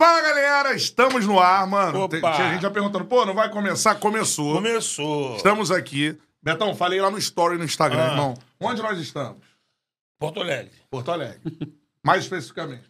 Fala galera, estamos no ar, mano. Opa. Tem- Tinha gente já perguntando, pô, não vai começar? Começou. Começou. Estamos aqui. Betão, falei lá no story no Instagram, Ah. irmão. Onde nós estamos? Porto Alegre. Porto Alegre. Mais especificamente.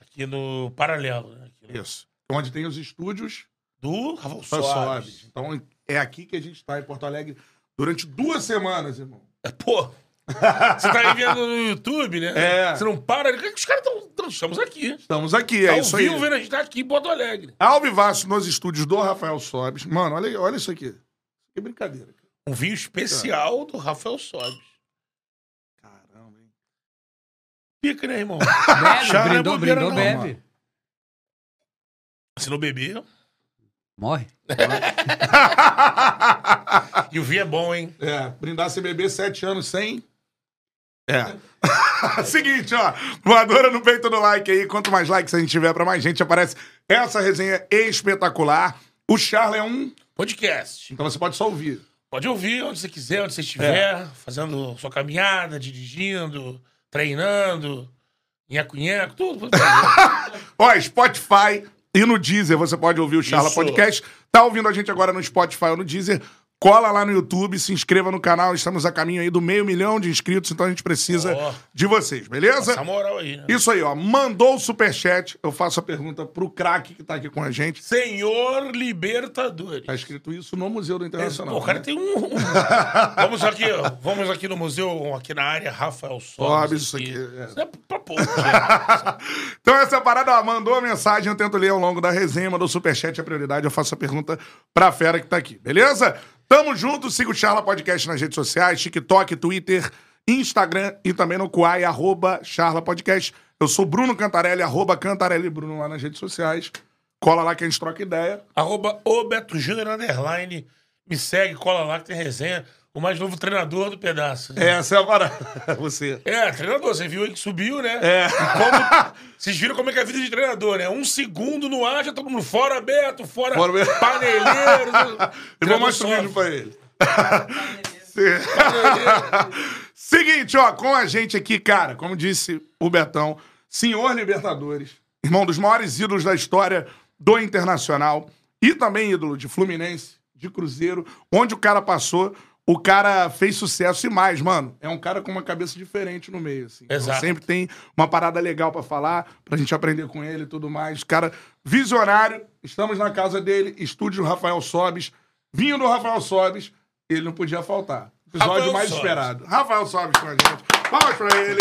Aqui no Paralelo. Né? Aqui no- Isso. Onde tem os estúdios Do Rafael Soares. Soares. Então é aqui que a gente está em Porto Alegre durante duas semanas, irmão. É, Pô, você tá aí vendo no YouTube, né? É. Você não para. Os caras estão... Estamos aqui. Estamos aqui, é Ao isso aí. vivo, vendo a gente tá aqui em Porto Alegre. Ao vivaço nos estúdios do Rafael Sobes. Mano, olha, olha isso aqui. Que brincadeira. cara. Um vinho especial do Rafael Soares. Caramba, hein? Pica, né, irmão? Bebe, Chá não é brindou, bobeira, brindou, não, bebe. mano. Se não beber... Morre. E o vinho é bom, hein? É, brindar CBB sete anos sem. É. Seguinte, ó. Voadora no peito do like aí. Quanto mais likes a gente tiver, pra mais gente aparece essa resenha espetacular. O Charles é um. Podcast. Então você pode só ouvir. Pode ouvir onde você quiser, onde você estiver, fazendo sua caminhada, dirigindo, treinando, nheco-nheco, tudo. Ó, Spotify e no Deezer você pode ouvir o Charla Isso. Podcast. Tá ouvindo a gente agora no Spotify ou no Deezer? Cola lá no YouTube, se inscreva no canal. Estamos a caminho aí do meio milhão de inscritos, então a gente precisa Ó. de vocês, beleza? Essa moral aí, né? Isso aí, ó. Mandou o superchat. Eu faço a pergunta pro craque que tá aqui com a gente. Senhor Libertadores. Tá escrito isso no Museu do Pô, Internacional. o cara né? tem um. vamos aqui, ó, vamos aqui no museu, aqui na área Rafael Sobe Sobes. isso aqui, é. Isso é pra pouco. Então essa parada, ó, mandou a mensagem, eu tento ler ao longo da resenha, mandou superchat, é prioridade, eu faço a pergunta pra fera que tá aqui, beleza? Tamo junto, siga o Charla Podcast nas redes sociais, TikTok, Twitter, Instagram e também no Kuai, arroba Charla Podcast. Eu sou Bruno Cantarelli, arroba Cantarelli Bruno lá nas redes sociais. Cola lá que a gente troca ideia. Arroba o Beto Júnior Underline. Me segue, cola lá que tem resenha. O mais novo treinador do pedaço. Essa é a parada. Você. É, treinador, você viu aí que subiu, né? É. Como- vocês viram como é que é a vida de treinador, né? Um segundo no ar, já todo mundo fora Beto, fora, Fora paneleiro. Eu vou mostrar um vídeo pra ele. Seguinte, ó, com a gente aqui, cara, como disse o Betão, senhor Libertadores, irmão dos maiores ídolos da história do Internacional e também ídolo de Fluminense, de Cruzeiro, onde o cara passou, o cara fez sucesso e mais, mano. É um cara com uma cabeça diferente no meio, assim. Então Exato. sempre tem uma parada legal pra falar, pra gente aprender com ele e tudo mais. Cara, visionário, estamos na casa dele, estúdio Rafael Sobes, vinho do Rafael Sobes, ele não podia faltar. Episódio Rafael mais Sobes. esperado. Rafael Sobes com a gente. Palmas pra ele.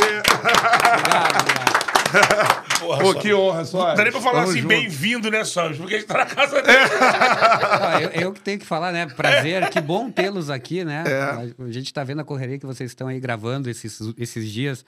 Porra, Pô, que honra, Sobes. Não dá nem pra falar Tamo assim, bem-vindo, né, Sobes? Porque a gente tá na casa dele. Ah, eu, eu que tenho que falar, né? Prazer, que bom tê-los aqui, né? É. A gente tá vendo a correria que vocês estão aí gravando esses, esses dias,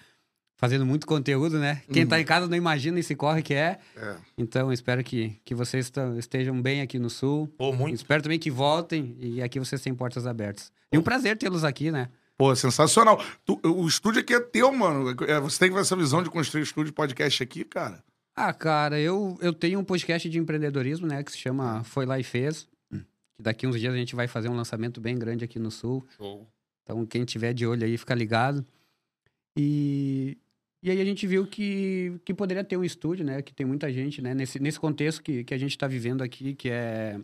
fazendo muito conteúdo, né? Quem tá em casa não imagina esse corre que é. Uhum. É. Então, espero que, que vocês estejam bem aqui no Sul. Pô, muito. Espero também que voltem e aqui vocês têm portas abertas. E um prazer tê-los aqui, né? Pô, sensacional. Tu- o estúdio aqui é teu, mano. É, Você tem que ver essa visão de construir o estúdio de podcast aqui, cara. Ah, cara, eu, eu tenho um podcast de empreendedorismo, né? Que se chama Foi Lá e Fez. Que daqui uns dias a gente vai fazer um lançamento bem grande aqui no Sul. Show. Então, quem tiver de olho aí, fica ligado. E, e aí a gente viu que, que poderia ter um estúdio, né? Que tem muita gente, né? Nesse, nesse contexto que, que a gente está vivendo aqui, que é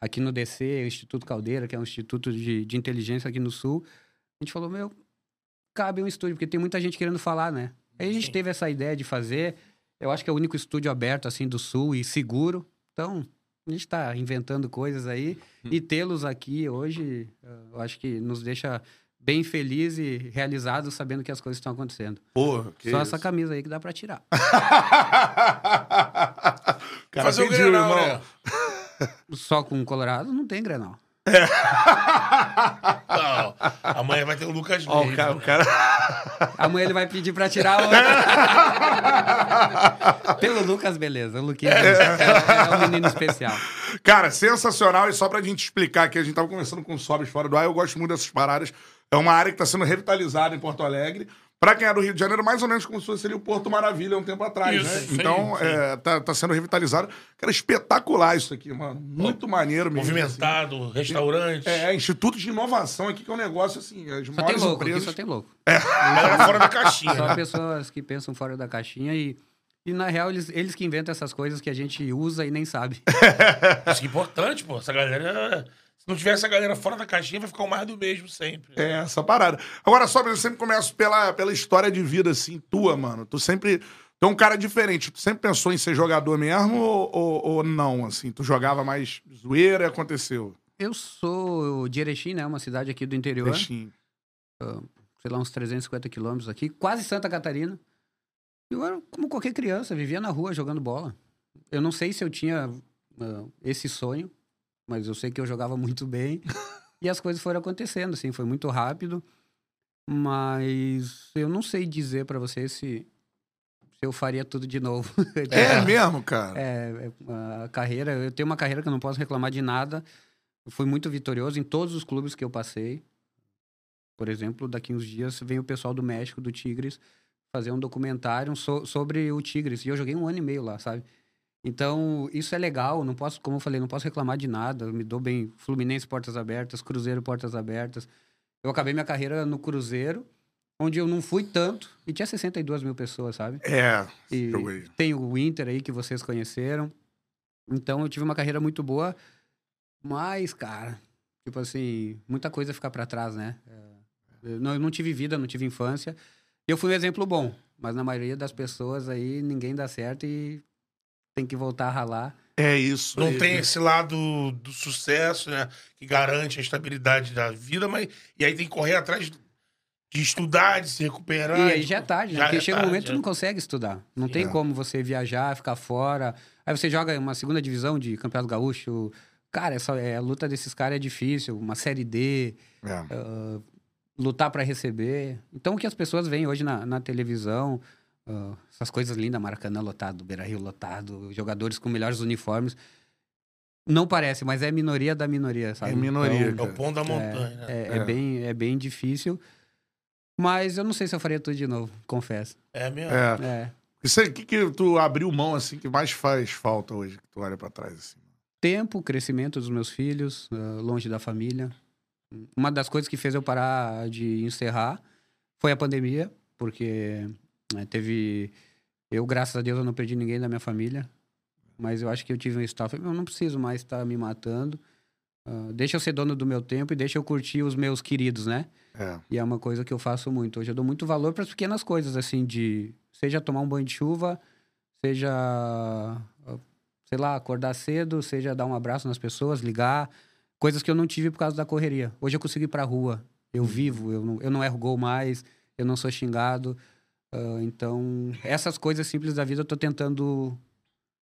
aqui no DC, o Instituto Caldeira, que é um instituto de, de inteligência aqui no Sul. A gente falou, meu, cabe um estúdio, porque tem muita gente querendo falar, né? Aí a gente Sim. teve essa ideia de fazer. eu acho que é o único estúdio aberto, assim, do Sul e seguro. Então, a gente está inventando coisas aí. E tê-los aqui hoje, eu acho que nos deixa bem feliz e realizados sabendo que as coisas estão acontecendo. Porra, que Só isso. essa camisa aí que dá pra tirar. Cara, Fazer o Grenal, irmão. né? Só com o Colorado não tem Grenal. Não, amanhã vai ter o Lucas Ó, Neves. o cara, né? o cara... Amanhã ele vai pedir pra tirar outra. Pelo Lucas, beleza. O Luquinhas é, é um menino especial. Cara, sensacional. E só pra gente explicar aqui, a gente tava conversando com o Sobes fora do ar, eu gosto muito dessas paradas. É uma área que tá sendo revitalizada em Porto Alegre. Pra quem é do Rio de Janeiro, mais ou menos como se fosse ali o Porto Maravilha um tempo atrás, Isso, né? sim, então, sim. é, tá, tá sendo revitalizado. Cara, espetacular isso aqui, mano. Muito maneiro mesmo. Movimentado, restaurante. assim. É, Instituto de Inovação aqui, que é um negócio assim, as Só tem maiores louco, aqui empresas. só tem louco. Galera fora da caixinha. Só né? pessoas que pensam fora da caixinha e, e na real, eles, eles que inventam essas coisas que a gente usa e nem sabe. Isso que é importante, pô. Essa galera. Se não tiver essa galera fora da caixinha, vai ficar o mais do mesmo sempre. É, essa parada. Agora, só, eu sempre começo pela, pela história de vida, assim, tua, mano. Tu sempre. Tu é um cara diferente. Tu sempre pensou em ser jogador mesmo ou, ou, ou não, assim? Tu jogava mais zoeira e aconteceu? Eu sou de Erechim, né? Uma cidade aqui do interior. Peixinho. sei lá, uns 350 quilômetros aqui, quase Santa Catarina. Eu era como qualquer criança, vivia na rua jogando bola. Eu não sei se eu tinha ah, esse sonho, mas eu sei que eu jogava muito bem. e as coisas foram acontecendo, assim, foi muito rápido. Mas eu não sei dizer pra você se, se eu faria tudo de novo. É, mesmo, cara? É, é, a carreira, eu tenho uma carreira que eu não posso reclamar de nada. Eu fui muito vitorioso em todos os clubes que eu passei. Por exemplo, daqui uns dias vem o pessoal do México, do Tigres, fazer um documentário so- sobre o Tigres. E eu joguei um ano e meio lá, sabe? Então, isso é legal. Não posso, como eu falei, não posso reclamar de nada. Eu me dou bem. Fluminense, portas abertas. Cruzeiro, portas abertas. Eu acabei minha carreira no Cruzeiro, onde eu não fui tanto. E tinha 62 mil pessoas, sabe? É, E tem o Inter aí que vocês conheceram. Então eu tive uma carreira muito boa, mas, cara, tipo assim, muita coisa fica pra trás, né? É, Eu não, eu não tive vida, não tive infância. Eu fui um exemplo bom, mas na maioria das pessoas aí ninguém dá certo e tem que voltar a ralar. É isso. Não tem esse lado do sucesso, né? Que garante a estabilidade da vida, mas. E aí tem que correr atrás de estudar, de se recuperar. E aí já é tarde, né? Já Porque é chega um tarde, momento que é. tu não consegue estudar. Não tem É. como você viajar, ficar fora. Aí você joga uma segunda divisão de Campeonato Gaúcho. Cara, essa, é, a luta desses caras é difícil. Uma Série D. É. ah, lutar para receber. Então, o que as pessoas veem hoje na, na televisão, ah, essas coisas lindas, Maracanã lotado, Beira Rio lotado, jogadores com melhores uniformes, não parece, mas é minoria da minoria, sabe? É minoria, Então, É o ponto da montanha, né? é, É. é bem, é bem difícil. Mas eu não sei se eu faria tudo de novo, confesso. É, mesmo. É. É. Isso aí, o que, que tu abriu mão, assim, que mais faz falta hoje, que tu olha pra trás, assim? Tempo, crescimento dos meus filhos, ah, longe da família. Uma das coisas que fez eu parar de encerrar foi a pandemia, porque né, teve. Eu, graças a Deus, eu não perdi ninguém da minha família. Mas eu acho que eu tive um estado. Eu não preciso mais estar me matando. Ah, deixa eu ser dono do meu tempo e deixa eu curtir os meus queridos, né? É. E é uma coisa que eu faço muito. Hoje eu dou muito valor para as pequenas coisas, assim, de seja tomar um banho de chuva, seja, ah, sei lá, acordar cedo, seja dar um abraço nas pessoas, ligar. Coisas que eu não tive por causa da correria. Hoje eu consigo ir pra rua. Eu vivo, eu não, eu não erro gol mais, eu não sou xingado. Ah, então, essas coisas simples da vida eu tô tentando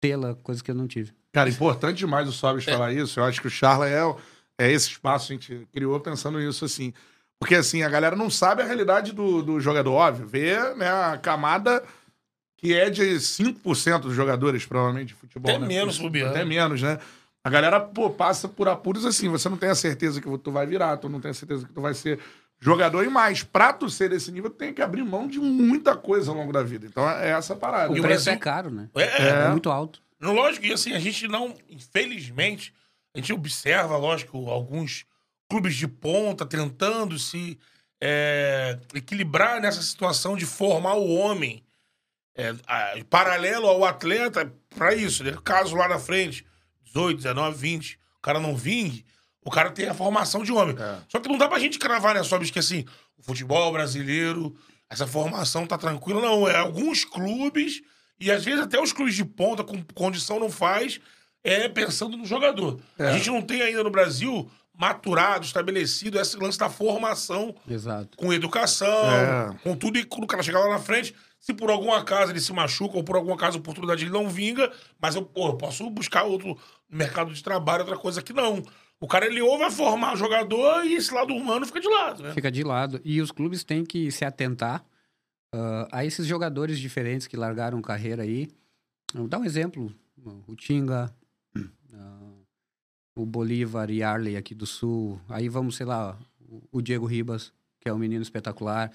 tê-la, coisas que eu não tive. Cara, importante demais o Sobis falar isso. Eu acho que o Charla é, o- é esse espaço que a gente criou pensando nisso, assim. Porque, assim, a galera não sabe a realidade do, do jogador, óbvio. Vê né, a camada que é de 5% dos jogadores, provavelmente, de futebol. Até né? menos, bobeando. Até menos, né? A galera, pô, passa por apuros assim. Você não tem a certeza que tu vai virar, tu não tem a certeza que tu vai ser jogador e mais. Pra tu ser desse nível, tu tem que abrir mão de muita coisa ao longo da vida. Então, é essa a parada. O E o preço Brasil- é caro, né? É, É, muito alto. No, Lógico, e assim, a gente não, infelizmente, a gente observa, lógico, alguns clubes de ponta tentando se é, equilibrar nessa situação de formar o homem é, a- paralelo ao atleta para isso, né? Caso lá na frente, 18, 19, 20, o cara não vingue, o cara tem a formação de homem. É. Só que não dá pra gente cravar, né, Sobis, que assim, o futebol brasileiro, essa formação tá tranquila. Não, é alguns clubes E às vezes até os clubes de ponta com condição não faz, é pensando no jogador. A gente não tem ainda no Brasil maturado, estabelecido esse lance da formação Exato. com educação, É. com tudo, e quando o cara chegar lá na frente, se por algum acaso ele se machuca, ou por algum acaso a oportunidade ele não vinga, mas eu, pô, eu posso buscar outro mercado de trabalho, outra coisa que não. O cara, ele ou vai formar jogador e esse lado humano fica de lado, né? Fica de lado. E os clubes têm que se atentar ah, a esses jogadores diferentes que largaram carreira aí. Vou dar um exemplo. O Tinga, ah, o Bolívar e Arley aqui do Sul. Aí vamos, sei lá, o- Diego Ribas, que é um menino espetacular.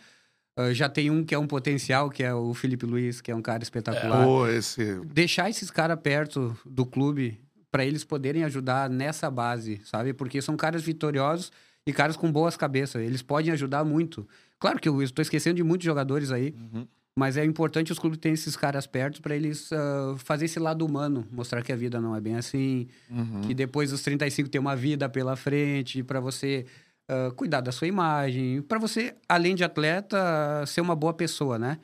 Ah, já tem um que é um potencial, que é o Felipe Luiz, que é um cara espetacular. Pô, esse. Deixar esses caras perto do clube para eles poderem ajudar nessa base, sabe? Porque são caras vitoriosos e caras com boas cabeças. Eles podem ajudar muito. Claro que eu estou esquecendo de muitos jogadores aí, mas é importante os clubes terem esses caras perto para eles ah, fazer esse lado humano, mostrar que a vida não é bem assim, que depois dos 35 tem uma vida pela frente, para você ah, cuidar da sua imagem, para você, além de atleta, ser uma boa pessoa, né?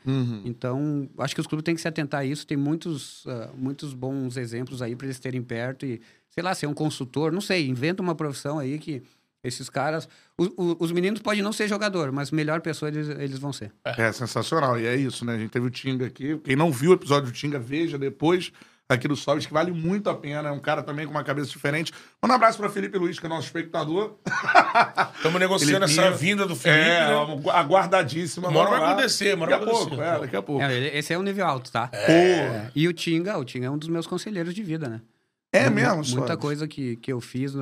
Então, acho que os clubes têm que se atentar a isso. Tem muitos, ah, muitos bons exemplos aí para eles terem perto e, sei lá, ser um consultor, não sei, inventa uma profissão aí que esses caras. o- o- os meninos podem não ser jogador, mas melhor pessoa eles, eles vão ser. É sensacional. E é isso, né? A gente teve o Tinga aqui. Quem não viu o episódio do Tinga, veja depois aqui do Sobis, que vale muito a pena. É um cara também com uma cabeça diferente. Manda um abraço pra Felipe Luiz, que é nosso espectador. Estamos negociando Filipinho. essa vinda do Felipe, é, né? aguardadíssima. Uma hora Vamos vai acontecer, uma hora Daqui a pouco, acontecer. é, daqui a pouco. É, esse é um nível alto, tá? Pô, E o Tinga, o Tinga é um dos meus conselheiros de vida, né? é mesmo, Muita Sobis? coisa que, que eu fiz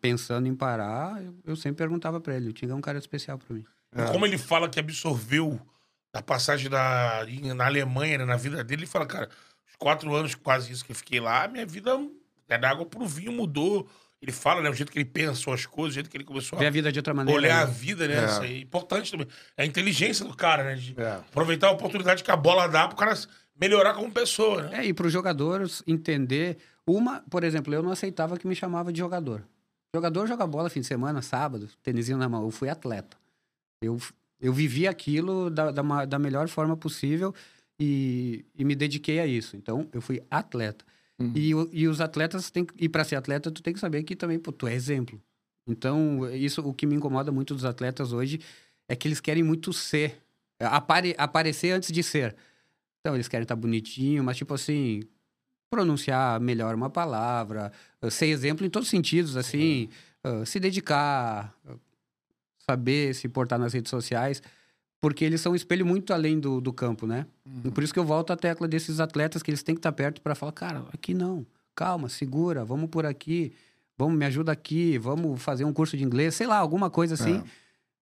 pensando em parar, eu, eu sempre perguntava para ele. O Tinga é um cara especial para mim. E Como ele fala que absorveu a passagem da, na Alemanha, né, na vida dele, ele fala, cara, quatro anos, quase isso que eu fiquei lá, minha vida é da água pro vinho, mudou. Ele fala, né, o jeito que ele pensou as coisas, o jeito que ele começou Ver a a vida de outra maneira. olhar a né? vida, né? É. Isso aí é importante também. É a inteligência do cara, né? De É. aproveitar a oportunidade que a bola dá pro cara melhorar como pessoa, né? É, e para os jogadores entender. Uma, por exemplo, eu não aceitava que me chamava de jogador. Jogador joga bola fim de semana, sábado, tênisinho na mão. Eu fui atleta. Eu, eu vivi aquilo da, da, da melhor forma possível e, e me dediquei a isso. Então, eu fui atleta. E, o- e os atletas têm E para ser atleta, tu tem que saber que também, pô, tu é exemplo. Então, isso o que me incomoda muito dos atletas hoje é que eles querem muito ser. Apare, aparecer antes de ser. Então, eles querem estar bonitinho, mas tipo assim, pronunciar melhor uma palavra, ser exemplo em todos os sentidos, assim, eh, se dedicar, saber se portar nas redes sociais, porque eles são um espelho muito além do, do campo, né? E por isso que eu volto à tecla desses atletas que eles têm que estar perto para falar, cara, aqui não, calma, segura, vamos por aqui, vamos, me ajuda aqui, vamos fazer um curso de inglês, sei lá, alguma coisa assim.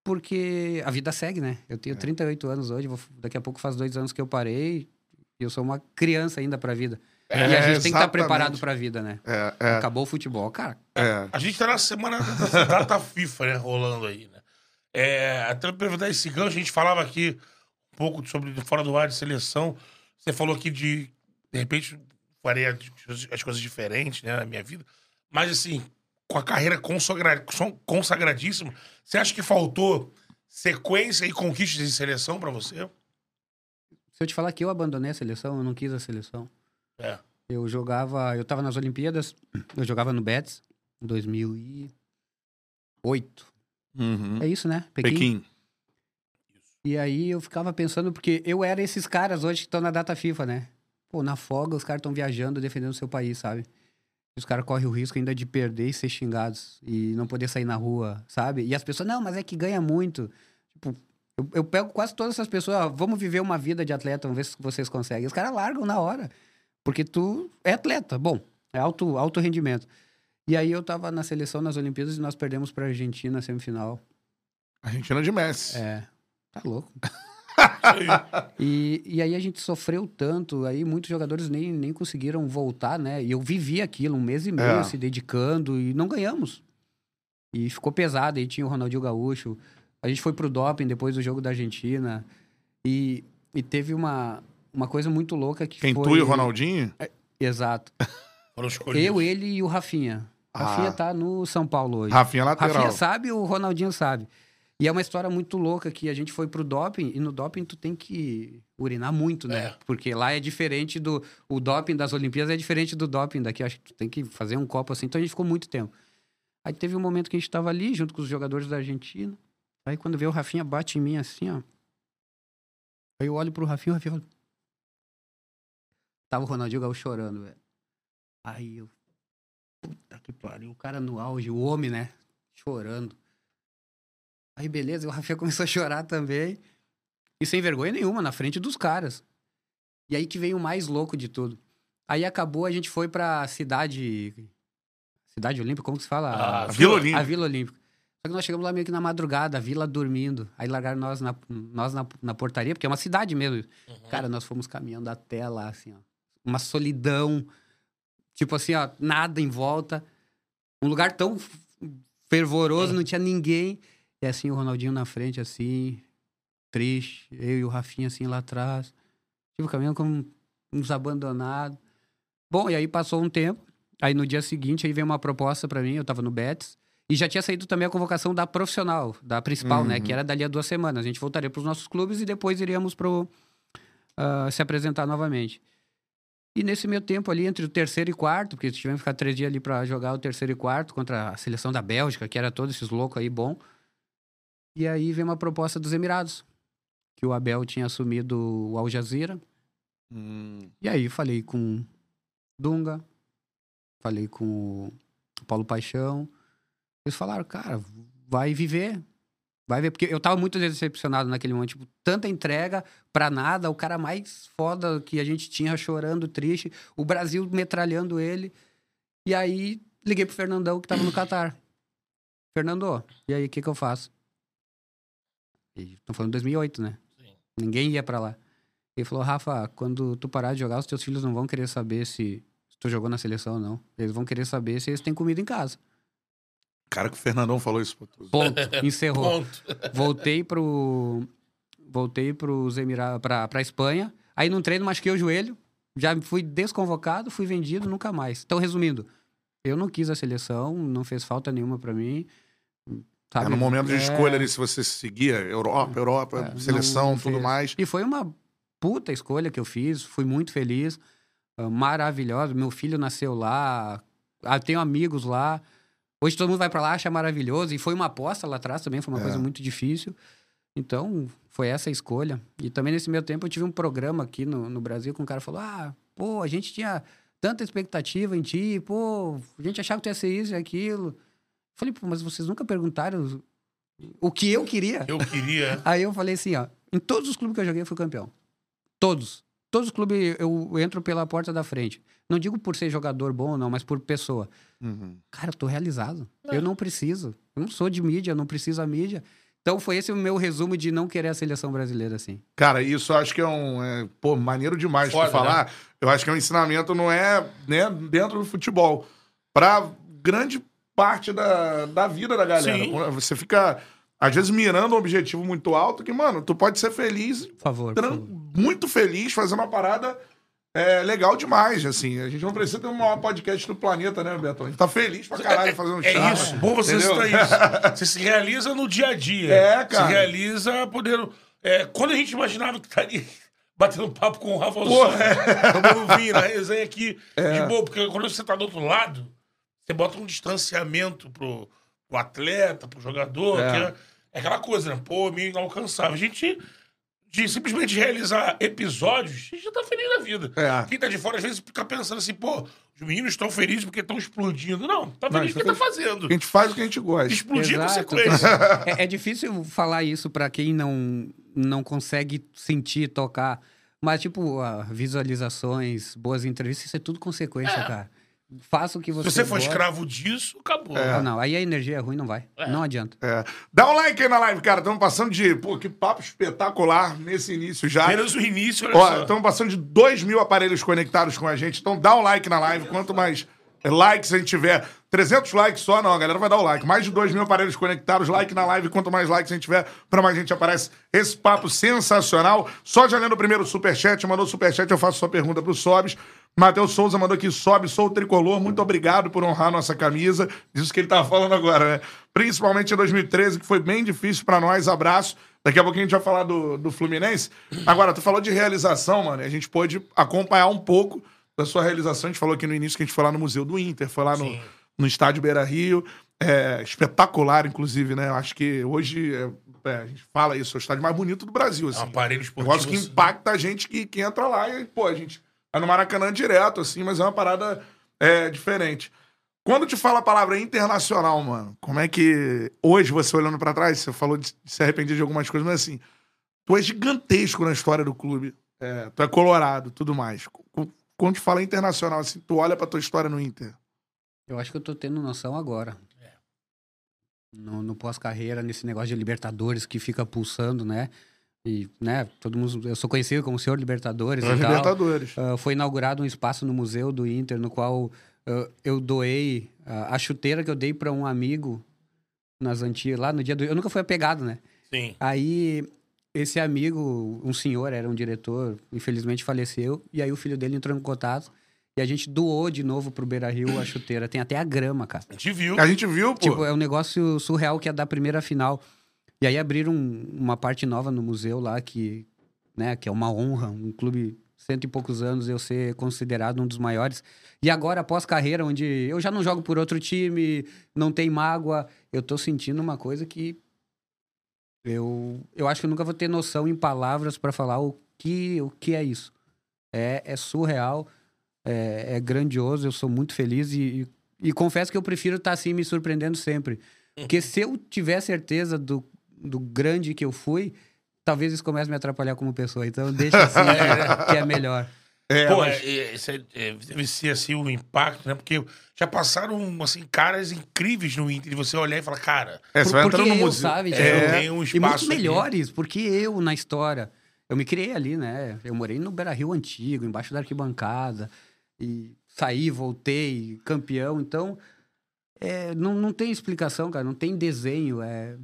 Porque a vida segue, né? Eu tenho 38 anos hoje, vou- daqui a pouco faz dois anos que eu parei e eu sou uma criança ainda pra vida. e a É, gente tem que estar exatamente. preparado pra vida, né? É, é, Acabou o futebol, cara. é. A gente tá na semana da data FIFA, né? Rolando aí, né? É, até aproveitar esse gancho, a gente falava aqui um pouco sobre fora do ar de seleção. Você falou aqui de, de repente, farei as as coisas diferentes, né, na minha vida. Mas, assim, com a carreira consagra- consagradíssima, você acha que faltou sequência e conquistas em seleção pra você? Se eu te falar que eu abandonei a seleção, eu não quis a seleção. É. Eu jogava, eu tava nas Olimpíadas, eu jogava no Betis em 2008. Uhum. É isso, né? Pequim. E aí eu ficava pensando, porque eu era esses caras hoje que estão na data FIFA, né? Pô, na folga os caras estão viajando, defendendo o seu país, sabe? Os caras correm o risco ainda de perder e ser xingados e não poder sair na rua, sabe? E as pessoas, não, mas é que ganha muito. Tipo, eu, eu pego quase todas essas pessoas, ó, vamos viver uma vida de atleta, vamos ver se vocês conseguem. Os caras largam na hora, porque tu é atleta, bom, é alto, alto rendimento. E aí eu tava na seleção nas Olimpíadas e nós perdemos pra Argentina na semifinal. Argentina de Messi. É, tá louco. E, e aí a gente sofreu tanto, aí muitos jogadores nem, nem conseguiram voltar, né? E eu vivi aquilo um mês e meio É. se dedicando e não ganhamos. E ficou pesado, aí tinha o Ronaldinho Gaúcho. A gente foi pro doping depois do jogo da Argentina. E, e teve uma, uma coisa muito louca que Quem foi... tu e o Ronaldinho? Exato. Foram escolhidos. Eu, ele e o Rafinha. Ah. Rafinha tá no São Paulo hoje. Rafinha lateral. Rafinha sabe, o Ronaldinho sabe. E é uma história muito louca que a gente foi pro doping e no doping tu tem que urinar muito, né? É. Porque lá é diferente do. O doping das Olimpíadas é diferente do doping daqui. Acho que tu tem que fazer um copo assim. Então a gente ficou muito tempo. Aí teve um momento que a gente tava ali junto com os jogadores da Argentina. Aí quando vê o Rafinha bate em mim assim, ó. Aí eu olho pro Rafinha, o Rafinha fala. Tava o Ronaldinho Gaúcho chorando, velho. Aí eu. Que pariu. O cara no auge, o homem, né? Chorando. Aí beleza, o Rafinha começou a chorar também. E sem vergonha nenhuma, na frente dos caras. E aí que veio o mais louco de tudo. Aí acabou, a gente foi pra cidade. Cidade Olímpica, como que se fala? Ah, A Vila Olímpica. A Vila Olímpica. Só que nós chegamos lá meio que na madrugada, a vila dormindo. Aí largaram nós na, nós na, na portaria, porque é uma cidade mesmo. Cara, nós fomos caminhando até lá, assim, ó. Uma solidão. Tipo assim, ó, nada em volta. Um lugar tão fervoroso, não tinha ninguém. E assim, o Ronaldinho na frente, assim, triste. Eu e o Rafinha, assim, lá atrás. Tipo, caminhando como uns abandonados. Bom, e aí passou um tempo. Aí no dia seguinte, aí veio uma proposta pra mim, eu tava no Betis. E já tinha saído também a convocação da profissional, da principal, né? Que era dali a duas semanas. A gente voltaria pros nossos clubes e depois iríamos pro, ah, se apresentar novamente. E nesse meio tempo ali, entre o terceiro e quarto, porque tivemos que ficar três dias ali pra jogar o terceiro e quarto contra a seleção da Bélgica, que era todos esses loucos aí, bom. E aí veio uma proposta dos Emirados, que o Abel tinha assumido o Al Jazeera. Hum. E aí falei com Dunga, falei com o Paulo Paixão. Eles falaram, cara, vai viver. Vai ver, porque eu tava muito decepcionado naquele momento. Tipo, tanta entrega pra nada, o cara mais foda que a gente tinha chorando, triste, o Brasil metralhando ele. E aí liguei pro Fernandão que tava no Catar. Fernando, e aí o que que eu faço? Estão falando de 2008, né? Sim. Ninguém ia pra lá. Ele falou, Rafa, quando tu parar de jogar, os teus filhos não vão querer saber se, se tu jogou na seleção ou não. Eles vão querer saber se eles têm comida em casa. Cara, que o Fernandão falou isso pra tu. Ponto. Encerrou. Ponto. Voltei pro. Voltei pros Emirados, pra, pra Espanha. Aí num treino machuquei o joelho. Já fui desconvocado, fui vendido, nunca mais. Então, resumindo, eu não quis a seleção, não fez falta nenhuma pra mim. Sabe? É no momento de É, escolha ali, se você seguia Europa, Europa, É, seleção, não tudo fez. mais. E foi uma puta escolha que eu fiz, fui muito feliz, ah, maravilhosa. Meu filho nasceu lá, ah, tenho amigos lá. Hoje todo mundo vai pra lá, acha maravilhoso. E foi uma aposta lá atrás também, foi uma É. coisa muito difícil. Então, foi essa a escolha. E também nesse meio tempo eu tive um programa aqui no, no Brasil que um cara falou: Ah, pô, a gente tinha tanta expectativa em ti, pô, a gente achava que tu ia ser isso e aquilo. Falei, pô, mas vocês nunca perguntaram o que eu queria? Eu queria. Aí eu falei assim, ó, em todos os clubes que eu joguei eu fui campeão. Todos. Todos os clubes eu entro pela porta da frente. Não digo por ser jogador bom ou não, mas por pessoa. Uhum. Cara, eu tô realizado. Eu não preciso. Eu não sou de mídia, não preciso da mídia. Então foi esse o meu resumo de não querer a seleção brasileira assim. Cara, isso eu acho que é um. é, pô, maneiro demais Foda, tu falar. Eu acho que é um ensinamento, não é né, dentro do futebol. Pra grande parte da, da vida da galera. Sim. Você fica, às vezes, mirando um objetivo muito alto que, mano, tu pode ser feliz, Por favor. por favor. Muito feliz, fazendo uma parada é, legal demais, assim. A gente não precisa ter um maior podcast do planeta, né, Beto? A gente tá feliz pra caralho fazendo É charla, isso, bom você citar isso. Você se realiza no dia a dia. É, cara. Se realiza podendo. é, quando a gente imaginava que estaria batendo papo com o Rafa Porra, Só, tomando vinho na resenha aqui, É. de boa, porque quando você tá do outro lado, você bota um distanciamento pro, pro atleta, pro jogador, É. que é, é aquela coisa, né? Pô, meio inalcançável. A gente. De simplesmente realizar episódios, a gente já tá feliz da vida. É. Quem tá de fora, às vezes, fica pensando assim, pô, os meninos estão felizes porque estão explodindo. Não, tá feliz porque é tá fazendo. A gente faz o que a gente gosta. Explodir é Exato. consequência. É, é difícil falar isso pra quem não, não consegue sentir, tocar. Mas, tipo, ah, visualizações, boas entrevistas, isso é tudo consequência, cara. Faça o que Se você você for gosta. escravo disso, acabou. Ah, não, aí a energia é ruim, não vai. Não adianta. É. Dá um like aí na live, cara. Estamos passando de. Pô, que papo espetacular nesse início já. Menos o início, olha Ó, só. estamos passando de 2 mil aparelhos conectados com a gente. Então dá um like na live. Quanto mais likes a gente tiver. 300 likes só, não, a galera vai dar o like. Mais de 2 mil aparelhos conectados, like na live. Quanto mais likes a gente tiver, pra mais gente aparece esse papo sensacional. Só já lendo o primeiro superchat, mandou superchat, eu faço sua pergunta pro Sobs. Matheus Souza mandou aqui, sobe, sou o tricolor, muito obrigado por honrar nossa camisa. Diz o que ele tá falando agora, né? Principalmente em 2013, que foi bem difícil pra nós. Abraço. Daqui a pouquinho a gente vai falar do, do Fluminense. Agora, tu falou de realização, mano, a gente pôde acompanhar um pouco da sua realização. A gente falou aqui no início que a gente foi lá no Museu do Inter, foi lá no, Sim. no Estádio Beira Rio. É, espetacular, inclusive, né? Eu acho que hoje é, é, a gente fala isso, é o estádio mais bonito do Brasil. É Assim. um aparelho Um esportivo. negócio que impacta a gente que, que entra lá e, pô, a gente vai no Maracanã direto, assim, mas é uma parada é, diferente. Quando te fala a palavra internacional, mano, como é que. Hoje, você olhando pra trás, você falou de se arrepender de algumas coisas, mas assim, tu é gigantesco na história do clube. É, tu é colorado, tudo mais. Qu- Quando te fala internacional, assim, tu olha pra tua história no Inter. Eu acho que eu tô tendo noção agora. No, no pós-carreira, nesse negócio de Libertadores que fica pulsando, né? E, né, todo mundo. Eu sou conhecido como Senhor Libertadores É tal. Libertadores. Ah, foi inaugurado um espaço no Museu do Inter, no qual ah, eu doei ah, a chuteira que eu dei para um amigo nas antigas, lá no dia do. Eu nunca fui apegado, né? Sim. Aí, esse amigo, um senhor, era um diretor, infelizmente faleceu, e aí o filho dele entrou em contato e a gente doou de novo pro Beira Rio a chuteira. Tem até a grama, cara. A gente viu. A gente viu, pô. Tipo, é um negócio surreal que é da primeira final. E aí abriram um- uma parte nova no museu lá que, né, que é uma honra, um clube cento e poucos anos eu ser considerado um dos maiores. E agora após carreira onde eu já não jogo por outro time, não tem mágoa, eu tô sentindo uma coisa que eu eu acho que eu nunca vou ter noção em palavras para falar o que o que é isso. É, é surreal, é, é grandioso, eu sou muito feliz e, e, e confesso que eu prefiro estar assim me surpreendendo sempre. Porque se eu tiver certeza do, do grande que eu fui, talvez isso comece a me atrapalhar como pessoa. Então deixa assim que, que é melhor. É, Pô, mas- é, é, isso é- é, deve ser assim o impacto, né? Porque já passaram assim, caras incríveis no Inter. E você olhar e falar, cara, é, você vai porque entrando no eu, museu. sabe? é, tem um e espaço. muitos aqui. melhores, porque eu, na história, eu me criei ali, né? Eu morei no Beira Rio antigo, embaixo da arquibancada, e saí, voltei, campeão. Então, é, não, não tem explicação, cara, não tem desenho. É,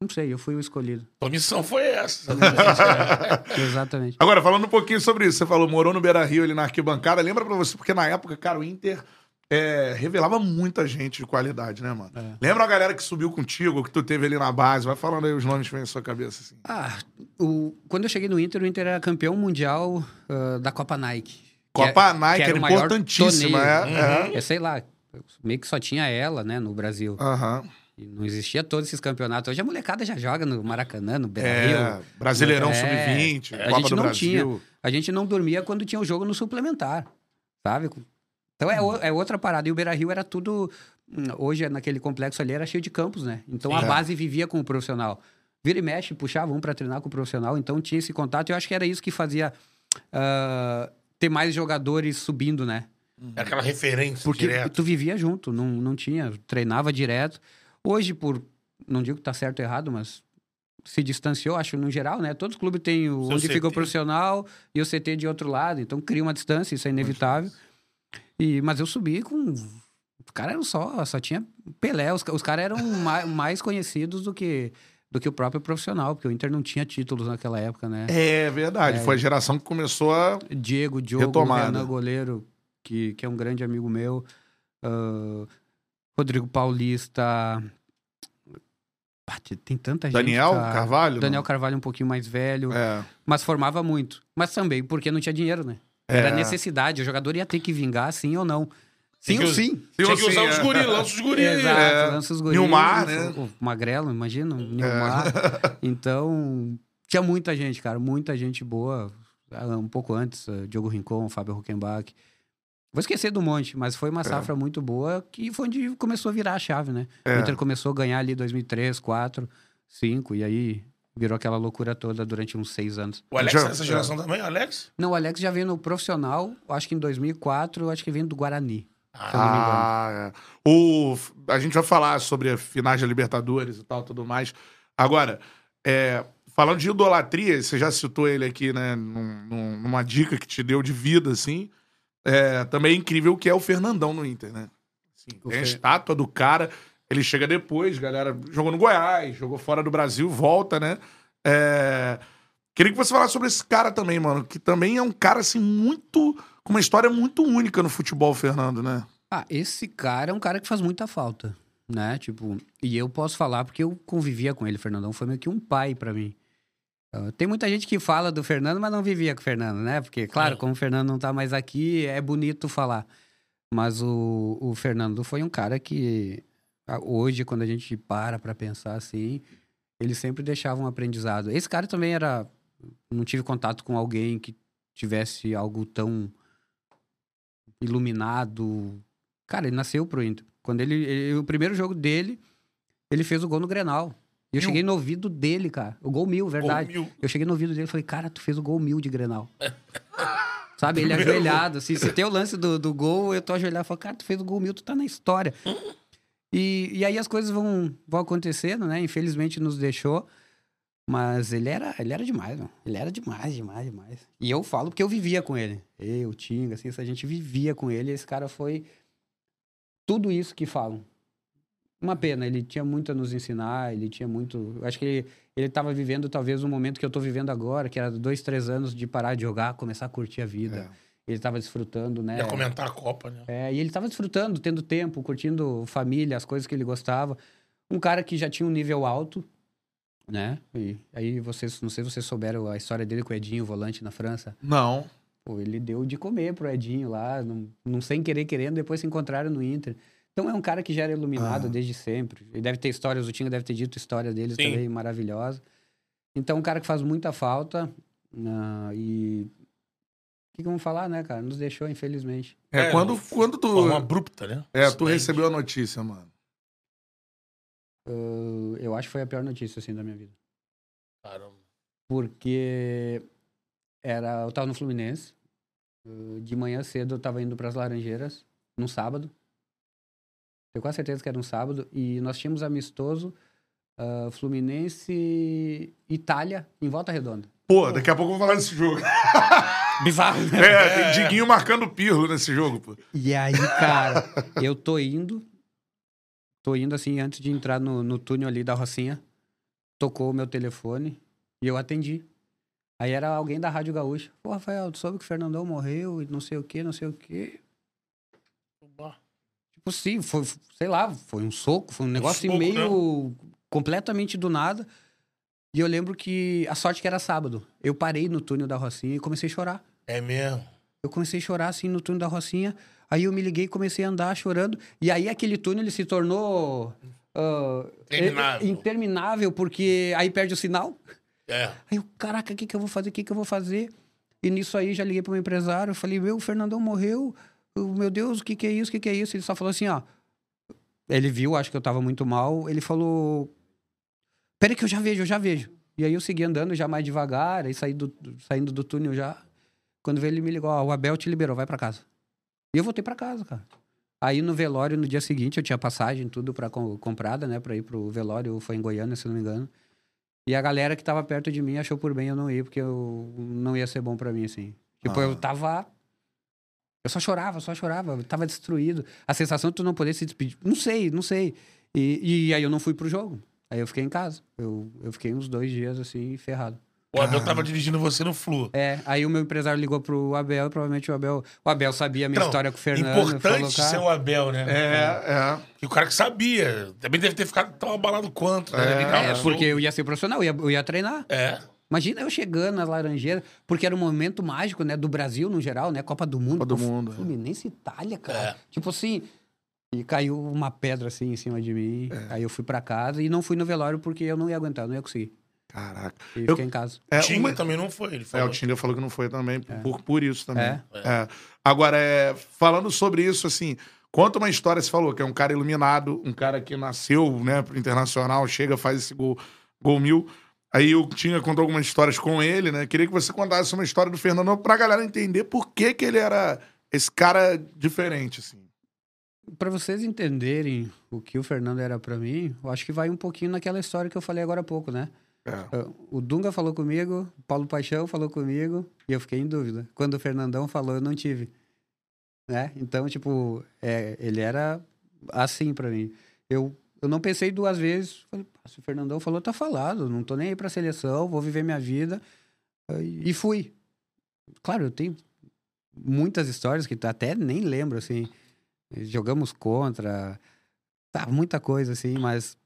não sei, eu fui o escolhido. Tua missão foi essa. Exatamente. Agora, falando um pouquinho sobre isso, você falou, morou no Beira Rio ali na arquibancada. Lembra pra você, porque na época, cara, o Inter é, revelava muita gente de qualidade, né, mano? É. Lembra a galera que subiu contigo, que tu teve ali na base? Vai falando aí os nomes que vem na sua cabeça, assim. Ah, o, quando eu cheguei no Inter, o Inter era campeão mundial ah, da Copa Nike. Que Copa é- Nike que era maior importantíssima, torneio. é, é. Eu sei lá, meio que só tinha ela, né, no Brasil. Aham. E não existia todos esses campeonatos. Hoje a molecada já joga no Maracanã, no É, Beira-Rio. Brasileirão É, Sub-20, a Copa gente do não Brasil. A gente não dormia quando tinha o jogo no suplementar, sabe? Então é, o- é outra parada. E o Beira-Rio era tudo... hum, Hoje, naquele complexo ali, era cheio de campos, né? Então a Sim. base vivia com o profissional. Vira e mexe, puxava um pra treinar com o profissional. Então tinha esse contato. E eu acho que era isso que fazia ah, ter mais jogadores subindo, né? Aquela referência Porque direto. tu vivia junto, não, não tinha, treinava direto. Hoje, por. Não digo que tá certo ou errado, mas se distanciou, acho, no geral, né? Todos os clubes têm o, Seu onde fica o CT. profissional e o CT de outro lado, então cria uma distância, isso é inevitável. E, mas eu subi com. Os caras eram só, só tinha Pelé, os, os caras eram mais, mais conhecidos do que, do que o próprio profissional, porque o Inter não tinha títulos naquela época, né? É verdade, É. foi a geração que começou a... Diego, Diogo, Retomada. Renan Goleiro, que, que é um grande amigo meu. ah, Rodrigo Paulista. Tem- tanta gente. Daniel. Carvalho? Daniel? Carvalho um pouquinho mais velho. É. Mas formava muito. Mas também porque não tinha dinheiro, né? Era É. necessidade. O jogador ia ter que vingar, sim ou não. Sim ou sim. Tinha que usar os é. guri, lança os guri. aí. Exato, É. lança os guris. Nilmar, né? O Magrelo, imagina, o Nilmar. Então, tinha muita gente, cara, muita gente boa. Ah, Um pouco antes, eh, Diogo Rincon, Fábio Huckenbach. Vou esquecer do monte, mas foi uma safra muito boa que foi onde começou a virar a chave, né? É. O Inter começou a ganhar ali 2003, 2004, 2005, e aí virou aquela loucura toda durante uns seis anos. O Alex Já- é dessa geração também, Alex? Não, o Alex já veio no profissional, acho que em 2004, acho que veio do Guarani. Ah, é. O, a gente vai falar sobre a finais da Libertadores e tal, tudo mais. Agora, é, falando de idolatria, você já citou ele aqui, né, num- num- numa dica que te deu de vida, assim. É, também é incrível o que é o Fernandão no Inter, né? O tem a estátua do cara, ele chega depois, galera, jogou no Goiás, jogou fora do Brasil, volta, né? É, Queria que você falasse sobre esse cara também, mano, que também é um cara, assim, muito. com uma história muito única no futebol, Fernando, né? Ah, esse cara é um cara que faz muita falta, né? Tipo, e eu posso falar porque eu convivia com ele, Fernandão foi meio que um pai pra mim. Uh, tem muita gente que fala do Fernando, mas não vivia com o Fernando, né? Porque, claro, É. como o Fernando não tá mais aqui, é bonito falar. Mas o, o Fernando foi um cara que, hoje, quando a gente para pra pensar assim, ele sempre deixava um aprendizado. Esse cara também era. Não tive contato com alguém que tivesse algo tão iluminado. Cara, ele nasceu pro Inter. Quando ele, ele- o primeiro jogo dele, ele fez o gol no Grenal. E eu Mil. cheguei no ouvido dele, cara. O gol mil, verdade. mil. Eu cheguei no ouvido dele e falei, cara, tu fez o gol mil de Grenal. Sabe, ele ajoelhado, assim. Se tem o lance do, do gol, eu tô ajoelhado. Eu falo, cara, tu fez o gol mil, tu tá na história. E, e aí as coisas vão, vão acontecendo, né? Infelizmente nos deixou. Mas ele era, ele era demais, mano. Ele era demais, demais, demais. E eu falo porque eu vivia com ele. Eu, Tinga, assim, a gente vivia com ele. Esse cara foi tudo isso que falam. Uma pena, ele tinha muito a nos ensinar, ele tinha muito. eu Acho que ele, ele tava vivendo talvez um momento que eu tô vivendo agora, que era dois, três anos de parar de jogar, começar a curtir a vida. Ele tava desfrutando, né? Ia comentar a Copa, né? É, e ele tava desfrutando, tendo tempo, curtindo família, as coisas que ele gostava. Um cara que já tinha um nível alto, né? E aí vocês, não sei se vocês souberam a história dele com o Edinho, volante na França. Não. Pô, ele deu de comer pro Edinho lá, não, não sem querer querendo, depois se encontraram no Inter. Então é um cara que já era iluminado Ah. desde sempre. Ele deve ter histórias, o Tinga deve ter dito história deles Sim. também maravilhosa. Então um cara que faz muita falta ah, e o que, que vamos falar, né, cara? Nos deixou, infelizmente. É, É, quando, quando tu. Forma abrupta, né? É, tu recebeu a notícia, mano. Ah, eu acho que foi a pior notícia, assim, da minha vida. Caramba. Porque era, eu tava no Fluminense. eh, De manhã cedo eu tava indo pras Laranjeiras, num sábado. Tenho quase certeza que era um sábado. E nós tínhamos amistoso ah, Fluminense Itália em volta redonda. Pô, daqui a pouco eu vou falar desse jogo. Bizarro, né? É, tem Diguinho marcando pirlo nesse jogo, pô. E aí, cara, eu tô indo. Tô indo assim, antes de entrar no, no túnel ali da Rocinha. Tocou o meu telefone e eu atendi. Aí era alguém da Rádio Gaúcha. Pô, Rafael, tu soube que o Fernandão morreu e não sei o que, não sei o que. Tipo, sim, foi, sei lá, foi um soco, foi um negócio soco, meio completamente do nada. E eu lembro que a sorte que era sábado. Eu parei no túnel da Rocinha e comecei a chorar. É mesmo. Eu comecei a chorar assim no túnel da Rocinha. Aí eu me liguei e comecei a andar chorando. E aí aquele túnel ele se tornou. ah, Interminável. interminável, porque aí perde o sinal. É. Aí eu, caraca, o que, que eu vou fazer? O que, que eu vou fazer? E nisso aí já liguei pro meu empresário. Falei, meu, o Fernandão morreu. Eu, meu Deus, o que, que é isso? O que, que é isso? Ele só falou assim, ó. Ele viu, acho que eu tava muito mal. Ele falou. Peraí que eu já vejo, eu já vejo. E aí eu segui andando já mais devagar, aí saí do, saindo do túnel já. Quando veio, ele me ligou, ó, o Abel te liberou, vai pra casa. E eu voltei pra casa, cara. Aí no velório, no dia seguinte, eu tinha passagem, tudo pra, com- comprada, né, pra ir pro velório, foi em Goiânia, se não me engano. E a galera que tava perto de mim achou por bem eu não ir, porque eu não ia ser bom pra mim, assim. Tipo, Ah. eu tava. Eu só chorava, só chorava, eu tava destruído. A sensação de tu não poder se despedir. Não sei, não sei. E, e aí eu não fui pro jogo. Aí eu fiquei em casa. Eu, eu fiquei uns dois dias assim, ferrado. O Abel tava dirigindo você no Flu. É, aí o meu empresário ligou pro Abel e provavelmente o Abel. O Abel sabia a minha Então, história com o Fernando. Importante falou, ser o Abel, né? É, é. E o cara que sabia. Também deve ter ficado tão abalado quanto. Né? É, É, porque eu ia ser profissional, eu ia, eu ia treinar. É. Imagina eu chegando nas Laranjeiras, porque era um momento mágico, né? Do Brasil no geral, né? Copa do Mundo. Copa do Pô, Mundo, é. Fluminense e Itália, cara. É. Tipo assim. E caiu uma pedra assim em cima de mim. É. Aí eu fui pra casa e não fui no velório porque eu não ia aguentar, não ia conseguir. Caraca. E Eu- fiquei em casa. É, Tinga uma- também não foi. Ele É, falou. o Tinder falou que não foi também, por, por isso também. É. É. Agora, é, falando sobre isso, assim, conta uma história, você falou que é um cara iluminado, um cara que nasceu, né, pro Internacional, chega, faz esse gol, gol mil. Aí o Tinga contou algumas histórias com ele, né? Queria que você contasse uma história do Fernando pra galera entender por que que ele era esse cara diferente, assim. Pra vocês entenderem o que o Fernando era pra mim, eu acho que vai um pouquinho naquela história que eu falei agora há pouco, né? É. Uh, O Dunga falou comigo, o Paulo Paixão falou comigo, e eu fiquei em dúvida. Quando o Fernandão falou, eu não tive. Né? Então, tipo, é, ele era assim pra mim. Eu, eu não pensei duas vezes. Falei, "Pá, se o Fernandão falou, tá falado. Não tô nem aí pra seleção, vou viver minha vida. E fui. Claro, eu tenho muitas histórias que até nem lembro, assim. Jogamos contra, tá, muita coisa, assim, mas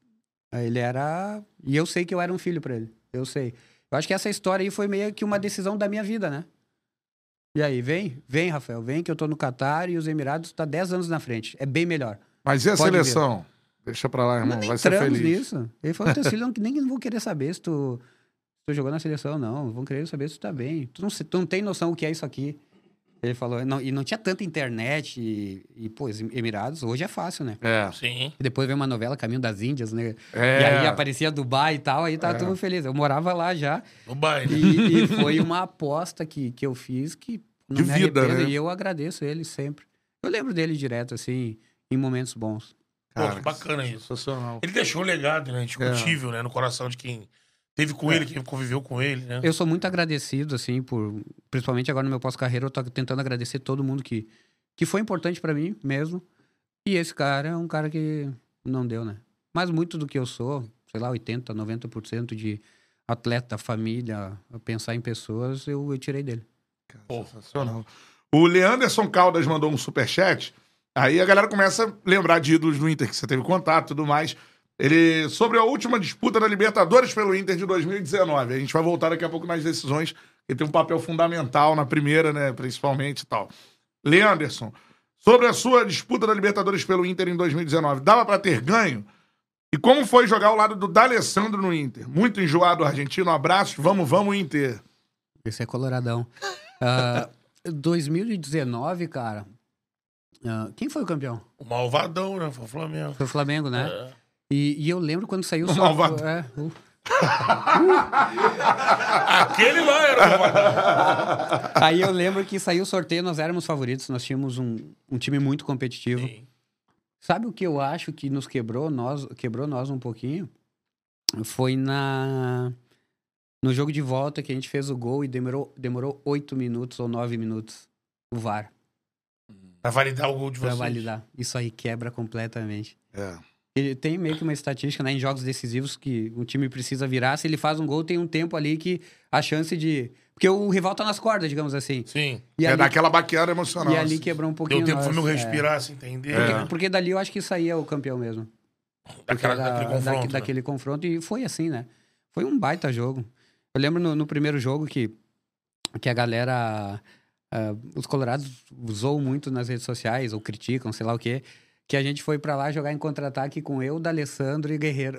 ele era. E eu sei que eu era um filho para ele. Eu sei. Eu acho que essa história aí foi meio que uma decisão da minha vida, né? E aí, vem, vem, Rafael, vem que eu tô no Catar e os Emirados tá 10 anos na frente. É bem melhor. Mas e a Pode seleção? Ver. Deixa pra lá, irmão. Não, Vai ser feliz. nisso. Ele falou, teus filhos nem vão querer saber se tu, se tu jogou na seleção, não. Vão querer saber se tu tá bem. Tu não, tu não tem noção o que é isso aqui. Ele falou, não, e não tinha tanta internet e, e, pô, Emirados hoje é fácil, né? É. Sim. E depois veio uma novela Caminho das Índias, né? É. E aí aparecia Dubai e tal, aí tava é. tudo feliz. Eu morava lá já. Dubai, né? E, e foi uma aposta que, que eu fiz que não De me vida, arrependo, né? E eu agradeço ele sempre. Eu lembro dele direto, assim, em momentos bons. Pô, que bacana isso. Sensacional. Ele deixou um legado, né? Indiscutível, né? No coração de quem teve com É. ele, quem conviveu com ele, né? Eu sou muito agradecido, assim, por. Principalmente agora no meu pós-carreira, eu tô tentando agradecer todo mundo que, que foi importante pra mim mesmo. E esse cara é um cara que não deu, né? Mas muito do que eu sou, sei lá, 80%, 90% de atleta, família, pensar em pessoas, eu, eu tirei dele. Pô, Sensacional. O Leanderson Caldas mandou um superchat. Aí a galera começa a lembrar de ídolos do Inter, que você teve contato e tudo mais. Ele, sobre a última disputa da Libertadores pelo Inter de 2019. A gente vai voltar daqui a pouco nas decisões, que tem um papel fundamental na primeira, né, principalmente e tal. Leanderson, sobre a sua disputa da Libertadores pelo Inter em 2019, dava pra ter ganho? E como foi jogar ao lado do D'Alessandro no Inter? Muito enjoado argentino, abraço, vamos, vamos Inter. Esse é coloradão. Ah, 2019, cara. Ah, quem foi o campeão? o malvadão, né? Foi o Flamengo. Foi o Flamengo, né? É. E, e eu lembro quando saiu O malvado. É, o- Aquele lá era o malvadão. Aí eu lembro que saiu o sorteio, nós éramos favoritos, nós tínhamos um, um time muito competitivo. Sim. Sabe o que eu acho que nos quebrou nós, quebrou nós um pouquinho? Foi na no jogo de volta que a gente fez o gol e demorou demorou oito minutos ou nove minutos o VAR Pra validar o gol de pra vocês. validar. Isso aí quebra completamente. É. Ele tem meio que uma estatística, né, em jogos decisivos que o time precisa virar, se ele faz um gol tem um tempo ali que a chance de porque o rival tá nas cordas, digamos assim. Sim. E é ali, daquela baqueada emocional. e ali assim. quebrou um pouquinho Deu tempo pro nós, meu é. respirar, se entender. É. Porque, porque dali eu acho que saía o campeão mesmo. Daquela, era daquele da- confronto. né? daquele confronto. E foi assim, né? Foi um baita jogo. Eu lembro no, no primeiro jogo que, que a galera. Ah, os colorados usou muito nas redes sociais, ou criticam, sei lá o quê. Que a gente foi pra lá jogar em contra-ataque com eu, D'Alessandro e Guerreiro.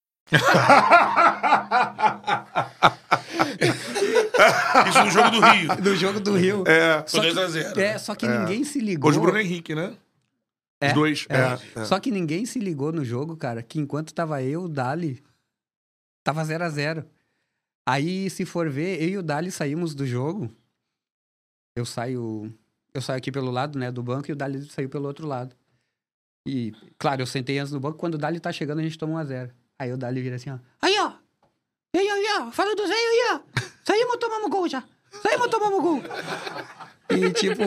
Isso no jogo do Rio. Do jogo do Rio. É. Só Foi que, 2x0. é, só que ninguém se ligou. Gol de Bruno Henrique, né? É, Os dois. é. É, é. Só que ninguém se ligou no jogo, cara, que enquanto tava eu, o Dali, tava 0 a 0 Aí, se for ver, eu e o Dali saímos do jogo. Eu saio. Eu saio aqui pelo lado, né, do banco, e o Dali saiu pelo outro lado. E, claro, eu sentei antes no banco, quando o Dali tá chegando, a gente toma 1 a 0 Aí o Dali vira assim, ó. Aí, ó! Aí, aí, ó! Fala do Zé aí, ó! Saímos, tomamos gol já! Saímos, tomamos gol! E tipo.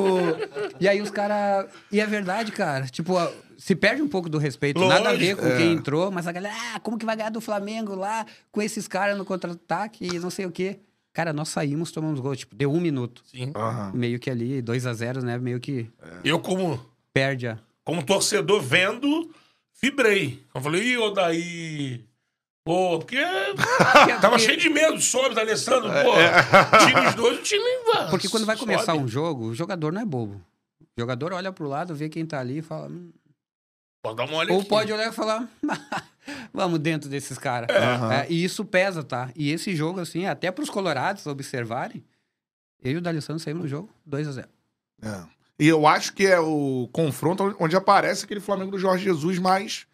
E aí os caras. E é verdade, cara. Tipo, se perde um pouco do respeito. Nada a ver Lógico, com quem entrou, mas a galera, ah, como que vai ganhar do Flamengo lá com esses caras no contra-ataque e não sei o quê. Cara, nós saímos, tomamos gol. Tipo, deu um minuto. Sim. Aham. Meio que ali, 2 a 0 né? Meio que Eu, como, perde a. como torcedor vendo, vibrei. Eu falei, ih, Odaí. Pô, porque tava cheio de medo, sobe, da Alessandro, pô. Tira os dois, o time vai. Porque quando vai começar sobe. um jogo, o jogador não é bobo. O jogador olha pro lado, vê quem tá ali e fala. "Hum", Pode dar uma olha Ou aqui. pode olhar e falar, vamos dentro desses caras. É, e isso pesa, tá? E esse jogo, assim, até pros colorados observarem, eu e o D'Alessandro saímos no jogo 2 a 0 É. E eu acho que é o confronto onde aparece aquele Flamengo do Jorge Jesus mais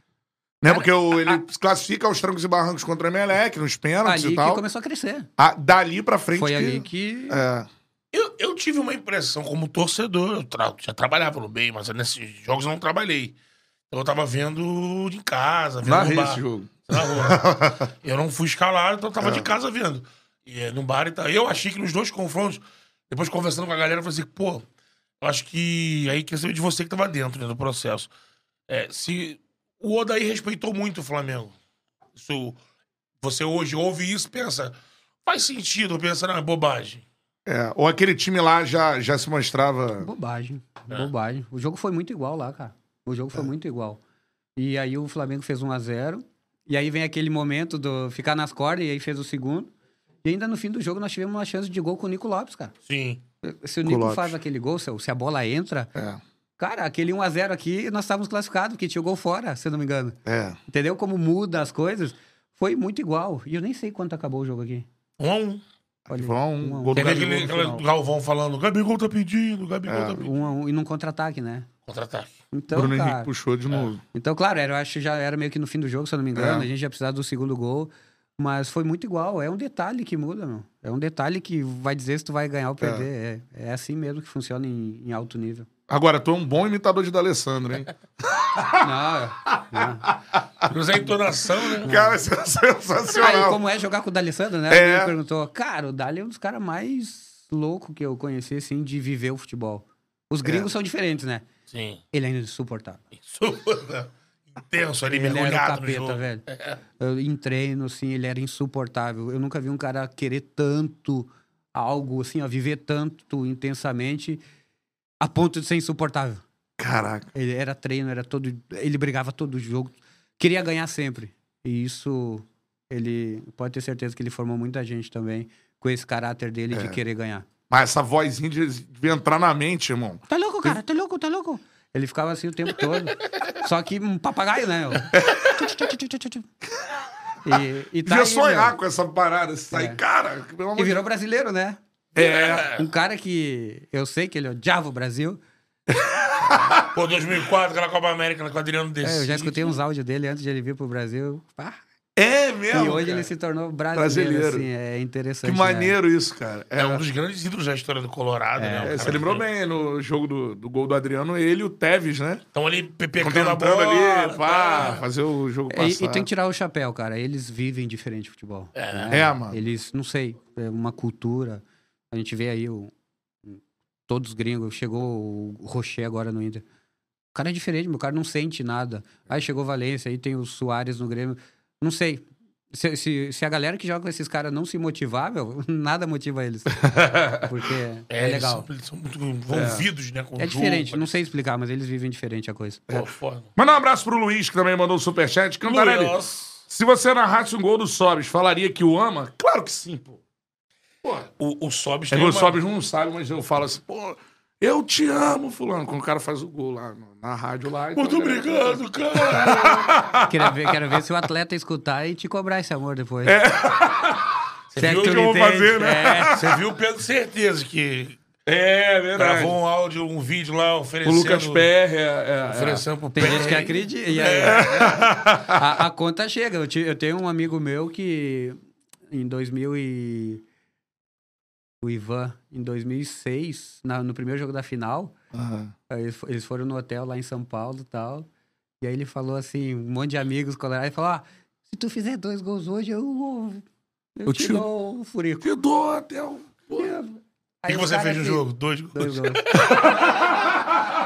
Né? Porque o, ele classifica aos trancos e barrancos contra o Emelec, nos pênaltis ali e tal. que começou a crescer. Ah, dali pra frente. Foi que- ali que. É. Eu, eu tive uma impressão como torcedor, eu tra- já trabalhava no bem, mas nesses jogos eu não trabalhei. Então eu tava vendo de casa, vendo Narrei no bar. esse jogo. Na rua. eu não fui escalado, então eu tava É. de casa vendo. E é, no bar e tal. Eu achei que nos dois confrontos, depois conversando com a galera, eu falei assim, pô, acho que aí quer saber de você que tava dentro né, do processo. É, se o Odaí respeitou muito o Flamengo. Isso, você hoje ouve isso e pensa, faz sentido, pensa, não, é bobagem. É, Ou aquele time lá já, já se mostrava. Bobagem. É. Bobagem. O jogo foi muito igual lá, cara. O jogo É. foi muito igual. E aí o Flamengo fez 1 a 0 E aí vem aquele momento do ficar nas cordas, e aí fez o segundo. E ainda no fim do jogo nós tivemos uma chance de gol com o Nico Lopes, cara. Sim. Se o Nico Lopes. faz aquele gol, se a bola entra, É. cara, aquele 1x0 aqui, nós estávamos classificados, porque tinha o gol fora, se eu não me engano. É. Entendeu como muda as coisas? Foi muito igual. E eu nem sei quanto acabou o jogo aqui. Um a um. Olha, Foi um um a um. Teve aquele. Galvão falando, Gabigol tá pedindo, Gabigol É. tá pedindo. Um a um, e num contra-ataque, né? Contra-ataque. Então, Bruno cara, Henrique puxou de novo. Então, claro, era, eu acho que já era meio que no fim do jogo, se eu não me engano. É. A gente já precisava do segundo gol. Mas foi muito igual. É um detalhe que muda, meu. É um detalhe que vai dizer se tu vai ganhar ou perder. É, é assim mesmo que funciona em, em alto nível. Agora, tu é um bom imitador de D'Alessandro, hein? Não, não. Mas a entonação, né? Cara, isso é Aí, sensacional. como é jogar com o D'Alessandro, né? É. Ele perguntou. Cara, o Dali é um dos caras mais loucos que eu conheci, assim, de viver o futebol. Os gringos são diferentes, né? Sim. Ele é insuportável. Isso. Intenso ali, Ele era o mergulhado capeta, velho. Eu, em treino, assim, ele era insuportável. Eu nunca vi um cara querer tanto algo, assim, ó, viver tanto intensamente a ponto de ser insuportável. Caraca. Ele era treino, era todo. Ele brigava todo jogo. Queria ganhar sempre. E isso, ele pode ter certeza que ele formou muita gente também com esse caráter dele de querer ganhar. Mas essa vozinha de- devia entrar na mente, irmão. Tá louco, cara? Tá louco, tá louco? Ele ficava assim o tempo todo. Só que um papagaio, né? E, e tá Devia aí, sonhar meu. com essa parada. Sair, É. cara. pelo amor E de virou brasileiro, né? É. Um cara que eu sei que ele odiava o Brasil. Pô, 2004, aquela Copa América com o Adriano Desse. É, eu já escutei uns áudios dele antes de ele vir pro Brasil. Pá. É mesmo. e hoje cara. ele se tornou brasileiro, Brasileiro. assim, é interessante. Que né? maneiro isso, cara. É um dos grandes ídolos da história do Colorado, né? O É, cara você lembrou que- bem no jogo do, do gol do Adriano, ele e o Tevez, né? Estão ali pe- pecando a bola. ali, pá, tá. fazer o jogo É, passar. e, e tem que tirar o chapéu, cara. Eles vivem diferente o futebol. né? É, mano. Eles, não sei, é uma cultura. A gente vê aí o, todos os gringos. Chegou o Rocher agora no Inter. O cara é diferente, meu cara não sente nada. Aí chegou o Valência, aí tem o Soares no Grêmio. Não sei. Se, se, se a galera que joga com esses caras não se motivar, meu, nada motiva eles. Porque é, É, eles legal. são- Eles são, muito envolvidos, né? Com É diferente, jogo. não sei explicar, mas eles vivem diferente a coisa. Pô, foda. Manda um abraço pro Luiz, que também mandou o superchat. Cantarelli, Luiz. se você narrasse um gol do Sobis, falaria que o ama? Claro que sim, pô. Pô, O, o Sobis é o uma... Sobis não sabe, mas eu falo assim, pô, eu te amo, fulano. Quando o cara faz o gol lá no- na rádio lá. então Muito obrigado, cara. Quero ver, quero ver se o atleta escutar e te cobrar esse amor depois. Você é viu que o que eu vou entende. fazer, né? É. Você viu o Pedro Certeza que É, verdade. gravou um áudio, um vídeo lá O oferecendo... Lucas PR é, é, é. Oferecendo pro Tem PR. gente que acredita. E aí, a, a conta chega. Eu, ti- eu tenho um amigo meu que em 2000 e... O Ivan, em 2006, na- no primeiro jogo da final, Aham. aí eles fo- eles foram no hotel lá em São Paulo e tal. E aí ele falou assim, um monte de amigos colorados, ele falou, ah, se tu fizer dois gols hoje, eu, eu, Eu te te- dou o furico. Que dó, até o... O que, você fez no jogo? Dois gols. Dois gols.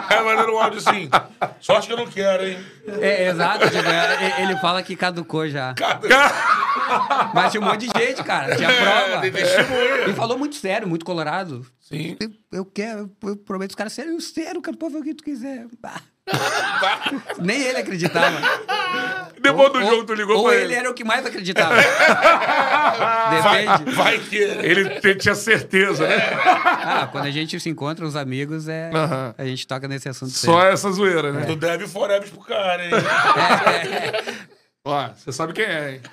Aí mandando um áudio assim. Sorte que eu não quero, hein? É, exato, tipo, é, ele fala que caducou já. Mas tinha um monte de gente, cara. Tinha prova. Tem testemunha. Ele falou muito sério, muito colorado. Sim. Eu, eu quero, eu prometo os caras sério, eu sério, cara, fazer o que tu quiser. Bah. Nem ele acreditava. Depois do Ou- jogo, tu ligou ou pra ele ele. era o que mais acreditava. Vai, Depende. vai que... Ele tinha certeza, né? Ah, quando a gente se encontra, os amigos, é, a gente toca nesse assunto Só sempre. essa zoeira, né? Tu deve forever pro cara, hein? Ó, você sabe quem é, hein?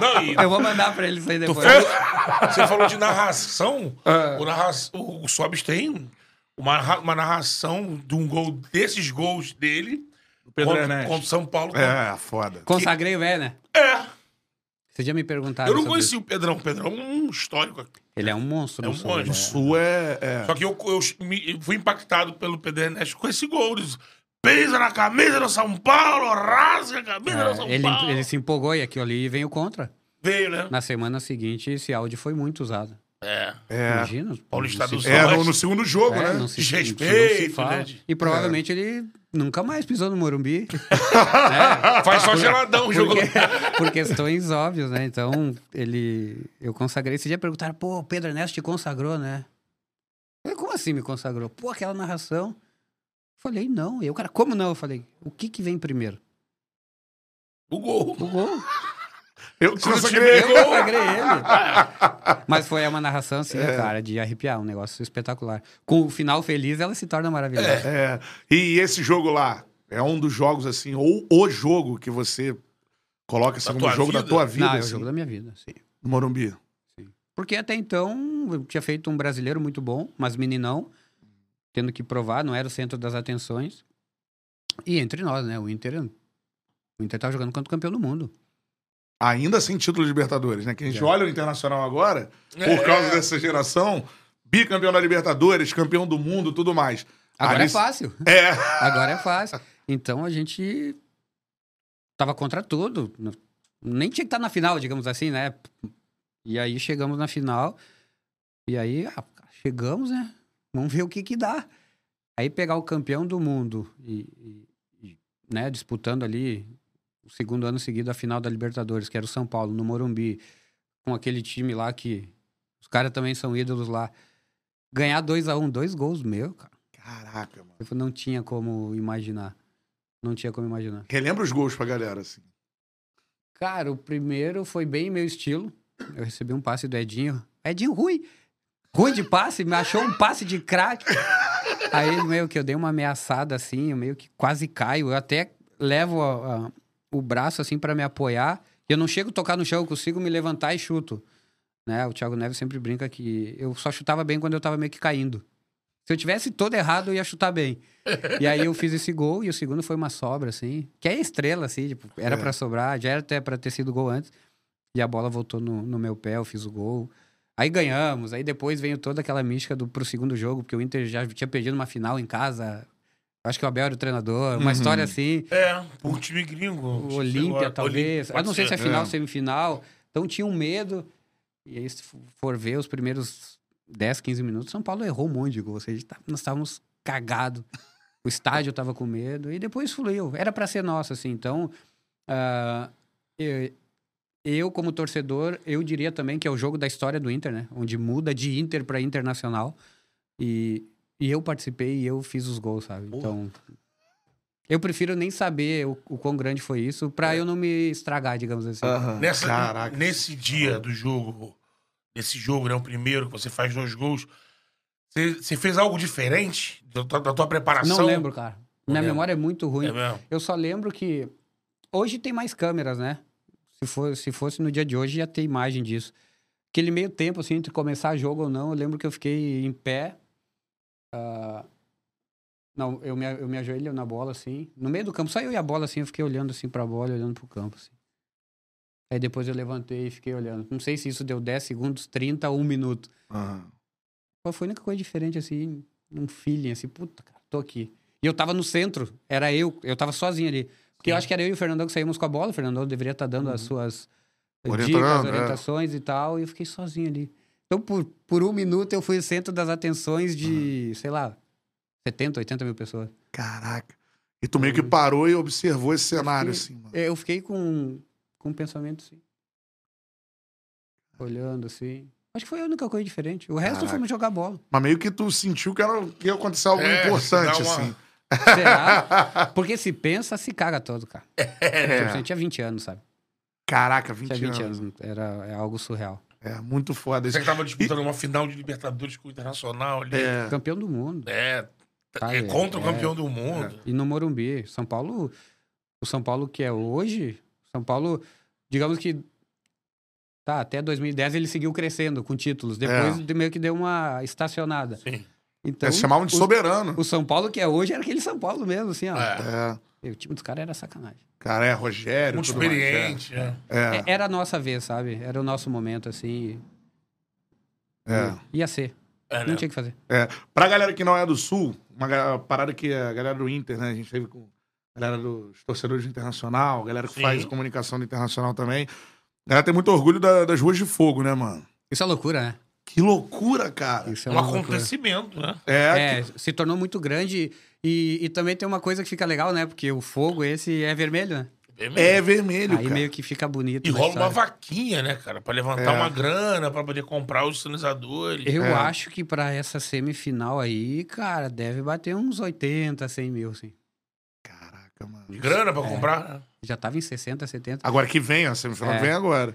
Não, e Eu vou mandar pra ele isso aí tu depois. falou, você falou de narração. É. O, narra, o, o Sobis tem uma, narra- uma narração de um gol, desses gols dele, O Pedro contra, Ernesto. contra o São Paulo. É, foda. Consagrei o velho, né? É. Você já me perguntaram Eu não sobre conheci isso. o Pedrão. O Pedrão é um histórico aqui. Ele é um monstro. É no um monstro. né? O Sul é. é- Só que eu, eu me- fui impactado pelo Pedro Ernesto com esse gol. Pisa na camisa do São Paulo, rasga a camisa do São É, ele, Paulo. ele se empolgou e aquilo ali veio contra. Veio, né? Na semana seguinte, esse áudio foi muito usado. É. É, Imagina. Paulista do Sul. é no, segundo jogo, É, né? não se, Desrespeito, não se fala. né, E provavelmente ele nunca mais pisou no Morumbi. Faz só geladão o jogo. Porque, por questões óbvias, né? Então, ele. Eu consagrei. Esse dia perguntaram, pô, o Pedro Ernesto te consagrou, né? Eu como assim me consagrou? Pô, aquela narração. Falei, não. E o cara, como não? Eu falei, o que que vem primeiro? O gol. O gol. Eu consagrei. Eu ele. Mas foi uma narração, assim, É. cara, de arrepiar, um negócio espetacular. Com o final feliz, ela se torna maravilhosa. É. E esse jogo lá é um dos jogos, assim, ou o jogo que você coloca assim, Da como jogo da vida? tua vida, não, é o assim, jogo da minha vida, sim. no Morumbi. Porque até então eu tinha feito um brasileiro muito bom, mas meninão, tendo que provar, não era o centro das atenções. E entre nós, né? O Inter. O Inter tava jogando contra o campeão do mundo. Ainda sem título de Libertadores, né? Que a gente É. olha o Internacional agora, por É. causa dessa geração, bicampeão da Libertadores, campeão do mundo, tudo mais. Agora Ali- é fácil. É. Agora é fácil. Então a gente tava contra tudo. Nem tinha que estar na final, digamos assim, né? E aí chegamos na final. E aí, ah, chegamos, né? Vamos ver o que que dá. Aí pegar o campeão do mundo e, e- e, né, disputando ali o segundo ano seguido a final da Libertadores, que era o São Paulo, no Morumbi, com aquele time lá que os caras também são ídolos lá. Ganhar 2 a 1 um, dois gols meu, cara. Caraca, mano. Eu não tinha como imaginar. Não tinha como imaginar. Relembra os gols pra galera, assim. Cara, o primeiro foi bem meu estilo. Eu recebi um passe do Edinho. Edinho ruim. Ruim de passe, me achou um passe de craque. Aí, meio que eu dei uma ameaçada assim, eu meio que quase caio. Eu até levo a- a- o braço assim pra me apoiar. E eu não chego a tocar no chão, eu consigo me levantar e chuto. Né? O Thiago Neves sempre brinca que eu só chutava bem quando eu tava meio que caindo. Se eu tivesse todo errado, eu ia chutar bem. E aí eu fiz esse gol e o segundo foi uma sobra, assim. Que é estrela, assim, tipo, era É. pra sobrar, já era até pra ter sido gol antes. E a bola voltou no, no meu pé, eu fiz o gol. Aí ganhamos, aí depois veio toda aquela mística do, pro segundo jogo, porque o Inter já tinha perdido uma final em casa. Acho que o Abel era o treinador, uma Uhum. história assim. É, por time gringo. O Olímpia, talvez. Ah, não sei se é pode final, É. semifinal. Então tinha um medo. E aí, se for ver os primeiros 10, 15 minutos, São Paulo errou um monte de gol. Ou seja, tá- nós estávamos cagados. O estádio tava com medo. E depois fluiu. Era para ser nosso, assim. Então, eu, eu, como torcedor, eu diria também que é o jogo da história do Inter, né? Onde muda de Inter para Internacional. E, e eu participei e eu fiz os gols, sabe? Então, eu prefiro nem saber o, o quão grande foi isso pra eu não me estragar, digamos assim. Nessa, Caraca. Nesse dia do jogo, nesse jogo, né? O primeiro que você faz dois gols. Você, você fez algo diferente da tua, da tua preparação? Não lembro, cara. Minha lembro. memória é muito ruim. É mesmo? Eu só lembro que hoje tem mais câmeras, né? Se, for, se fosse no dia de hoje, ia ter imagem disso. Aquele meio tempo, assim, entre começar jogo ou não, eu lembro que eu fiquei em pé. ah, Não, eu me, eu me ajoelho na bola, assim. No meio do campo, só eu e a bola, assim, eu fiquei olhando, assim, pra bola, olhando pro campo, assim. Aí depois eu levantei e fiquei olhando. Não sei se isso deu 10 segundos, 30 ou 1 minuto. Aham. Pô, Foi a única coisa diferente, assim, um feeling, assim, puta, cara, tô aqui. E eu tava no centro, era eu, eu tava sozinho ali. Porque eu acho que era eu e o Fernandão que saímos com a bola, o Fernandão deveria estar dando as suas dicas, é. orientações e tal, e eu fiquei sozinho ali. Então, por, por um minuto, eu fui o centro das atenções de, sei lá, 70, 80 mil pessoas. Caraca. E tu meio que parou e observou esse cenário, fiquei- assim, mano. Eu fiquei com, com um pensamento assim. Olhando assim. Acho que foi a única coisa diferente. O resto Caraca. fomos jogar bola. Mas meio que tu sentiu que, era, que ia acontecer algo É, importante, uma- assim. Será? Porque se pensa, se caga todo, cara. É. Tipo, tinha 20 anos, sabe? Caraca, 20, Tinha 20 anos. anos. Era é algo surreal. É, muito foda Você isso. que tava disputando uma final de Libertadores com o Internacional ali. É, Campeão do mundo. É. Ah, é é, contra o é. campeão do mundo. E no Morumbi. São Paulo. O São Paulo que é hoje. São Paulo, digamos que. Tá, até 2010 ele seguiu crescendo com títulos. Depois É. de- meio que deu uma estacionada. Sim. Então, Eles chamavam de o- soberano. O São Paulo que é hoje era aquele São Paulo mesmo, assim, ó. É, É. E O time dos caras era sacanagem. Cara, é Rogério. muito mais, experiente. é. É. É. É, Era a nossa vez, sabe? Era o nosso momento, assim. é. Ia ser. É, né? Não tinha o que fazer. É, pra galera que não é do Sul, uma parada que a galera do Inter, né? A gente teve com a galera dos torcedores do Internacional, a galera que Sim. faz comunicação do Internacional também. A galera tem muito orgulho da- das ruas de fogo, né, mano? Isso é loucura, né? Que loucura, cara. Isso é Um loucura. acontecimento, né? É, É, se tornou muito grande e, e também tem uma coisa que fica legal, né? Porque o fogo esse é vermelho, né? é vermelho, Aí cara. meio que fica bonito. E rola uma vaquinha, né, cara? Pra levantar É. uma grana, pra poder comprar os sinalizadores. Eu É. acho que pra essa semifinal aí, cara, deve bater uns 80, 100 mil, assim. Caraca, mano. Grana É. pra comprar. né? Já tava em 60, 70. Agora que vem, a semifinal É. vem agora.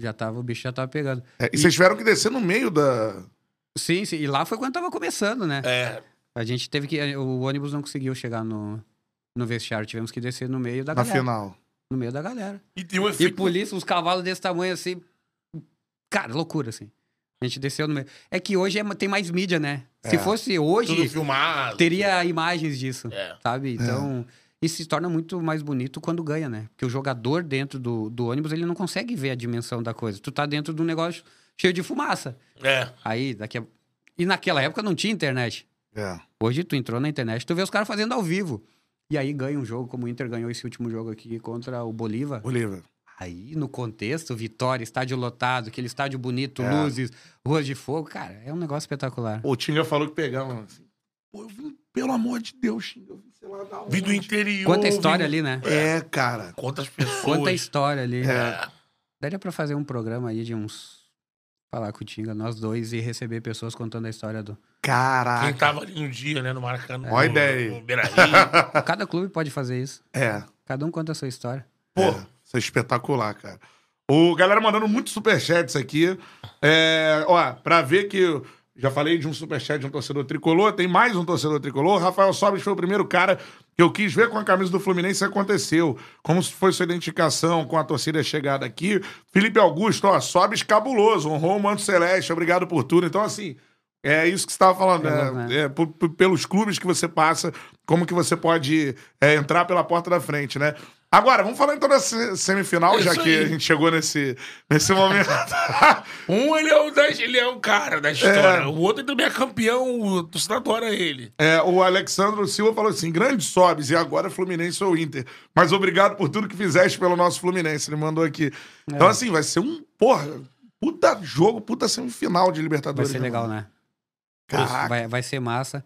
Já tava, o bicho já tava pegando. É, e vocês tiveram que descer no meio da. Sim, sim. E lá foi quando tava começando, né? É. A gente teve que. O ônibus não conseguiu chegar no, no vestiário. Tivemos que descer no meio da na galera. final. No meio da galera. E tem um E efeito. polícia, uns cavalos desse tamanho assim. Cara, loucura, assim. A gente desceu no meio. É que hoje é- tem mais mídia, né? Se É. fosse Tudo hoje, filmado. teria imagens disso. É. Sabe? Então. Isso se torna muito mais bonito quando ganha, né? Porque o jogador dentro do, do ônibus, ele não consegue ver a dimensão da coisa. Tu tá dentro de um negócio cheio de fumaça. É. Aí, daqui a... E naquela época não tinha internet. É. Hoje tu entrou na internet, tu vê os caras fazendo ao vivo. E aí ganha um jogo, como o Inter ganhou esse último jogo aqui contra o Bolívar. Bolívar. Aí, no contexto, vitória, estádio lotado, aquele estádio bonito, É. luzes, ruas de fogo, cara, é um negócio espetacular. O Tinga falou que pegava assim. Pô, eu vim, pelo amor de Deus, Tinga, eu vim, sei lá, da onde. Vim do interior. Quanta história vim- ali, né? É, cara. Quantas pessoas. Quanta história ali. É. Daria pra fazer um programa aí de uns. Falar com o Tinga, nós dois, e receber pessoas contando a história do. Caraca. Quem tava ali no dia, né, no Maracanã. A no- ideia. No. Cada clube pode fazer isso. É. Cada um conta a sua história. Pô, isso é espetacular, cara. O galera mandando muitos superchats aqui. É, ó, pra ver que. Já falei de um superchat de um torcedor tricolor, tem mais um torcedor tricolor. Rafael Sobres foi o primeiro cara que eu quis ver com a camisa do Fluminense aconteceu. Como foi sua identificação com a torcida chegada aqui. Felipe Augusto, ó, Sobres cabuloso, honrou o manto celeste, obrigado por tudo. Então, assim, é isso que você estava falando, É né? É, por- pelos clubes que você passa, como que você pode é, entrar pela porta da frente, né? Agora, vamos falar então da se- semifinal, já Isso que aí. a gente chegou nesse, nesse momento. Um, ele é o, da, ele é o cara da história. O outro também é campeão, o torcedor adora ele. É, o Alexandro Silva falou assim: grande sobes, e agora Fluminense ou Inter. Mas obrigado por tudo que fizeste pelo nosso Fluminense. Ele mandou aqui. É. Então, assim, vai ser um, porra, puta jogo, puta semifinal de Vai Libertadores. ser legal, né? Caraca. Vai, vai ser massa.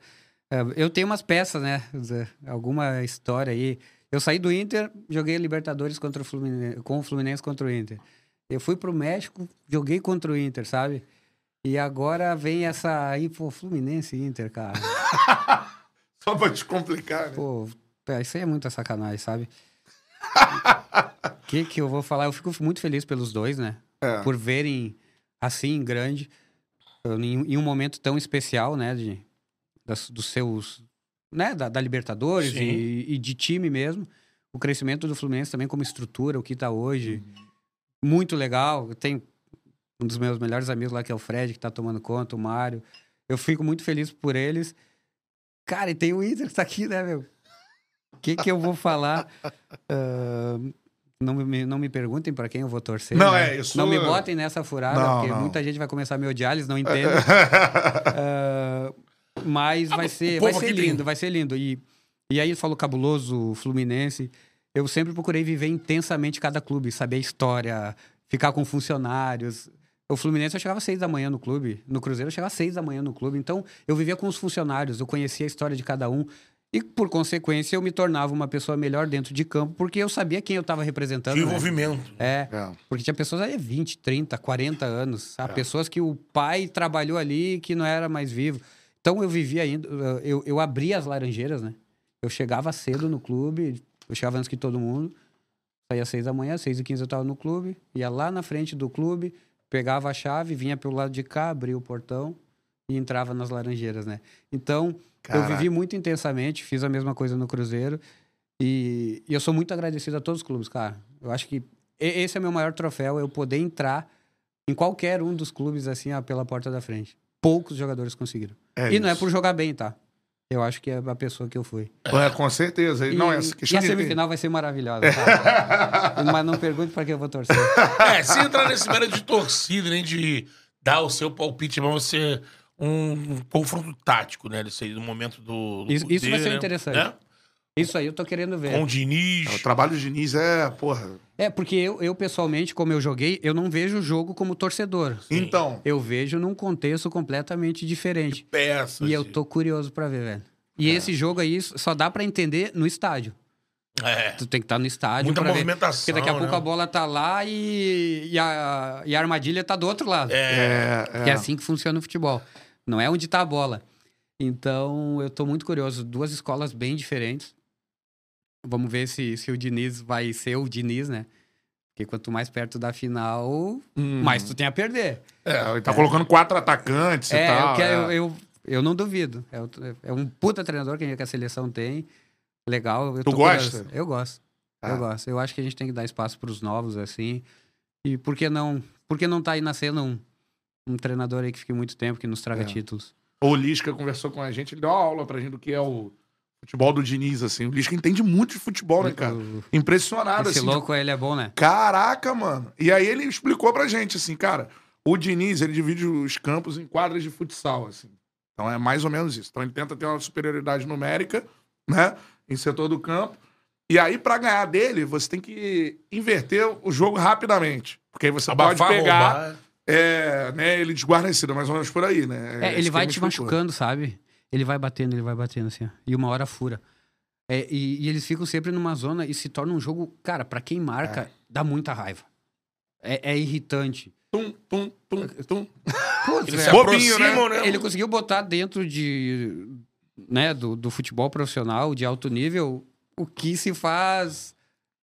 É, Eu tenho umas peças, né? Zé? Alguma história aí. Eu saí do Inter, joguei Libertadores contra o Fluminense, com o Fluminense contra o Inter. Eu fui pro México, joguei contra o Inter, sabe? E agora vem essa aí, pô, Fluminense Inter, cara. Só pra te complicar, né? Pô, isso aí é muita sacanagem, sabe? O que que eu vou falar? Eu fico muito feliz pelos dois, né? É. Por verem assim, grande, em, em um momento tão especial, né? De, das- dos seus... Né? Da, da Libertadores e, e de time mesmo. O crescimento do Fluminense também como estrutura, o que tá hoje. Muito legal. Tem um dos meus melhores amigos lá, que é o Fred, que tá tomando conta, o Mário. Eu fico muito feliz por eles. Cara, e tem o Inter que tá aqui, né, meu? O que que eu vou falar? Ah, não, me, não me perguntem para quem eu vou torcer. Não, né? é, isso- Não me botem nessa furada, Não, porque não. muita gente vai começar a me odiar, eles não entendem. Ah, mas vai o ser, vai ser tem- lindo, vai ser lindo. E, e aí falou cabuloso, Fluminense. Eu sempre procurei viver intensamente cada clube, saber a história, ficar com funcionários. O Fluminense eu chegava às seis da manhã no clube, no Cruzeiro eu chegava às seis da manhã no clube. Então eu vivia com os funcionários, eu conhecia a história de cada um. E por consequência eu me tornava uma pessoa melhor dentro de campo, porque eu sabia quem eu estava representando. De né? envolvimento. É, É. porque tinha pessoas aí 20, 30, 40 anos, sabe? Pessoas que o pai trabalhou ali e que não era mais vivo. Então eu vivia ainda, eu, eu abria as laranjeiras, né? Eu chegava cedo no clube, eu chegava antes que todo mundo, saía às seis da manhã, seis e quinze eu tava no clube, ia lá na frente do clube, pegava a chave, vinha pelo lado de cá, abria o portão e entrava nas laranjeiras, né? Então, Caraca. eu vivi muito intensamente, fiz a mesma coisa no Cruzeiro e, e eu sou muito agradecido a todos os clubes, cara. Eu acho que esse é meu maior troféu, eu poder entrar em qualquer um dos clubes assim, ó, pela porta da frente. Poucos jogadores conseguiram. É e não é isso. por jogar bem, tá? Eu acho que é a pessoa que eu fui. É, com certeza. E, não, essa e a de- semifinal vai ser maravilhosa. tá? Mas não pergunte pra quem eu vou torcer. É, sem entrar nesse mérito de torcida, nem de dar o seu palpite, mas você um, um confronto tático, né? Desse aí, no momento do. do Isso- isso vai ser né? interessante. Né? Isso aí eu tô querendo ver. Com o Diniz. É, O trabalho do Diniz é, porra. É, porque eu, eu, pessoalmente, como eu joguei, eu não vejo o jogo como torcedor. Então, Eu vejo num contexto completamente diferente. Peças. E eu tô curioso pra ver, velho. E esse jogo aí só dá pra entender no estádio. É. Tu tem que estar no estádio Muita pra ver. movimentação, Porque daqui a pouco né? a bola tá lá e, e, a, e a armadilha tá do outro lado. É. é, Que é assim que funciona o futebol. Não é onde tá a bola. Então, eu tô muito curioso. Duas escolas bem diferentes. Vamos ver se, se o Diniz vai ser o Diniz, né? Porque quanto mais perto da final, Hum. mais tu tem a perder. É, ele tá colocando quatro atacantes e É, tal. eu, quero, é. eu, eu, eu não duvido. É, é um puta treinador que a- que a seleção tem. Legal. Eu Tu gosta? curioso. Eu gosto. Ah. Eu gosto. Eu acho que a gente tem que dar espaço pros novos, assim. E por que não, por que não tá aí nascendo um, um treinador aí que fique muito tempo, que nos traga É. títulos? O Lisca conversou com a gente, ele deu uma aula pra gente do que é o futebol do Diniz, assim. O Lisca entende muito de futebol, né, cara? O- Impressionado, Esse assim. de- louco, ele é bom, né? Caraca, mano. E aí ele explicou pra gente, assim, cara, o Diniz, ele divide os campos em quadras de futsal, assim. Então é mais ou menos isso. Então ele tenta ter uma superioridade numérica, né, em setor do campo. E aí, pra ganhar dele, você tem que inverter o jogo rapidamente. Porque aí você Abafar, pode pegar, roubar. é, né, ele desguarnecido, mais ou menos por aí, né? É, Esse ele vai te machucando, sabe? Ele vai batendo, ele vai batendo assim, ó. E uma hora fura. É, e, e eles ficam sempre numa zona e se torna um jogo, cara, pra quem marca, É. dá muita raiva. É, é irritante. Tum, tum, tum, tum. Putz, Eles se aproximam, né? ele conseguiu botar dentro de, né, do, do futebol profissional de alto nível o que se faz,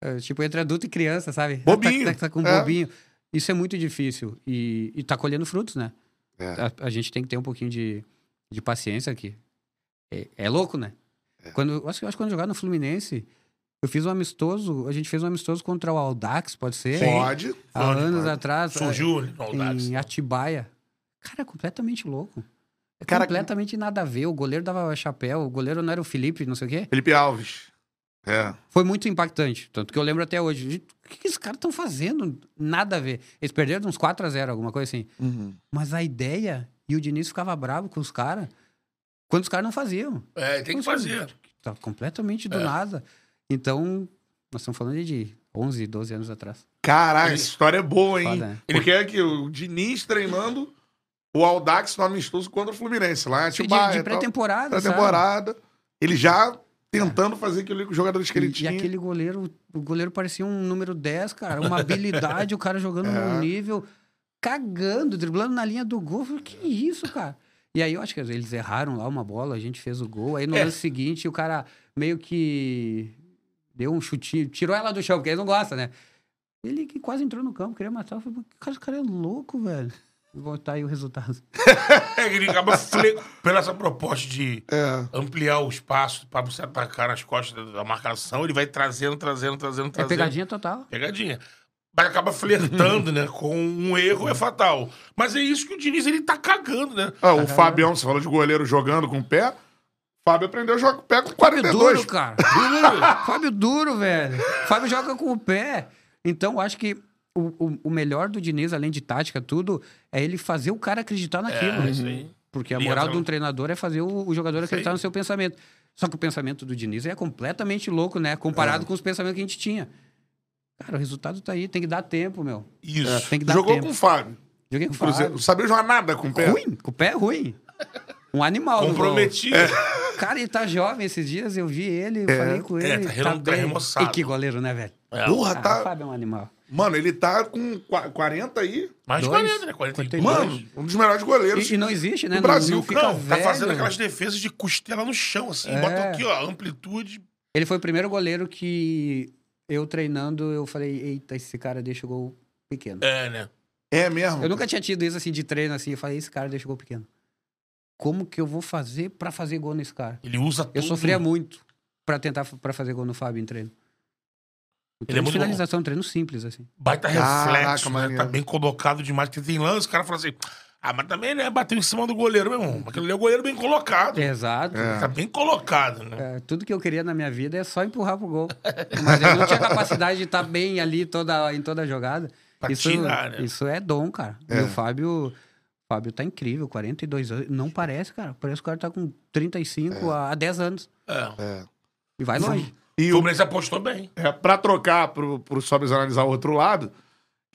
é, tipo, entre adulto e criança, sabe? Ah, Bobinho, Tá, tá, tá com é. bobinho. Isso é muito difícil. E, e tá colhendo frutos, né? É. A, a gente tem que ter um pouquinho de, de paciência aqui. É, é louco, né? Quando, eu acho, acho que quando jogar no Fluminense, eu fiz um amistoso, a gente fez um amistoso contra o Aldax, pode ser? Pode. Há pode, anos pode. atrás. Surgiu no Audax. Em Atibaia. Cara, é completamente louco. É Cara, completamente nada a ver. O goleiro dava chapéu, o goleiro não era o Felipe, não sei o quê. Felipe Alves. É. Foi muito impactante. Tanto que eu lembro até hoje. O que, que esses caras estão fazendo? Nada a ver. Eles perderam uns 4 a 0 alguma coisa assim. Mas a ideia, e o Diniz ficava bravo com os caras, quando os caras não faziam. É, tem que fazer. Tá completamente do É. nada. Então, nós estamos falando de 11, 12 anos atrás. Caraca, essa história é boa, hein? Foda, né? Porque é que o Diniz treinando o Aldax no amistoso contra o Fluminense, lá em De, Atibaia. de pré-temporada? Pré-temporada. Ele já tentando fazer aquilo ali com os jogadores que ele E, e tinha. aquele goleiro, o goleiro parecia um número 10, cara. Uma habilidade, o cara jogando É. num nível, cagando, driblando na linha do gol. Eu falei, que isso, cara? E aí eu acho que eles erraram lá uma bola, a gente fez o gol. Aí no É. lance seguinte, o cara meio que deu um chutinho, tirou ela do chão, porque eles não gostam, né? Ele que quase entrou no campo, queria matar. Eu falei, cara, esse cara é louco, velho. Vou botar aí o resultado. É que ele acaba fle... pela essa proposta de É. ampliar o espaço para você atacar nas costas da- da marcação, ele vai trazendo, trazendo, trazendo, É trazendo. pegadinha total. Pegadinha. Mas acaba flertando, né? Com um erro é fatal. Mas é isso que o Diniz ele tá cagando, né? Ah, o Fabião, você falou de goleiro jogando com o pé. O Fábio aprendeu a jogar com o pé com Fábio 42. duro, cara. Fábio duro, velho. Fábio joga com o pé. Então, eu acho que o, o, o melhor do Diniz, além de tática, tudo, é ele fazer o cara acreditar naquilo. É, isso aí. Porque a moral de um treinador é fazer o, o jogador acreditar no seu pensamento. Só que o pensamento do Diniz é completamente louco, né? Comparado com os pensamentos que a gente tinha. Cara, o resultado tá aí, tem que dar tempo, meu. Isso. Tem que dar Jogou tempo. com o Fábio. Joguei com o. Fábio. Sabia jogar nada com o pé? Ruim, com o pé é ruim. Um animal. no. Comprometido. Cara, ele tá jovem esses dias, eu vi ele, eu falei com É, ele. tá remo- tá remoçado. E que goleiro, né, velho? É, Porra, Ah, tá. o Fábio é um animal. Mano, ele tá com qua- 40 aí. mais de dois, 40, né? 42. Mano, um dos melhores goleiros. E, e não existe, né? do Brasil, não, não fica Não, tá fazendo aquelas defesas de costela no chão, assim. É. Bota aqui, ó, amplitude. Ele foi o primeiro goleiro que eu treinando, eu falei, eita, esse cara deixa o gol pequeno. É, né? É mesmo. Eu nunca tinha tido isso assim de treino assim, eu falei, esse cara deixa o gol pequeno. Como que eu vou fazer pra fazer gol nesse cara? Ele usa tudo. Eu sofria muito pra tentar pra fazer gol no Fábio em treino. O Ele é muito finalização, um treino simples assim. Baita Caraca, reflexo, né? Tá bem colocado demais. Porque tem lance, o cara fala assim... Ah, mas também, né? Bateu em cima do goleiro, meu irmão. Aquele ali é o goleiro bem colocado. Exato. Tá bem colocado, né? É, tudo que eu queria na minha vida é só empurrar pro gol. Mas eu não tinha capacidade de estar bem ali toda, em toda a jogada. Pra Isso, tirar, né? isso é dom, cara. E o Fábio, o Fábio tá incrível, 42 anos. Não parece, cara. Parece que o cara tá com 35 há 10 anos. É. E vai longe. E O o, Fluminense apostou bem. é, pra trocar pro, pro Sobres analisar o outro lado,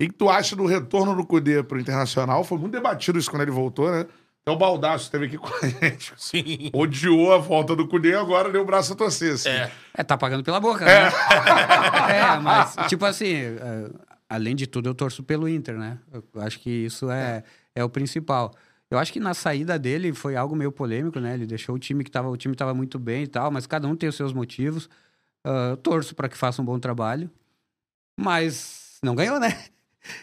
o que, tu acha do retorno do Cudê pro Internacional? Foi muito debatido isso quando ele voltou, né? Então o Baldaço esteve aqui com a gente. Sim. Odiou a volta do Cudê, agora deu o braço a torcer. assim. É. É, tá pagando pela boca, né? É, mas, tipo assim, é, além de tudo, eu torço pelo Inter, né? Eu acho que isso é, é o principal. Eu acho que na saída dele foi algo meio polêmico, né? Ele deixou o time que tava, o time tava muito bem e tal, mas cada um tem os seus motivos. Eu torço para que faça um bom trabalho, mas não ganhou, né?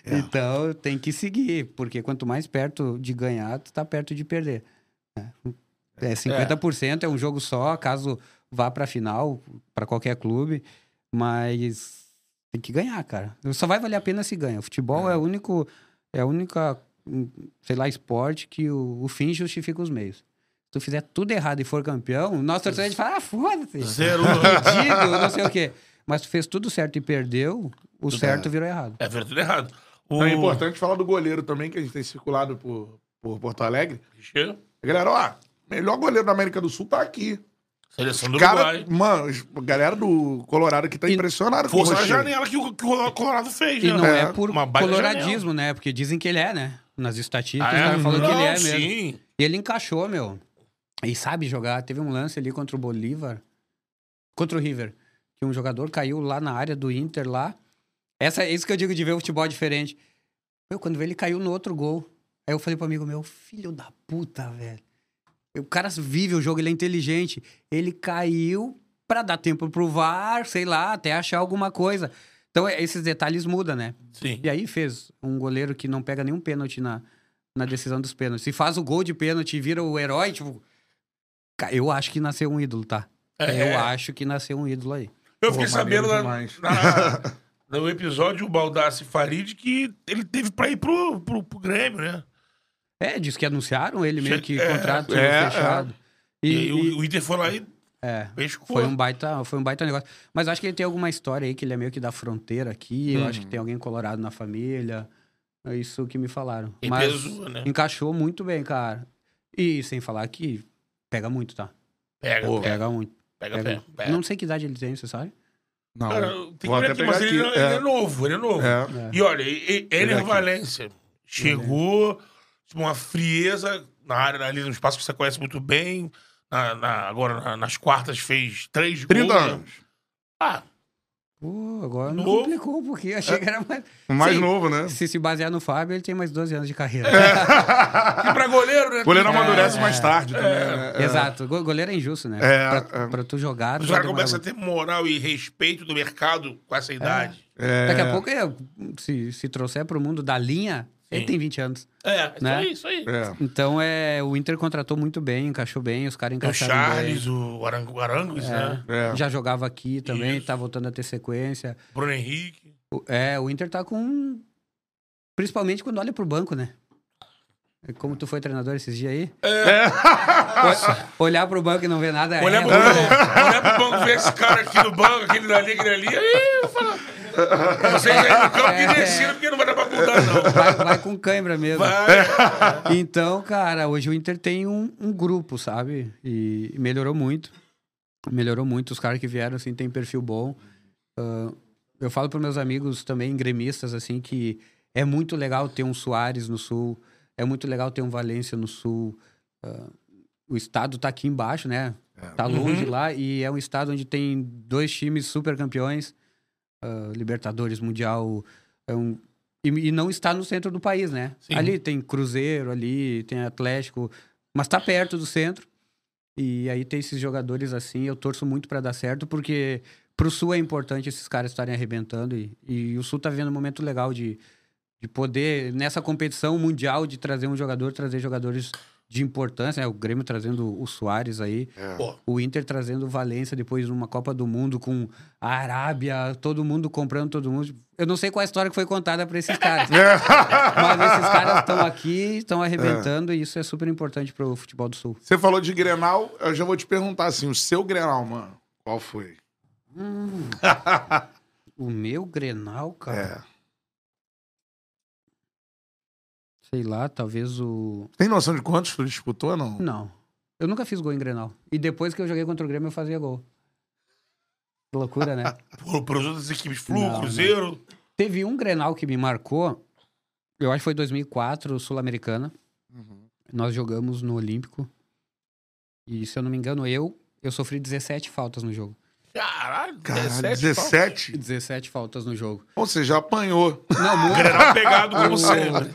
Então tem que seguir, porque quanto mais perto de ganhar, tu tá perto de perder. né? É 50%, é um jogo só, caso vá pra final, para qualquer clube, mas tem que ganhar, cara. Só vai valer a pena se ganha. O futebol é, o único, é a única, hum, sei lá, esporte que o, o fim justifica os meios. Se tu fizer tudo errado e for campeão, nosso torcedor fala, ah, foda-se. Zero. Não sei o quê. Mas tu fez tudo certo e perdeu, o certo virou errado. É, fez tudo errado. O... Então é importante falar do goleiro também, que a gente tem circulado por, por Porto Alegre. Chega. Galera, ó, melhor goleiro da América do Sul tá aqui. Seleção do Cara, Uruguai. mano, a galera do Colorado aqui tá E- impressionada com o Rocher. janela que o, que o Colorado fez, E né? não é, É, por coloradismo, né? Porque dizem que ele é, né? Nas estatísticas, Ah, o é? cara falou que ele é Não, mesmo. Sim. E ele encaixou, meu. E sabe jogar. Teve um lance ali contra o Bolívar. Contra o River. Que um jogador caiu lá na área do Inter lá. Essa, é isso que eu digo de ver o futebol diferente. Eu, quando vi ele caiu no outro gol. Aí eu falei pro amigo meu, filho da puta, velho. O cara vive o jogo, ele é inteligente. Ele caiu pra dar tempo pro VAR, sei lá, até achar alguma coisa. Então, é- esses detalhes mudam, né? Sim. E aí fez um goleiro que não pega nenhum pênalti na, na decisão dos pênaltis. Se faz o gol de pênalti e vira o herói, tipo. Eu acho que nasceu um ídolo, tá? É. Eu acho que nasceu um ídolo aí. Eu fiquei sabendo na, demais. na- no episódio o Baldassi Farid que ele teve pra ir pro, pro, pro Grêmio, né? É, diz que anunciaram ele meio que É, contrato é, fechado. E, E, o, e- o Inter foi lá e é, pescou. foi um, baita, foi um baita negócio. Mas acho que ele tem alguma história aí que ele é meio que da fronteira aqui. Eu acho que tem alguém colorado na família. É isso que me falaram. E Mas pesou, né? encaixou muito bem, cara. E sem falar que pega muito, tá? Pega, Pô, pega, Pega muito. pega, Pega. pega. pega. Não sei que idade ele tem, você sabe? Não, Cara, tem que vou ver até aqui, mas ele, aqui. ele é. É. novo, ele é novo. É. E olha, e- e- Ener aqui. Valência chegou, tipo, uma frieza na área ali, no espaço que você conhece muito bem. Na, na- agora, na- nas quartas, fez três 30 gols. né? anos. Ah, Pô, agora Novo. complicou um pouquinho. Achei que era mais. O mais Sim, novo, né? Se se basear no Fábio, ele tem mais 12 anos de carreira. e pra goleiro, né? Goleiro amadurece é. mais tarde também, né? É. Exato. Go- Goleiro é injusto, né? É, pra, é. pra tu jogar. tu Os vai caras demorar começam a ter moral e respeito do mercado com essa idade. É. Daqui a pouco, é, se, se trouxer pro mundo da linha, ele tem 20 anos. É, isso Né? aí, isso aí. É. Então, é, o Inter contratou muito bem, encaixou bem, os caras Tem o encaixaram Charles, o Arango, Arangos, bem. né? É. É. Já jogava aqui também, Isso. tá voltando a ter sequência. Bruno Henrique. O- É, o Inter tá com. Principalmente quando olha pro banco, né? Como tu foi treinador esses dias aí? O- Olhar pro banco e não ver nada. Olhar é, pro banco, olhar pro banco, ver esse cara aqui no banco, aquele dali, aquele ali. Aí eu falo. Vocês aí no campo e descendo, porque não vai dar pra mudar, não. vai, vai com cãibra mesmo. Vai. Então, cara, hoje o Inter tem um, um grupo, sabe? E melhorou muito. Melhorou muito. Os caras que vieram, assim, tem perfil bom. Ah, eu falo para meus amigos também, gremistas, assim, que é muito legal ter um Soares no Sul. É muito legal ter um Valência no Sul. Ah, o estado tá aqui embaixo, né? Tá longe lá. E é um estado onde tem dois times super campeões. Ah, Libertadores, Mundial. É um, e, e não está no centro do país, né? Sim. Ali tem Cruzeiro, ali tem Atlético, mas tá perto do centro. E aí tem esses jogadores assim, eu torço muito para dar certo, porque pro Sul é importante esses caras estarem arrebentando. E, e o Sul tá vendo um momento legal de, de poder, nessa competição mundial, de trazer um jogador, trazer jogadores de importância, né? O Grêmio trazendo o Soares aí, Pô, o Inter trazendo o Valência depois de uma Copa do Mundo com a Arábia, todo mundo comprando todo mundo. Eu não sei qual a história que foi contada para esses caras. mas esses caras estão aqui, estão arrebentando e isso é super importante pro futebol do Sul. Você falou de Grenal, eu já vou te perguntar assim, o seu Grenal, mano, qual foi? O meu Grenal, cara, É. sei lá, talvez o Tem noção de quantos tu disputou, não? Não. Eu nunca fiz gol em Grenal. E depois que eu joguei contra o Grêmio, eu fazia gol. Que loucura, né? por, por outras equipes, Flu, Não, Cruzeiro. Teve um Grenal que me marcou, eu acho que foi 2004, Sul-Americana. Nós jogamos no Olímpico. E, se eu não me engano, eu, eu sofri 17 faltas no jogo. Caralho, Caralho, 17. 17? 17 faltas no jogo. Ou seja, apanhou. Não, muito. Grenal pegado como sempre.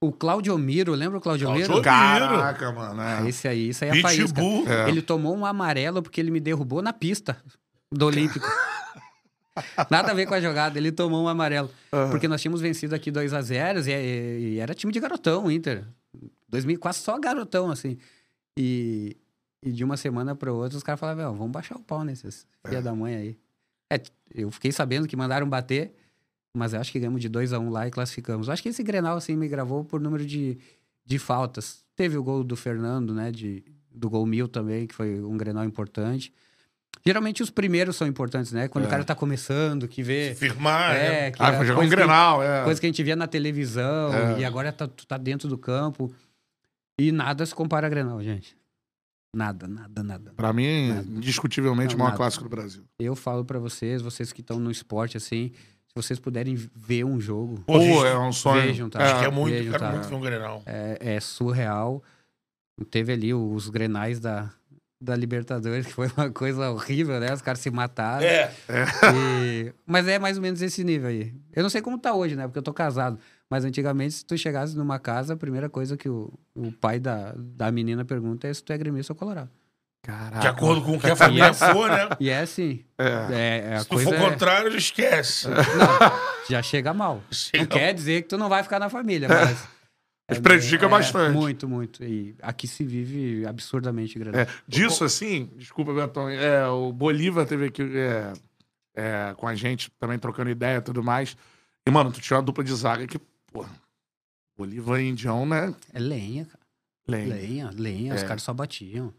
O Claudio Miro, lembra o Claudio Miro? Caraca, mano. Ah, É. Esse aí, isso aí é a faísca. É. Ele tomou um amarelo porque ele me derrubou na pista do Olímpico. Nada a ver com a jogada, ele tomou um amarelo. Porque nós tínhamos vencido aqui 2 a 0 e, e era time de garotão, o Inter. 2004 só garotão, assim. E, e de uma semana para outra os caras falavam, "Meu, vamos baixar o pau nesses filha da mãe aí. É, eu fiquei sabendo que mandaram bater, mas eu acho que ganhamos de 2 a 1 lá e classificamos. Eu acho que esse Grenal, assim, me gravou por número de, de faltas. Teve o gol do Fernando, né, de, do gol mil também, que foi um Grenal importante. Geralmente os primeiros são importantes, né? Quando o cara tá começando, que vê... Firmar, né? É, que Ah, jogar um coisa que- Grenal, é. Coisa que a gente via na televisão É. e agora tá, tu tá dentro do campo. E nada se compara a Grenal, gente. Nada, nada, nada. Pra mim, Nada. indiscutivelmente, o maior nada. clássico do Brasil. Eu falo pra vocês, vocês que estão no esporte, assim, se vocês puderem ver um jogo, Pô, gente, é um sonho. Vejam, tá? acho que é É, muito, vejam, quero tá? muito ver um Grenal. é, é surreal. Teve ali os grenais da, da Libertadores, que foi uma coisa horrível, né? Os caras se mataram. É, E- Mas é mais ou menos esse nível aí. Eu não sei como tá hoje, né? Porque eu tô casado. Mas antigamente, se tu chegasse numa casa, a primeira coisa que o, o pai da, da menina pergunta é se tu é gremista ou colorado. Caraca. de acordo com o que a família for, né? E é assim. É. É, é Se tu for é- contrário, esquece. Não, já chega mal. Chega não quer dizer que tu não vai ficar na família, mas... Mas prejudica é, bastante. Muito, muito. E aqui se vive absurdamente grande. É, disso, assim, desculpa, Betão, é, o Bolívar teve aqui é, é, com a gente, também trocando ideia e tudo mais. E, mano, tu tinha uma dupla de zaga que, porra, Bolívar e Indião, né? É lenha, cara. Lembra? Lenha, lenha. Os É. caras só batiam.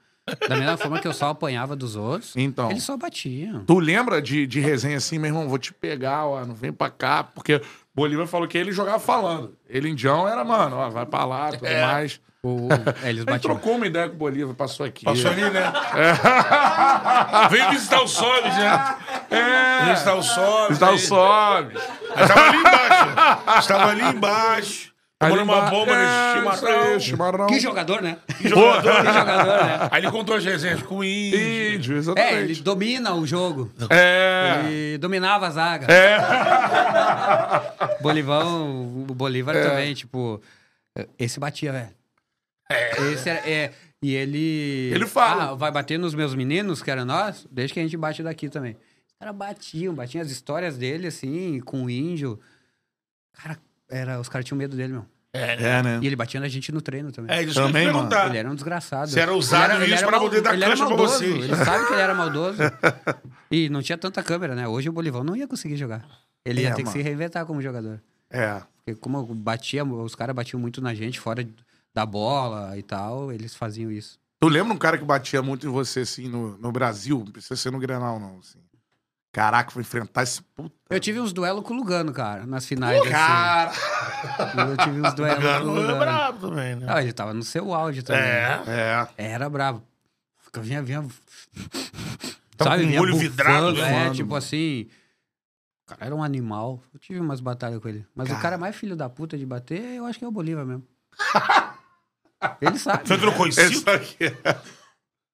Da mesma forma que eu só apanhava dos outros, Então, eles só batiam. tu lembra de, de resenha assim, meu irmão, vou te pegar, ó, não vem pra cá, porque Bolívar falou que ele jogava falando. Ele, Indião, era, mano, ó, vai pra lá, tudo É. mais. O- é, eles Ele batiam. trocou uma ideia com o Bolívar, passou aqui. Passou ali, né? É. Vem visitar o Sobes, né? Vem visitar o Sobes. Está o. Sobes. Estava ali embaixo. Estava ali embaixo. Tomando uma bomba é, aí, chimarrão. chimarrão. Que jogador, né? Que jogador, Que jogador, né? Aí ele contou as resenhas com o Índio. Índio, É, ele exatamente. domina o jogo. É. Ele dominava a zaga. É. Bolivão, o Bolívar É. também, tipo. Esse batia, velho. Esse era, é. E ele. Ele fala. Ah, vai bater nos meus meninos, que era nós? Deixa que a gente bate daqui também. Os caras batiam, batiam as histórias dele, assim, com o índio. Cara, era, os caras tinham medo dele, meu. É, né? É, né? E ele batia na gente no treino também. É, isso que ia Também, te mano. Ele era um desgraçado. Você era usado Ele nisso ele pra poder dar ele era cancha pra vocês. Ele sabe que ele era maldoso. E não tinha tanta câmera, né? Hoje o Bolivão não ia conseguir jogar. Ele ia É, ter que mano. se reinventar como jogador. É. Porque como batia, os caras batiam muito na gente, fora da bola e tal, eles faziam isso. Tu lembra um cara que batia muito em você, assim, no, no Brasil? Não precisa ser no Grenal, não. Assim. Caraca, vou enfrentar esse puta. Eu tive uns duelos com o Lugano, cara, nas finais. assim. Cara! Eu tive uns duelos com o Gano é Lugano. brabo também, né? Ah, ele tava no seu áudio também. É. É. Era brabo. Ficava- Vinha, vinha. Tava com o vinha olho vidrado, bufando, né, É, mano? tipo assim. O cara era um animal. Eu tive umas batalhas com ele. Mas Cara. o cara mais filho da puta de bater, eu acho que é o Bolívar mesmo. ele sabe. Você trocou Esse Cito? aqui.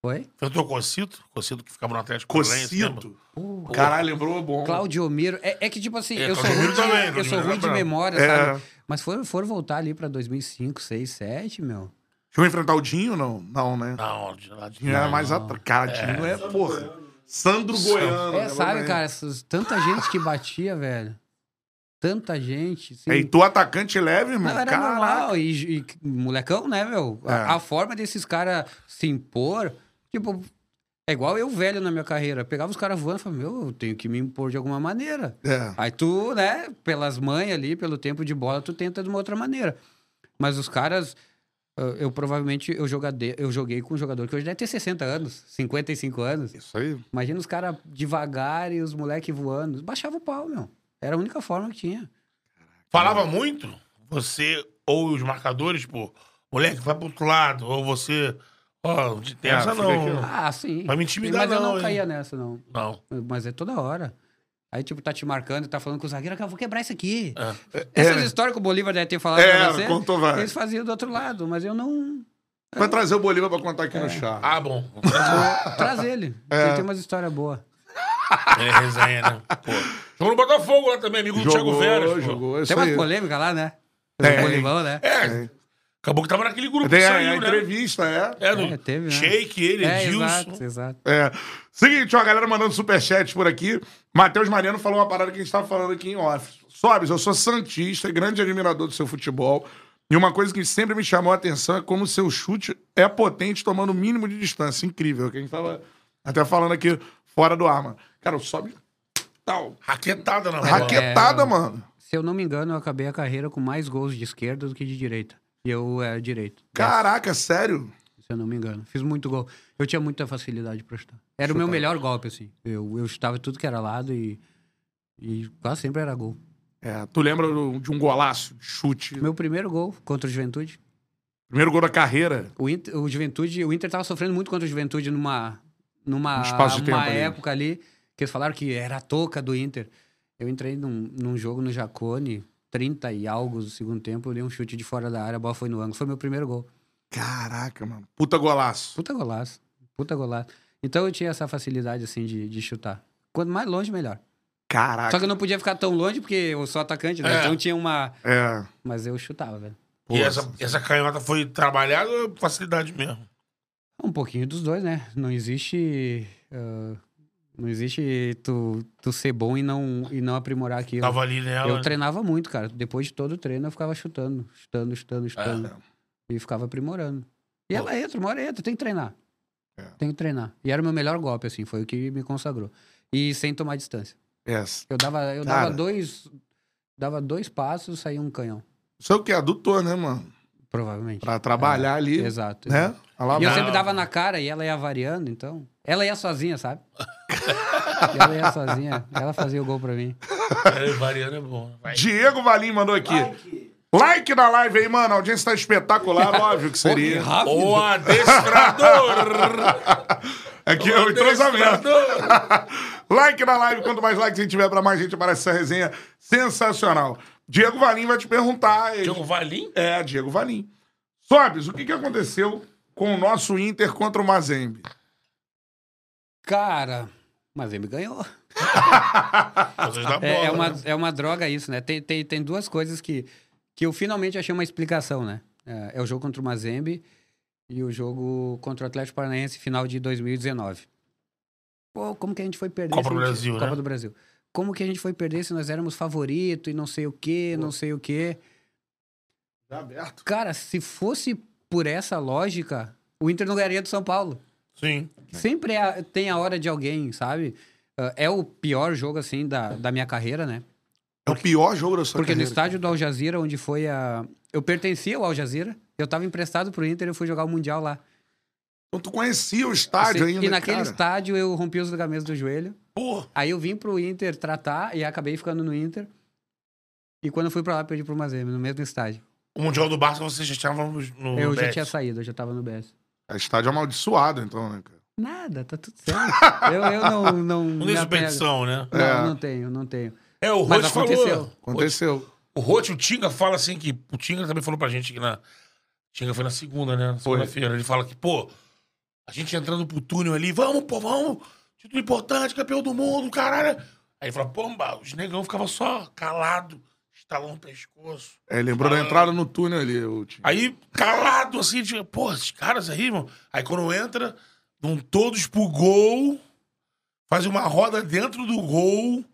Foi? Você trocou Cito? Cocito que ficava no Atlético Paranaense, Cocito. Caralho, lembrou bom. Claudio Miro. É, é que, tipo assim, É, eu sou ruim, também, eu sou ruim era de memória, É. sabe? Mas for, for voltar ali pra 2005, 6, 7, meu. Chegou a enfrentar o Dinho, não? Não, né? Não, de Dinho era mais atrás. Cara, Dinho é, porra. Sandro Goiano. É, né, sabe, cara, essas, tanta gente que batia, velho. tanta gente. assim, E tu, atacante leve, irmão. não, era Caraca. normal. E, e molecão, né, meu? A, É. a forma desses caras se impor, tipo, é igual eu velho na minha carreira. Pegava os caras voando e falava, meu, eu tenho que me impor de alguma maneira. É. Aí tu, né, pelas mães ali, pelo tempo de bola, tu tenta de uma outra maneira. Mas os caras, eu, eu provavelmente, eu, jogade, eu joguei com um jogador que hoje deve ter 60 anos, 55 anos. Isso aí. Imagina os caras devagar e os moleques voando. Baixava o pau, meu. Era a única forma que tinha. Falava muito? Você ou os marcadores, pô, moleque, vai pro outro lado. Ou você, ó, de tem É, essa fica não. Ah, sim. Vai me intimidar Mas eu não, não hein? caía nessa, não. Não. Mas é toda hora. Aí, tipo, tá te marcando e tá falando com o zagueiro, cara, eu vou quebrar isso aqui. É. Essas histórias que o Bolívar deve ter falado É, pra você, contou várias. eles faziam do outro lado, mas eu não... Vai trazer o Bolívar pra contar aqui no chá. Ah, bom. Traz ele. É. Ele tem umas histórias boas. É resenha, né? Pô. Jogou no Botafogo lá também, amigo do Thiago Veras. pô. jogou. Isso Tem umas aí. polêmicas lá, né? Tem. O Bolivão, né? É. Acabou que tava naquele grupo Tem que a, saiu, a né? entrevista, é. É, É, teve, né? Shake, ele, É, Edilson. exato, exato. É. Seguinte, ó, a galera mandando superchat por aqui. Matheus Mariano falou uma parada que a gente tava falando aqui em off. Sobes, eu sou santista e grande admirador do seu futebol. E uma coisa que sempre me chamou a atenção é como o seu chute é potente tomando o mínimo de distância. Incrível. Que a gente tava até falando aqui fora do ar, mano. Cara, o Sobes... Tal. Raquetada na. Raquetada, mano. Se eu não me engano, eu acabei a carreira com mais gols de esquerda do que de direita. E eu era direito. Caraca, sério? Se eu não me engano. Fiz muito gol. Eu tinha muita facilidade pra chutar. Era o meu melhor golpe, assim. Eu, eu chutava tudo que era lado e, e quase sempre era gol. É, tu lembra do- de um golaço, de chute? Meu primeiro gol contra o Juventude. Primeiro gol da carreira. O, Inter, o Juventude, o Inter tava sofrendo muito contra o Juventude numa, numa Um espaço de uma ali. época ali, que eles falaram que era a touca do Inter. Eu entrei num, num jogo no Jacone, 30 e algo do segundo tempo, eu dei um chute de fora da área, a bola foi no ângulo. Foi meu primeiro gol. Caraca, mano. Puta golaço. Puta golaço. Puta golaço. Então eu tinha essa facilidade, assim, de, de chutar. Quanto mais longe, melhor. Caraca. Só que eu não podia ficar tão longe, porque eu sou atacante, né? É. Então tinha uma... É. Mas eu chutava, velho. E essa, essa canhota foi trabalhada ou é facilidade mesmo? Um pouquinho dos dois, né? Não existe. ah, não existe tu, tu ser bom e não, e não aprimorar aquilo. Tava ali nela. Eu treinava muito, cara. Depois de todo o treino, eu ficava chutando, chutando, chutando, chutando. E ficava aprimorando. E ela entra, uma hora entra, tem que treinar. É. Tem que treinar. E era o meu melhor golpe, assim, foi o que me consagrou. E sem tomar distância. Yes. Eu dava, eu Cara. dava dois. Dava dois passos, saía um canhão. Isso é o que? Adutor, né, mano? Provavelmente. Pra trabalhar ali. Exato. Né? exato. Lá, E eu sempre dava na cara e ela ia variando, então. Ela ia sozinha, sabe? E ela ia sozinha. Ela fazia o gol pra mim. É, variando é bom. Vai. Diego Valim mandou aqui. Like. na live aí, mano. A audiência tá espetacular, óbvio que seria. O adestrador! Aqui é o entrosamento. like na live, quanto mais likes a gente tiver pra mais gente, aparece essa resenha sensacional. Diego Valim vai te perguntar. ele- Diogo Valim? É, Diego Valim. Sobes, o que, que aconteceu com o nosso Inter contra o Mazembe? Cara, mas ele me ganhou. É, é uma, né? é uma droga isso, né? Tem, tem, tem duas coisas que, que eu finalmente achei uma explicação, né? É, é o jogo contra o Mazembe e o jogo contra o Atlético Paranaense final de 2019. Pô, como que a gente foi perder? Copa do Brasil, Copa né? do Brasil. Como que a gente foi perder se nós éramos favorito e não sei o quê, não sei o quê? Tá aberto. Cara, se fosse por essa lógica, o Inter não ganharia do São Paulo. Sim. Sempre é tem a hora de alguém, sabe? Ah, É o pior jogo, assim, da, da minha carreira, né? É o pior jogo da sua Porque no carreira. estádio do Al Jazeera, onde foi a... Eu pertencia ao Al Jazeera, eu tava emprestado pro Inter e eu fui jogar o Mundial lá. Então tu conhecia o estádio Assim, ainda, e naquele cara. estádio eu rompi os ligamentos do joelho. Porra. Aí eu vim pro Inter tratar e acabei ficando no Inter. E quando eu fui pra lá, perdi pro Mazembe, no mesmo estádio. O Mundial do Barça vocês já estavam no, no eu já Bet. tinha saído, eu já tava no BS. É estádio amaldiçoado, então, né, cara? Nada, tá tudo certo. eu, eu não... Não, Não tem superstição, né? Não, É. não tenho, não tenho. É, o Rote falou... aconteceu. O Rote, o Tinga fala assim que... O Tinga também falou pra gente que na... Tinga foi na segunda, né? Na Segunda-feira. Ele fala que, pô, a gente entrando pro túnel ali, vamos, pô, vamos. Título importante, campeão do mundo, caralho. Aí ele fala, pomba, os negão ficavam só calado, estalando o pescoço. É, lembrou da entrada no túnel ali, o time. Aí, calado, assim, tipo, pô, esses caras aí, irmão. Aí quando entra, vão todos pro gol, faz uma roda dentro do gol.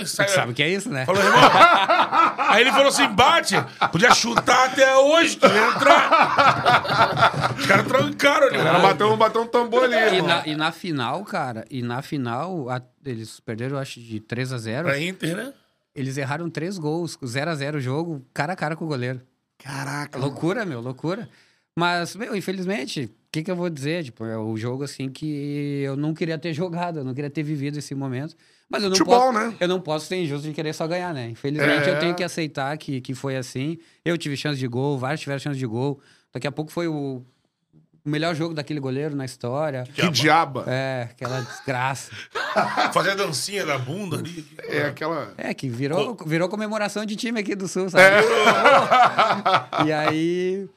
Tu sabe o que é isso, né? Falou, irmão. Aí ele falou assim: bate, podia chutar até hoje, tu ia entrar. Os caras trancaram ali. O cara bateu, bateu um tambor ali, E irmão. na, e na final, cara, e na final, a- eles perderam, eu acho, de 3 a 0 Pra Inter, né? Eles erraram três gols, 0 a 0 o jogo, cara a cara com o goleiro. Caraca. Loucura, meu, loucura. Mas, meu, infelizmente, o que, que eu vou dizer? Tipo, é o jogo assim que eu não queria ter jogado, eu não queria ter vivido esse momento. Mas eu não Futebol, posso. né? Eu não posso ser injusto de querer só ganhar, né? Infelizmente, É. eu tenho que aceitar que, que foi assim. Eu tive chance de gol, vários tiveram chance de gol. Daqui a pouco foi o, o melhor jogo daquele goleiro na história. Que diaba. É, aquela desgraça. Fazer a dancinha da bunda ali. É, aquela. É, que virou, virou comemoração de time aqui do Sul, sabe? E aí.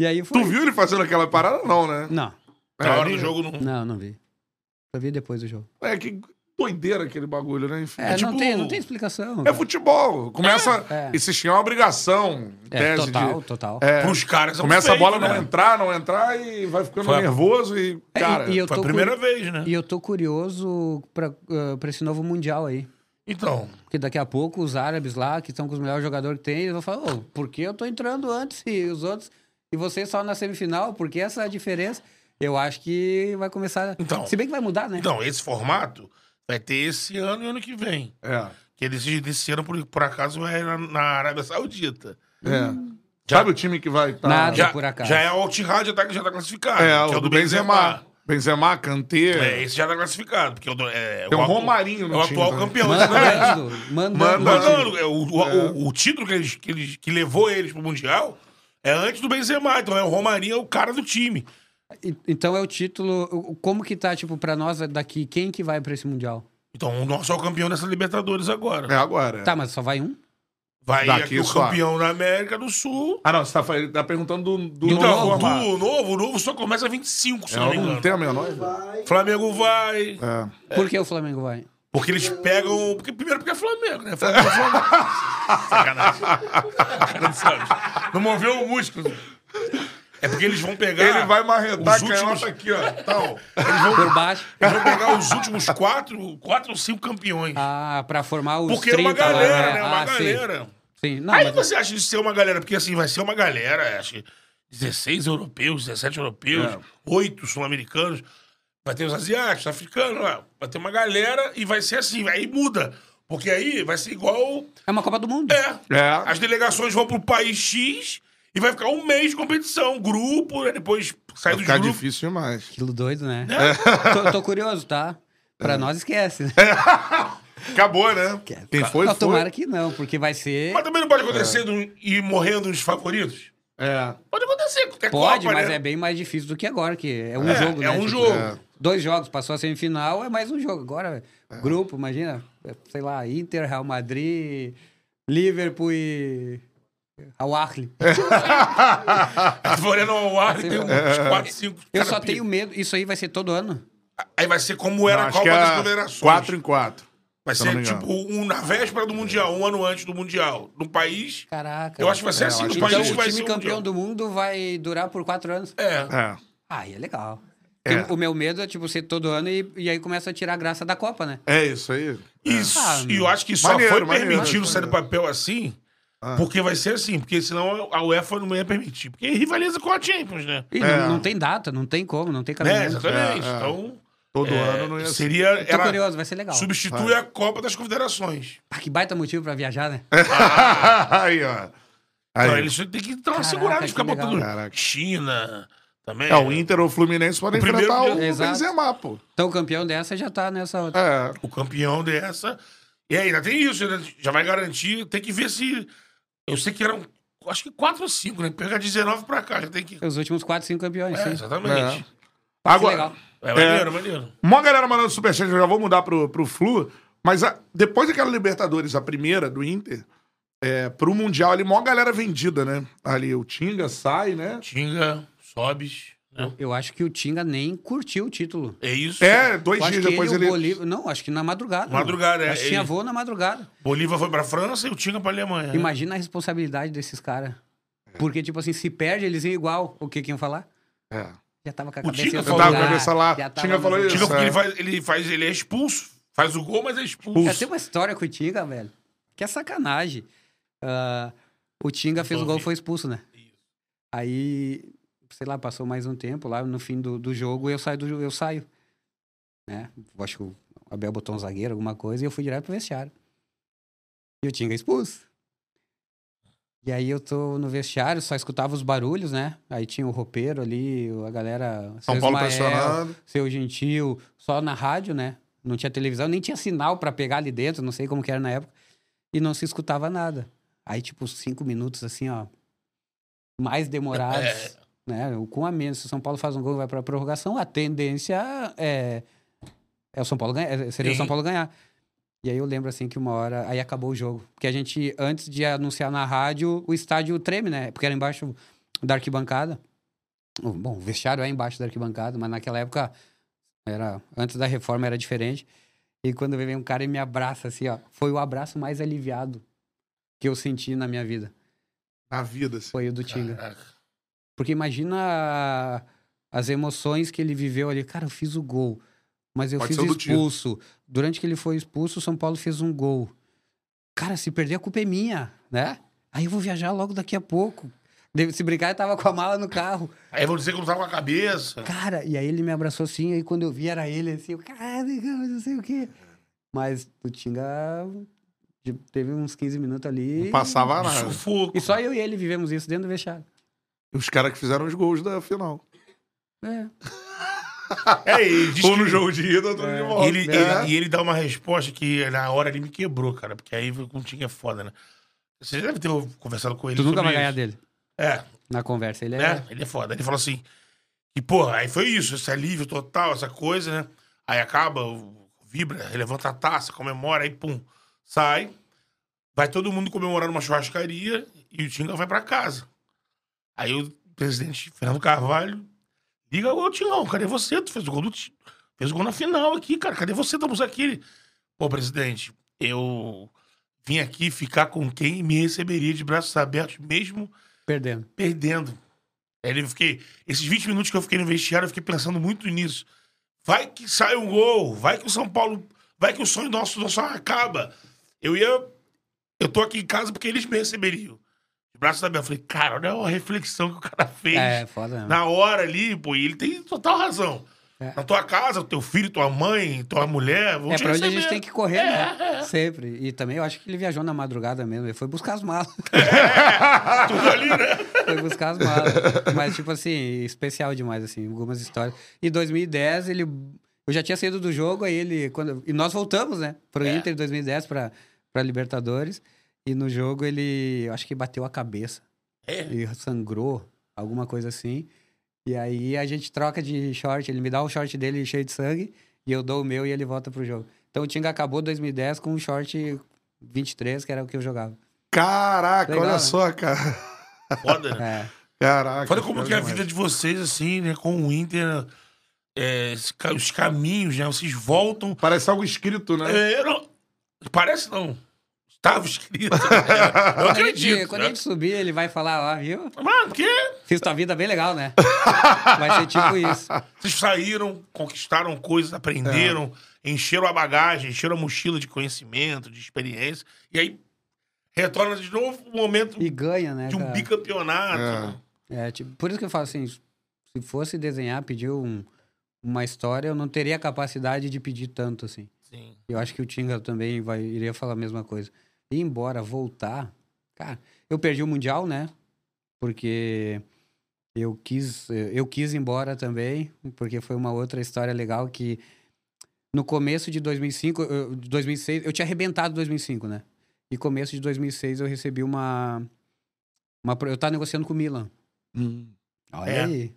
E aí foi. Tu viu ele fazendo aquela parada? Não, né? Não, Na hora É, do jogo não. não, não vi. Só vi depois do jogo. É que doideira aquele bagulho, né? Enfim. É, tipo- não, tem, não tem explicação. É futebol. Começa. É. Tinha uma obrigação. É, tese total, de. total. É, Pros caras é um começa a fake, bola né? não entrar, não entrar e vai ficando Foi a- nervoso e. É, Cara, e, e eu Foi a primeira vez, né? E eu tô curioso pra, ah, pra esse novo Mundial aí. Então, Porque daqui a pouco os árabes lá, que estão com os melhores jogadores que tem, eles vão falar, ô, por que eu tô entrando antes e os outros... E vocês só na semifinal? Por que essa diferença? Eu acho que vai começar... Então. Se bem que vai mudar, né? então, esse formato vai ter esse ano e ano que vem. É. Que desse, desse ano, por, por acaso, é na, na Arábia Saudita. É. Sabe o time que vai estar. Nada. Já, por acaso. já é o Al-Tihad, já tá, já tá classificado. É, que o do Benzema. Benzema, Kanté. É, esse já tá classificado. Porque é o do- é, Tem o um atu- Romarinho no É o time atual também. campeão. exatamente. Mandando, mandando. Mandando, é, o, o, o- o título que, eles, que, eles, que levou eles pro Mundial é antes do Benzema. Então é o Romarinho é o cara do time. Então é o título... Como que tá, tipo, pra nós daqui, quem que vai pra esse Mundial? Então o nosso é o campeão dessa Libertadores agora. É agora. Tá, mas só vai um? Vai Daqui aqui o só. campeão da América do Sul. Ah, não, você tá, tá perguntando do, do novo Então, formato. do novo, o novo só começa 25, se É, não me engano. não tenho a menor ideia. Flamengo vai. É. Por que o Flamengo vai? Porque eles pegam. Porque, primeiro porque é Flamengo, né? Flamengo é Flamengo. Sacanagem. Não sabe. Não moveu o músculo. É porque eles vão pegar. Ele vai marretar os a últimos, aqui, ó. Então, eles vão, Por baixo? eles vão pegar os últimos quatro, quatro ou cinco campeões. Ah, pra formar os porque 30 é uma galera, lá, né? Uma Ah, sim. galera. Sim, não, Aí mas- você acha de ser uma galera, porque assim, vai ser uma galera, acho que 16 europeus, 17 europeus, É. 8 sul-americanos, vai ter os asiáticos, africanos, lá. vai ter uma galera e vai ser assim, aí muda. Porque aí vai ser igual. é uma Copa do Mundo. É. É. As delegações vão pro país X e vai ficar um mês de competição, grupo, né? depois sai Vai dos ficar grupos. difícil demais. Aquilo doido, né? É. tô, tô curioso, tá? Pra nós esquece. Né? Acabou, né? Quem foi, Não, foi. tomara que não, porque vai ser. Mas também não pode acontecer de um- ir morrendo os favoritos. É. Pode acontecer, é Pode, Copa, mas né? é bem mais difícil do que agora, que é um É, jogo, é né? um Tipo, jogo. É. Dois jogos, passou a semifinal, é mais um jogo. Agora, grupo, imagina, é, sei lá, Inter, Real Madrid, Liverpool e. Al Ahly. A Floriano ao ar tem uns 4, 5. Eu só tenho medo, isso aí vai ser todo ano. Aí vai ser como era Não, a Copa que das é Confederações. quatro em quatro. Vai ser tipo um na véspera do Mundial, um ano antes do Mundial. No país. Caraca. Eu acho que vai ser É, assim. No país Então, o vai time ser campeão Mundial. do mundo vai durar por quatro anos. É. É. Aí é legal. É. O meu medo é, tipo, ser todo ano e, e aí começa a tirar a graça da Copa, né? É isso aí. Isso. Ah, e eu acho que só Maneiro, foi maneiro, permitido maneiro. sair do papel assim. Porque vai ser assim, porque senão a UEFA não ia permitir. Porque rivaliza com a Champions, né? E É. não, não tem data, não tem como, não tem É, caminho. exatamente. É, é. Então, Todo é, ano não ia ser. seria. Tô Era, curioso, vai ser legal. substitui a Copa das Confederações. Ah, que baita motivo pra viajar, né? aí, ó. Então, Aí. eles têm que dar uma Caraca, segurada de ficar botando Caraca. China também. É, o Inter ou o Fluminense podem O primeiro enfrentar o dia- Exato. Benzema, pô. Então o campeão dessa já tá nessa outra. É. o campeão dessa. E ainda tem isso, né? já vai garantir. Tem que ver se. Eu sei que eram. Acho que 4 ou 5, né? Pegar 19 pra cá, já tem que. Os últimos quatro, cinco campeões, É, sim. exatamente. Ser Agora- legal. É, maneiro, maneiro. Uma galera mandando superchat, eu já vou mudar pro, pro Flu, mas a- depois daquela Libertadores, a primeira do Inter, é, pro Mundial ali, mó galera vendida, né? Ali o Tinga sai, né? Tinga, sobes. Né? Eu acho que o Tinga nem curtiu o título. É isso. É, dois Eu dias depois ele, ele. Bolívar... Não, acho que na madrugada. Madrugada, mano. é, Acho que tinha ele- voo na madrugada. Bolívar foi pra França e o Tinga pra Alemanha. né? Imagina a responsabilidade desses caras. Porque, tipo assim, se perde, eles iam igual. O que que iam falar? É. Já tava com a O cabeça Tinga falou- Eu tava com a lugar, cabeça lá. já tava Tinga falou isso. Tinga, porque é. ele faz, ele faz. Ele é expulso Faz o gol, mas é expulso. É, tem uma história com o Tinga, velho, que é sacanagem. Ah, o Tinga fez o gol e foi expulso, né? Aí, sei lá, passou mais um tempo lá, no fim do, do jogo, eu saio do eu saio. Né? Acho que o Abel botou um zagueiro, alguma coisa, e eu fui direto pro vestiário. E o Tinga expulso. E aí eu tô no vestiário, só escutava os barulhos, né? Aí tinha o roupeiro ali, a galera. São Paulo Ismael, pressionando. Seu Gentil, só na rádio, né? Não tinha televisão, nem tinha sinal pra pegar ali dentro, não sei como que era na época. E não se escutava nada. Aí, tipo, cinco minutos assim, ó. Mais demorados, É. né? Com a menos. Se o São Paulo faz um gol e vai pra prorrogação, a tendência é. É o São Paulo ganhar. é- Seria o São Sim. Paulo ganhar. E aí eu lembro assim que uma hora. Aí acabou o jogo. Porque a gente, antes de anunciar na rádio, o estádio treme, né? Porque era embaixo da arquibancada. Bom, o vestiário é embaixo da arquibancada, mas naquela época era antes da reforma era diferente. E quando vem um cara e me abraça assim, ó, foi o abraço mais aliviado que eu senti na minha vida. Na vida, assim. Foi o do Tinga. Caraca. Porque imagina as emoções que ele viveu ali. Cara, eu fiz o gol, mas eu Pode fiz expulso. Durante que ele foi expulso, o São Paulo fez um gol. Cara, se perder, a culpa é minha, né? Aí eu vou viajar logo daqui a pouco. Se brincar, eu tava com a mala no carro. Aí vão dizer que eu não tava com a cabeça. Cara, e aí ele me abraçou assim, aí quando eu vi era ele, assim, eu, cara, não sei o quê. Mas o Tinga teve uns 15 minutos ali. Não passava nada. Sufoco. E só eu e ele vivemos isso dentro do vestiário. Os caras que fizeram os gols da final. É. É, ele Um que- no jogo de ida, outro de E volta. ele, É. ele- e ele dá uma resposta que na hora ele me quebrou, cara. Porque aí com o Tinga é foda, né? Você já deve ter conversado com ele. Tu nunca vai ganhar isso. dele É, na conversa. Ele é. né? Ele é foda. Ele falou assim. E, porra, aí foi isso, esse alívio total, essa coisa, né? Aí acaba, o- vibra, levanta a taça, comemora, aí pum, sai. Vai todo mundo comemorar numa churrascaria e o Tinga vai pra casa. Aí o presidente Fernando Carvalho liga, ô Tingão, cadê você? Tu fez o gol do Fez o gol na final aqui, cara. Cadê você? Estamos aqui. Ele, Pô, presidente, eu vim aqui ficar com quem me receberia de braços abertos, mesmo Perdendo. perdendo. Aí ele fiquei. Esses 20 minutos que eu fiquei no vestiário, eu fiquei pensando muito nisso. Vai que sai um gol, vai que o São Paulo. Vai que o sonho nosso, nosso acaba. Eu ia. Eu tô aqui em casa porque eles me receberiam. Braços abertos. Eu falei, cara, olha a reflexão que o cara fez. É, foda. mesmo. Na hora ali, pô, e ele tem total razão. É. Na tua casa, teu filho, tua mãe, tua mulher. Vão É pra onde a gente tem que correr, É, né? Sempre. E também eu acho que ele viajou na madrugada mesmo. Ele foi buscar as malas. Tudo ali, né? foi buscar as malas. Mas, tipo assim, especial demais, assim, algumas histórias. Em 2010, ele. Eu já tinha saído do jogo, aí ele. Quando... E nós voltamos, né? Pro É. Inter em 2010 pra, pra Libertadores. E no jogo ele. Eu acho que bateu a cabeça. É. E sangrou, alguma coisa assim. E aí a gente troca de short. Ele me dá o short dele cheio de sangue. E eu dou o meu e ele volta pro jogo. Então o Tinga acabou 2010 com um short 23, que era o que eu jogava. Caraca, Legal, olha né? só, cara. Foda, né? É. Caraca. Foda como que é a vida de vocês, assim, né? Com o Inter, é, os caminhos, né? Vocês voltam. Parece algo escrito, né? É, não- parece não. Estava escrito. né? Eu Quando a gente- acredito. Quando a né? gente subir, ele vai falar, ó, viu? Mano, porque Fiz tua vida bem legal, né? Vai ser tipo isso. vocês saíram, conquistaram coisas, aprenderam, encheram a bagagem, encheram a mochila de conhecimento, de experiência. E aí retorna de novo o momento E ganha, né? de um cara? bicampeonato. É. É, tipo, por isso que eu falo assim, se fosse desenhar, pedir um- uma história, eu não teria a capacidade de pedir tanto, assim. Sim. Eu acho que o Tinga também vai, iria falar a mesma coisa. Ir embora, voltar. Cara, eu perdi o Mundial, né? Porque eu quis, eu quis ir embora também, porque foi uma outra história legal que no começo de 2005, eu, de 2006, eu tinha arrebentado em 2005, né? E começo de 2006 eu recebi uma, uma eu tava negociando com o Milan. Olha É. aí.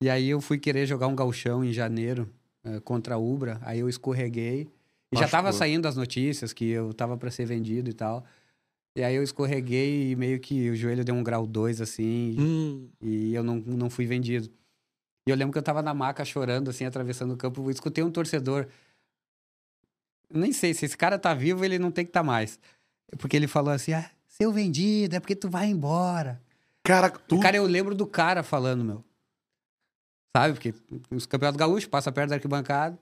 E aí eu fui querer jogar um gauchão em janeiro eh, contra a Ubra, aí eu escorreguei. E já tava saindo as notícias que eu tava para ser vendido e tal. E aí eu escorreguei e meio que o joelho deu um grau 2, assim, Hum. e eu não, não fui vendido. E eu lembro que eu tava na maca chorando, assim, atravessando o campo. Eu escutei um torcedor. Nem sei, se esse cara tá vivo, ele não tem que estar tá mais. Porque ele falou assim: ah, seu vendido, é porque tu vai embora. Cara, tu. Cara, eu lembro do cara falando, meu. Sabe? Porque os campeonatos gaúchos passa perto da arquibancada.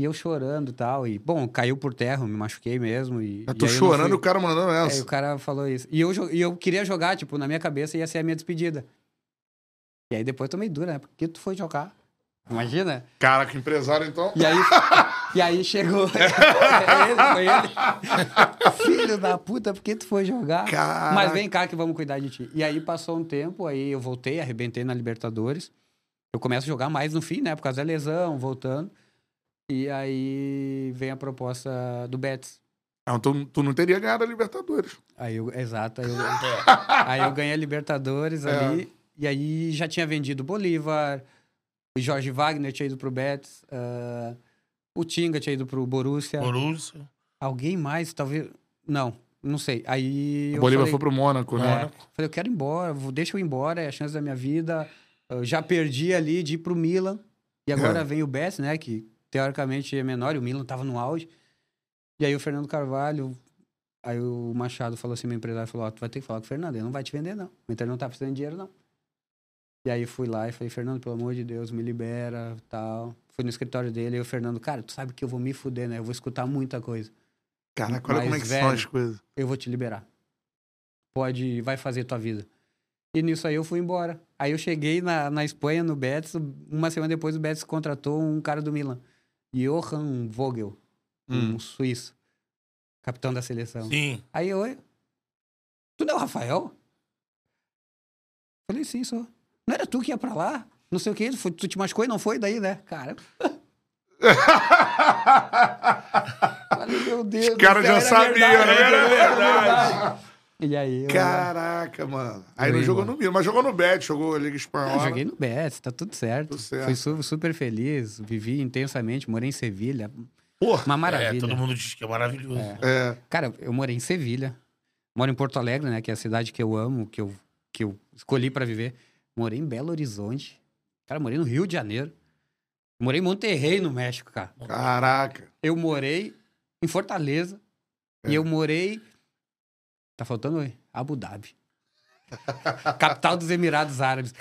E eu chorando e tal. E, bom, caiu por terra, me machuquei mesmo. E, Eu e tô aí não chorando e o cara mandando Aí essa. o cara falou isso. E eu, e eu queria jogar, tipo, na minha cabeça ia ser a minha despedida. E aí depois eu tomei dura, né? Por que tu foi jogar? Imagina? Cara, que empresário, então. E aí, e aí chegou. É ele, foi ele. Filho da puta, por que tu foi jogar? Caraca. Mas vem cá que vamos cuidar de ti. E aí passou um tempo, aí eu voltei, arrebentei na Libertadores. Eu começo a jogar mais no fim, né? Por causa da lesão, voltando. E aí vem a proposta do Betis. Não, tu, tu não teria ganhado a Libertadores. Aí eu, exato, aí eu, aí eu ganhei a Libertadores É. ali. E aí já tinha vendido o Bolívar, o Jorge Wagner tinha ido pro Betis, ah, o Tinga tinha ido pro Borussia. Borussia. Alguém mais, talvez. Não, não sei. Aí. O eu Bolívar falei, foi pro Mônaco, né? é, falei, eu quero ir embora, vou, deixa eu ir embora, é a chance da minha vida. Eu já perdi ali de ir pro Milan. E agora É. vem o Betis, né? Que teoricamente é menor, e o Milan tava no auge. E aí o Fernando Carvalho. Aí o Machado falou assim, meu empresário falou, ó, tu vai ter que falar com o Fernando, ele não vai te vender, não. O Inter não tá precisando de dinheiro, não. E aí fui lá e falei, Fernando, pelo amor de Deus, me libera, tal. Fui no escritório dele, e o Fernando, cara, tu sabe que eu vou me fuder, né? Eu vou escutar muita coisa. Caraca, olha como é que são velho, as coisas. eu vou te liberar. Pode, vai fazer tua vida. E nisso aí eu fui embora. Aí eu cheguei na, na Espanha, no Betis, uma semana depois o Betis contratou um cara do Milan. Johan Vogel, um suíço, capitão da seleção. Sim. Aí eu, "Oi, tu não é o Rafael? Falei, sim, sou. Não era tu que ia pra lá? Não sei o quê, tu, te machucou e não foi daí, né? Cara. Falei, meu Deus. Os caras já sabiam, né? era verdade. E aí eu... Caraca, mano. Aí não jogou mano. no Milan, mas jogou no Bet, jogou a Liga Ah, Espanhola. joguei no Betis, tá tudo certo. Tudo certo. Fui su- super feliz, vivi intensamente, morei em Sevilha. Porra. Uma É, maravilha. todo mundo diz que é maravilhoso. É. Cara, eu morei em Sevilha. Moro em Porto Alegre, né? Que é a cidade que eu amo, que eu, que eu escolhi pra viver. Morei em Belo Horizonte. Cara, morei no Rio de Janeiro. Morei em Monterrey, no México, cara. Caraca. Eu morei em Fortaleza. É. E eu morei. Tá faltando oi? Abu Dhabi. Capital dos Emirados Árabes.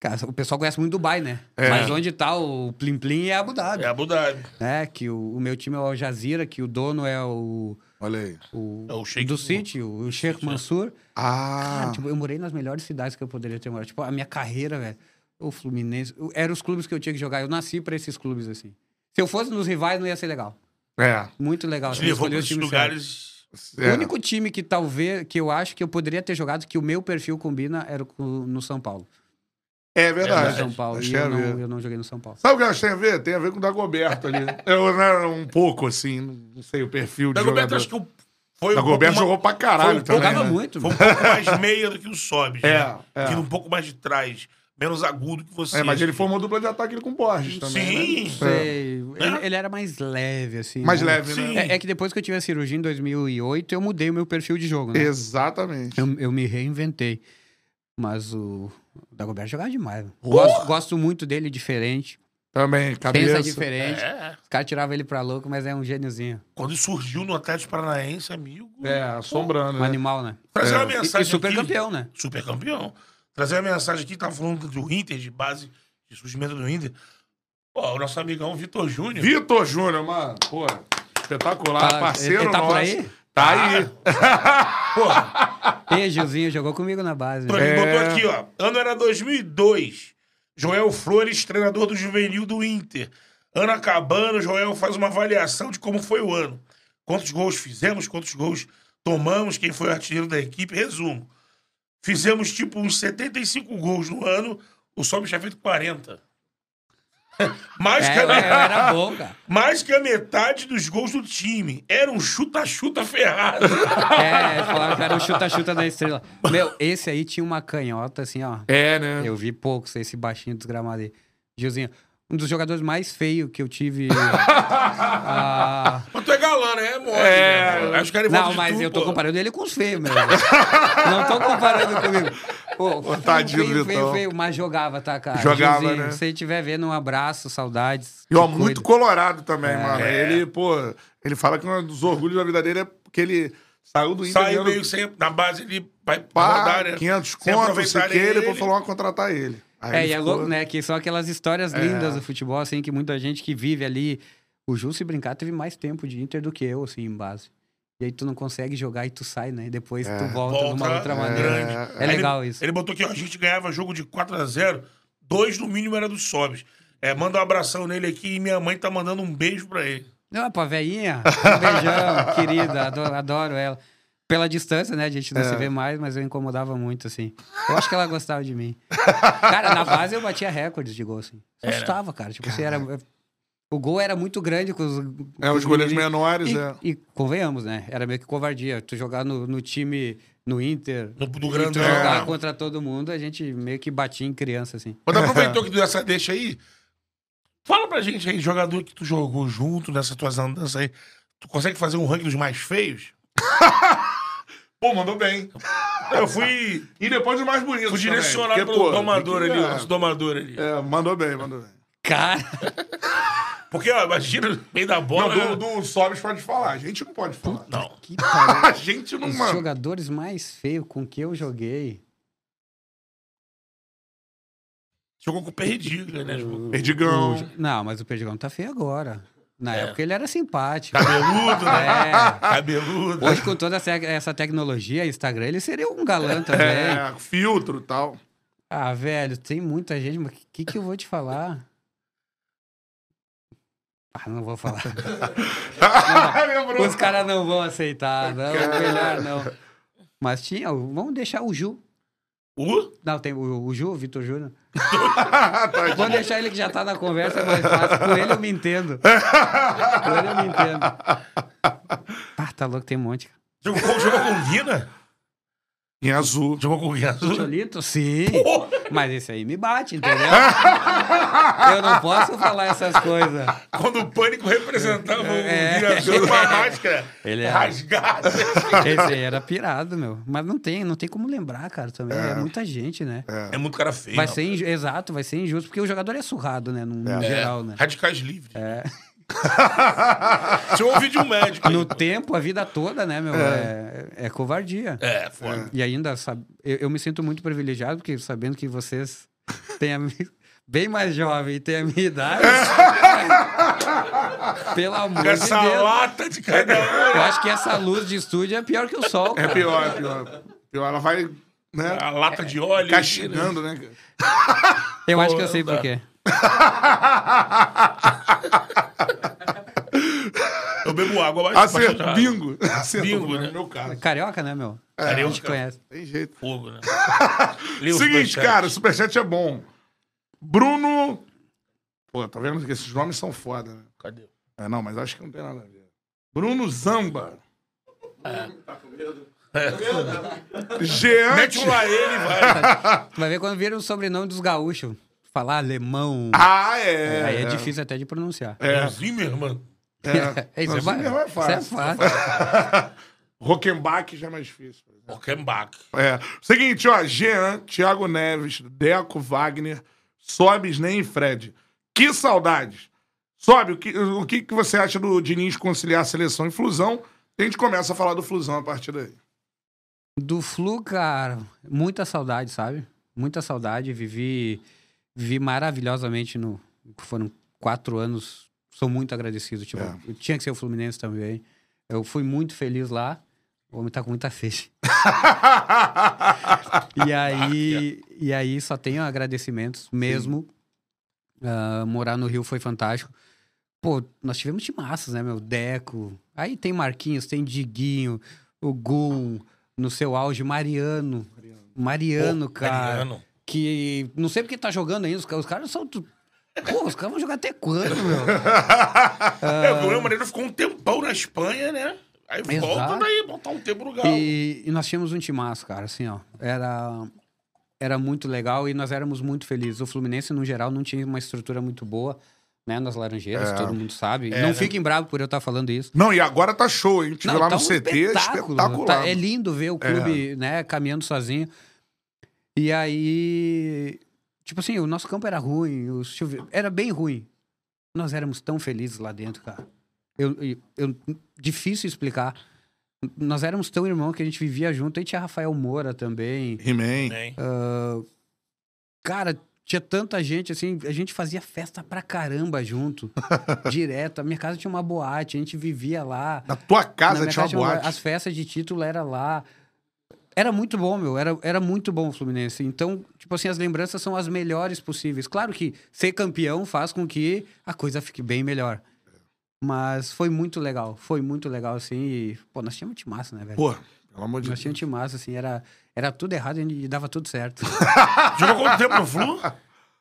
Cara, o pessoal conhece muito Dubai, né? É. Mas onde tá o Plim Plim é Abu Dhabi. É Abu Dhabi. Né? Que o, o meu time é o Al Jazeera, que o dono é o. Olha aí. o É o Sheikh do City, o, o Sheikh Mansur. Ah. Cara, tipo, eu morei nas melhores cidades que eu poderia ter morado. Tipo, a minha carreira, velho. O Fluminense. Eram os clubes que eu tinha que jogar. Eu nasci pra esses clubes, assim. Se eu fosse nos rivais, não ia ser legal. é. Muito legal. Te assim, levou os esses times certos. É. O único time que talvez, que eu acho que eu poderia ter jogado, que o meu perfil combina, era o- no São Paulo. É verdade. São Paulo. E eu não, eu não joguei no São Paulo. Sabe o que eu acho que tem a ver? Tem a ver com o Dagoberto ali. Eu, né, um pouco, assim, não sei o perfil de Dagoberto, jogador. acho que eu- foi um Dagoberto jogou pra caralho foi um também, Jogava né? muito. Foi um pouco mais meia do que o Sobis. É, né? é. Vindo um pouco mais de trás. Menos agudo que você. É, mas ele formou dupla de ataque com o Borges também, Sim. né? Sei. É. Ele, ele era mais leve, assim. Mais né? leve, Sim. né? É, é que depois que eu tive a cirurgia em 2008, eu mudei o meu perfil de jogo, né? Exatamente. Eu, eu me reinventei. Mas o, o Dagoberto jogava demais. né? Gosto, gosto muito dele diferente. Também, cabeça. Pensa diferente. É. Os caras tiravam ele pra louco, mas é um gêniozinho. Quando surgiu no Atlético Paranaense, amigo. É, assombrando, Um né? animal, né? Trazer uma E, mensagem. e super aqui- campeão, né? Super campeão. Trazer uma mensagem aqui, tá falando do Inter, de base, de surgimento do Inter. Pô, o nosso amigão Vitor Júnior. Vitor Júnior, mano. Pô, espetacular. Fala, parceiro ele- ele tá nosso. por aí? Tá aí. Pô, E Gilzinho jogou comigo na base. Pra Né? mim, É. botou aqui, ó. Ano era 2002. Joel Flores, treinador do juvenil do Inter. Ano acabando, Joel faz uma avaliação de como foi o ano. Quantos gols fizemos, quantos gols tomamos, quem foi o artilheiro da equipe. Resumo. Fizemos tipo uns 75 gols no ano, o Sobe tinha feito 40. mais, É, que a, era bom, mais que a metade dos gols do time. Era um chuta-chuta ferrado. É, falaram que era o chuta-chuta da estrela. Meu, esse aí tinha uma canhota, assim, ó. É, né? Eu vi poucos, esse baixinho desgramado aí. Gilzinho, um dos jogadores mais feios que eu tive. ah, Mas tu é galã, né? Mole, É. né? Aí os caras Não, de mas tu, eu tô pô. comparando ele com os feios, meu. Não tô comparando comigo. Pô, feio, tadinho feio, feio, feio, mas jogava, tá, cara? Jogava, né? Se você estiver vendo, um abraço, saudades. E ó, muito colorado também, mano. É. Ele, pô, ele fala que um dos orgulhos da vida dele é porque ele saiu do Inter Saiu meio sem. Na base ele vai pá, rodar, né? 500 Sem contos, não sei que, ele, ele. falou, "Vamos contratar ele. Aí É, e é louco, né? Que são aquelas histórias lindas do futebol, assim, que muita gente que vive ali O Ju, se brincar, teve mais tempo de Inter do que eu, assim, em base. E aí tu não consegue jogar e tu sai, né? E depois tu volta, de uma outra maneira. grande. É Aí legal ele, isso. Ele botou aqui, ó, a gente ganhava jogo de 4x0, dois no mínimo era dos sobes. É, manda um abração nele aqui e minha mãe tá mandando um beijo pra ele. Não, pra velhinha, um beijão, querida, adoro, adoro ela. Pela distância, né? A gente não se vê mais, mas eu incomodava muito, assim. Eu acho que ela gostava de mim. Cara, na base eu batia recordes de gol, assim. Chutava, cara. Tipo, assim, era... O gol era muito grande com os... É, com os goleiros meninos. menores, e, é. E convenhamos, né? Era meio que covardia. Tu jogar no, no time, no Inter... No, do e tu jogar contra todo mundo, a gente meio que batia em criança, assim. Quando aproveitou que deu essa deixa aí, fala pra gente aí, jogador que tu jogou junto nessas tuas andanças aí. Tu consegue fazer um ranking dos mais feios? Pô, mandou bem. Eu fui, E depois o mais bonito. fui também, direcionado porque, pelo pô, domador que- ali, é, domador ali. É, mandou bem, mandou bem. Cara, Porque, ó, imagina, no meio da bola. Não, né? do, do Sobes pode falar. A gente não pode falar. Não. que. A gente não, Os mano. jogadores mais feios com que eu joguei... Jogou com o Perdiga, né? Perdigão. O- Não, mas o Perdigão tá feio agora. Na É. época ele era simpático. Cabeludo, né? É. Cabeludo. Hoje, com toda essa, essa tecnologia, Instagram, ele seria um galã também. É, filtro e tal. Ah, velho, tem muita gente, mas o que, que eu vou te falar? Ah, não vou falar. Lembrou? Os caras não vão aceitar, não, melhor não. Mas tinha, vamos deixar o Ju. Uh, Não, tem o, o Ju, o Vitor Júnior. Tadinho. Vamos deixar ele que já tá na conversa, é mais fácil. Com ele eu me entendo. Com ele eu me entendo. Ah, tá louco, tem um monte. jogou, jogou com o Guina? Em azul. Jogou com o azul? Cholito? Sim. Mas esse aí me bate, entendeu? Eu não posso falar essas coisas. Quando o Pânico representava É. o Guina azul com a máscara Ele é- rasgada. Esse aí era pirado, meu. Mas não tem, não tem como lembrar, cara, também. É, muita gente, né? É muito cara feio. Vai não. ser inju- exato, vai ser injusto, porque o jogador é surrado, né? No, no É, geral, né? Radicais livres. É. Deixa eu ouvir de um médico. aí. No tempo, a vida toda, né, meu? É, é covardia. É, foda. E ainda, sabe, eu, eu me sinto muito privilegiado, porque sabendo que vocês têm a bem mais jovem e têm a minha idade. Pelo amor Com de essa Deus. lata de cada um. Eu acho que essa luz de estúdio é pior que o sol. É cara. pior, é pior. Pior, ela vai, né, A lata de óleo. castigando, né? cara? Eu acho que eu Pô, sei por quê. Eu bebo água, mas Acerto, bingo. Acerto, Bingo, no né? meu caso. Carioca, né, meu? Carioca. A gente conhece. Tem jeito. Fogo, né? Seguinte, superchat. cara, o superchat é bom. Bruno. Pô, tá vendo que esses nomes são foda, né? Cadê? É, não, mas acho que não tem nada a ver. Bruno Zamba. Jean. Mete um lá ele, vai. Tu vai ver quando vira o sobrenome dos gaúchos. Falar alemão. Ah, é. Aí é difícil até de pronunciar. É. O Zimmerman. É. Isso é, Não, ba- Zimmermann é isso fácil. é fácil. Rockenbach já é mais difícil. Rockenbach. É. Seguinte, ó. Jean, Thiago Neves, Deco Wagner, Sobes, Nem e Fred. Que saudades. Sobe, o que, o que, que você acha do Diniz conciliar seleção e flusão? A gente começa a falar do flusão a partir daí. Do Flu, cara, muita saudade, sabe? Muita saudade. Vivi, vivi maravilhosamente no. Foram quatro anos. Sou muito agradecido. Tipo, É. eu tinha que ser o Fluminense também. Eu fui muito feliz lá. O homem tá com muita sede. E aí, e aí só tenho agradecimentos mesmo. Ah, morar no Rio foi fantástico. Pô, nós tivemos timaços, né, meu? Deco. Aí tem Marquinhos, tem Diguinho, o Gum, no seu auge, Mariano. Mariano, Pô, cara. Mariano. Que não sei porque tá jogando ainda. Os, os caras são. Pô, os caras vão jogar até quando, meu? É, o Gabriel Mariano ficou um tempão na Espanha, né? Aí volta Exato. daí, botar um tempo no galo. E, e nós tínhamos um timaço, cara, assim, ó. Era, era muito legal e nós éramos muito felizes. O Fluminense, no geral, não tinha uma estrutura muito boa, né? Nas Laranjeiras, todo mundo sabe. É, não né? fiquem bravos por eu estar falando isso. Não, e agora tá show, hein? Tive Não, lá tá no um CT, espetáculo. espetacular. Tá- é lindo ver o clube, né, caminhando sozinho. E aí, tipo assim, o nosso campo era ruim, o chuve... era bem ruim. Nós éramos tão felizes lá dentro, cara. Eu, eu, eu- difícil explicar. Nós éramos tão irmãos que a gente vivia junto. Aí tinha Rafael Moura também. He-Man. Hein? Cara, tinha tanta gente, assim, a gente fazia festa pra caramba junto, direto. A minha casa tinha uma boate, a gente vivia lá. Na tua Na casa minha tinha uma casa boate. As festas de título era lá. Era muito bom, meu. Era, era muito bom o Fluminense. Então, tipo assim, as lembranças são as melhores possíveis. Claro que ser campeão faz com que a coisa fique bem melhor. Mas foi muito legal. Foi muito legal, assim. E, pô, nós tínhamos um time massa, né, velho? Pô, pelo amor de Nós tínhamos um time massa, assim. Era, era tudo errado e dava tudo certo. Jogou quanto tempo no Flu?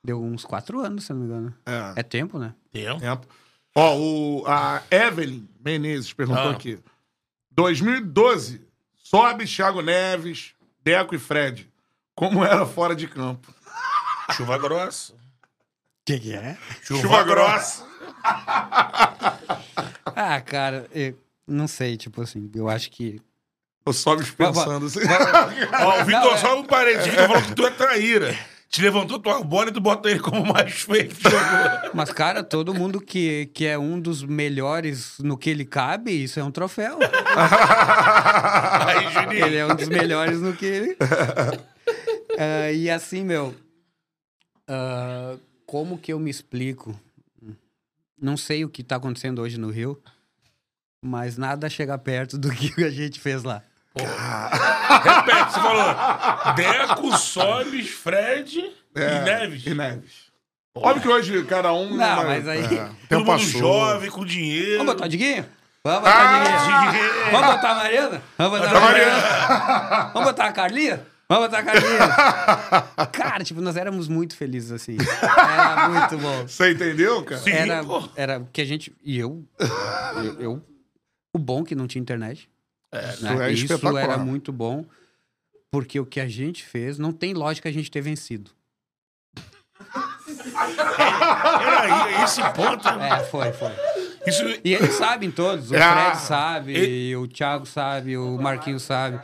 Deu uns quatro anos, se eu não me engano. É. É tempo, né? Tempo. Tempo. Ó, o, a Evelyn Menezes perguntou Ah. aqui. 2012, sobe Thiago Neves, Deco e Fred. Como era fora de campo? Chuva grossa. O que, que é? Chuva, grossa. Ah, cara, eu não sei, tipo assim, eu acho que. Eu sobe pensando assim. Ó, o Vitor, Não, é- só um parênteses. O Vitor falou que tu é traíra. Te levantou tua bola e tu bota ele como mais feio que jogou. Mas, cara, todo mundo que, que é um dos melhores no que ele cabe, isso é um troféu. Aí, Juninho. ele é um dos melhores no que ele. Ah, e assim, meu. ah, como que eu me explico? Não sei o que tá acontecendo hoje no Rio, mas nada chega perto do que a gente fez lá. Repete, você falou. Deco, Sobes, Fred É, e Neves. E Neves. Óbvio que hoje cada um. Não, uma- mas aí- É, Todo mundo passou. jovem, com dinheiro. Vamos botar o Diguinho? Vamos botar o Diguinho. Vamos botar a Mariana? Vamos botar a Mariana. Vamos botar a Carlinha? Vamos botar a Carlinha. Cara, tipo, nós éramos muito felizes assim. Era muito bom. Você entendeu, cara? Sim, Era, pô. era que a gente. E eu, eu. eu- O bom que não tinha internet. Isso né? é Isso era muito bom. Porque o que a gente fez, não tem lógica a gente ter vencido. Era esse ponto. É, foi, foi. Isso, E eles sabem todos. O Ah, Fred sabe, o Thiago sabe, o Marquinhos sabe.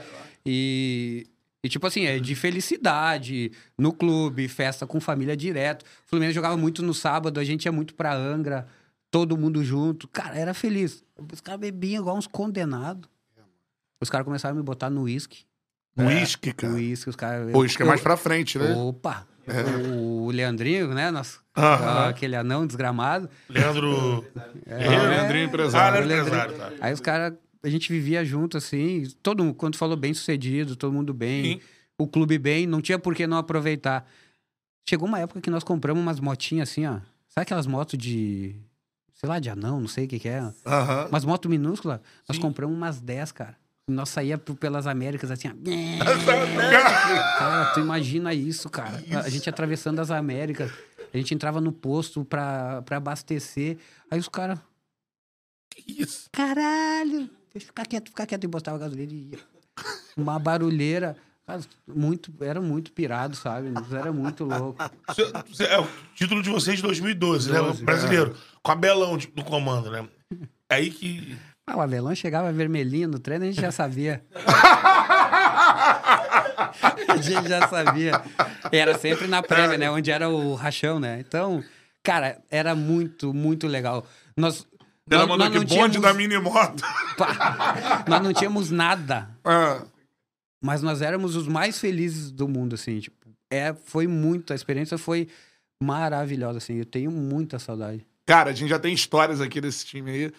E, e, tipo assim, é de felicidade no clube, festa com família direto. O Fluminense jogava muito no sábado, a gente ia muito pra Angra, todo mundo junto. Cara, era feliz. Os caras bebiam igual uns condenados. Os caras começaram a me botar no uísque. Uísque, cara. Uísque, os caras... Pô, uísque é mais pra frente, né? Opa! O Leandrinho, né? Nosso, Aham. Aquele anão desgramado. Leandro. Ah, Guerreiro? Leandrinho Ah, empresário. Leandro- empresário, tá. Aí os caras, a gente vivia junto, assim, todo mundo, quando falou bem sucedido, todo mundo bem, Sim. o clube bem, não tinha por que não aproveitar. Chegou uma época que nós compramos umas motinhas assim, ó. Sabe aquelas motos de. Sei lá, de anão, não sei o que, que é. Aham. Umas motos minúsculas. Nós compramos umas 10, cara. Nós saía pelas Américas assim. Cara, tu imagina isso, cara. A gente atravessando as Américas. A gente entrava no posto pra, pra abastecer. Aí os caras. Que isso? Caralho! Deixa eu ficar quieto, ficar quieto e botava gasolina e ia. Uma barulheira. Cara, muito, era muito pirado, sabe? Era muito louco. É o título de vocês de 2012, né? O 12, brasileiro. Com a Belão no comando, né? É Aí que. Ah, o Abelão chegava vermelhinho no treino, a gente já sabia. a gente já sabia. Era sempre na prévia, né? Onde era o rachão, né? Então, cara, era muito, muito legal. Nós, Ela mandou não bonde tínhamos, da mini moto. pá, nós não tínhamos nada, Ah, mas nós éramos os mais felizes do mundo, assim. Tipo, é, foi muito, a experiência foi maravilhosa, assim. Eu tenho muita saudade. Cara, a gente já tem histórias aqui desse time aí.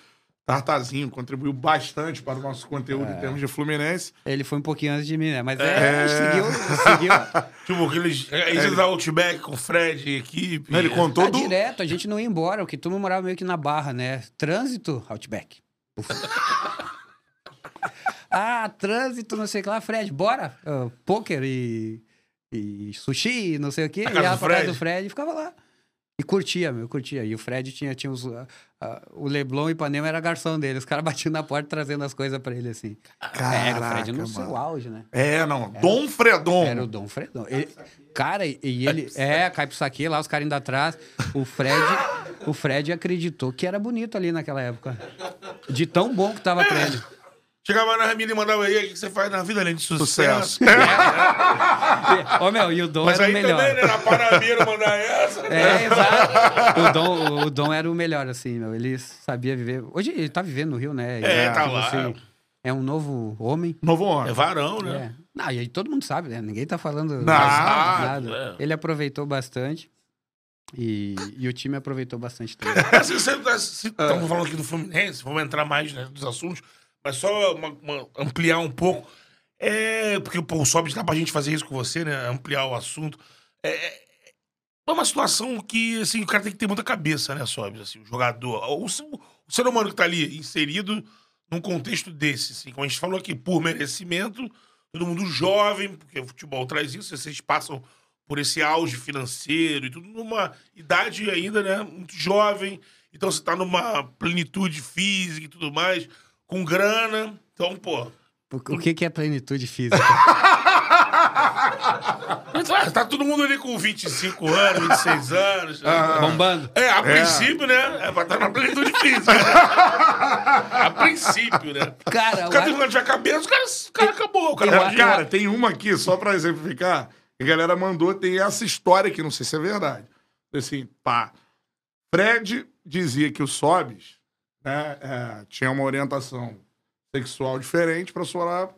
Tartazinho contribuiu bastante para o nosso conteúdo É. em termos de Fluminense. Ele foi um pouquinho antes de mim, né? Mas é, É. seguiu, seguiu. Tipo, aqueles. Aí você dá Outback com o Fred e equipe. Ele contou Tá do. direto, a gente não ia embora, porque tu morava meio que na barra, né? Trânsito, Outback. Ah, trânsito, não sei o que lá, Fred, bora. Ah, Poker e, e sushi, não sei o quê. casa Ia do pra casa Fred? do Fred e ficava lá. E curtia, meu, curtia. E o Fred tinha, tinha os. o Leblon e Ipanema era garçom dele. Os caras batiam na porta trazendo as coisas pra ele, assim. era o Fred no Caraca, seu mano. auge, né? É, não. Dom Fredon. Era o Dom Fredão. Ele- cara, e e ele. É, cai pro saque lá, os caras indo atrás. O Fred. O Fred acreditou que era bonito ali naquela época. De tão bom que tava pra ele. Chegava na Ramila e mandava aí, o que você faz na vida além de sucesso? Sucesso. Ô, meu, e o Dom Mas era aí o melhor. também, né? Na mandar essa. É, exato. O Dom, o Dom era o melhor, assim, meu. Ele sabia viver. Hoje ele tá vivendo no Rio, né? É, Ele, tá tipo lá. é um novo homem. Novo É homem. varão, né? É. Não, e aí todo mundo sabe, né? Ninguém tá falando Nada, nada. é. Ele aproveitou bastante. E, e o time aproveitou bastante também. Assim, você tá- se- Estamos falando aqui do Fluminense, vamos entrar mais né, dos assuntos, mas só uma- uma- ampliar um pouco. É, porque pô, o Sobis dá pra gente fazer isso com você, né? Ampliar o assunto. É, é- é uma situação que, assim, o cara tem que ter muita cabeça, né, Sobis? Assim, o jogador, o, o ser humano que tá ali inserido num contexto desse, assim, como a gente falou aqui, por merecimento, todo mundo jovem, porque o futebol traz isso, vocês passam por esse auge financeiro e tudo numa idade ainda, né, muito jovem. Então você tá numa plenitude física e tudo mais, com grana. Então, pô, O, o que, que é plenitude física? Mas, ah, tá todo mundo ali com 25 anos, 26 anos. Bombando. É, a princípio, né? É pra estar na plenitude física. a princípio, né? Cara, O cara o- tem um de cabeça, o cara, o cara acabou. O cara É, pode- cara, tem uma aqui, só pra exemplificar, que a galera mandou, tem essa história aqui, não sei se é verdade. Assim, pá. Fred dizia que o Sobis né, é, tinha uma orientação sexual diferente pra soar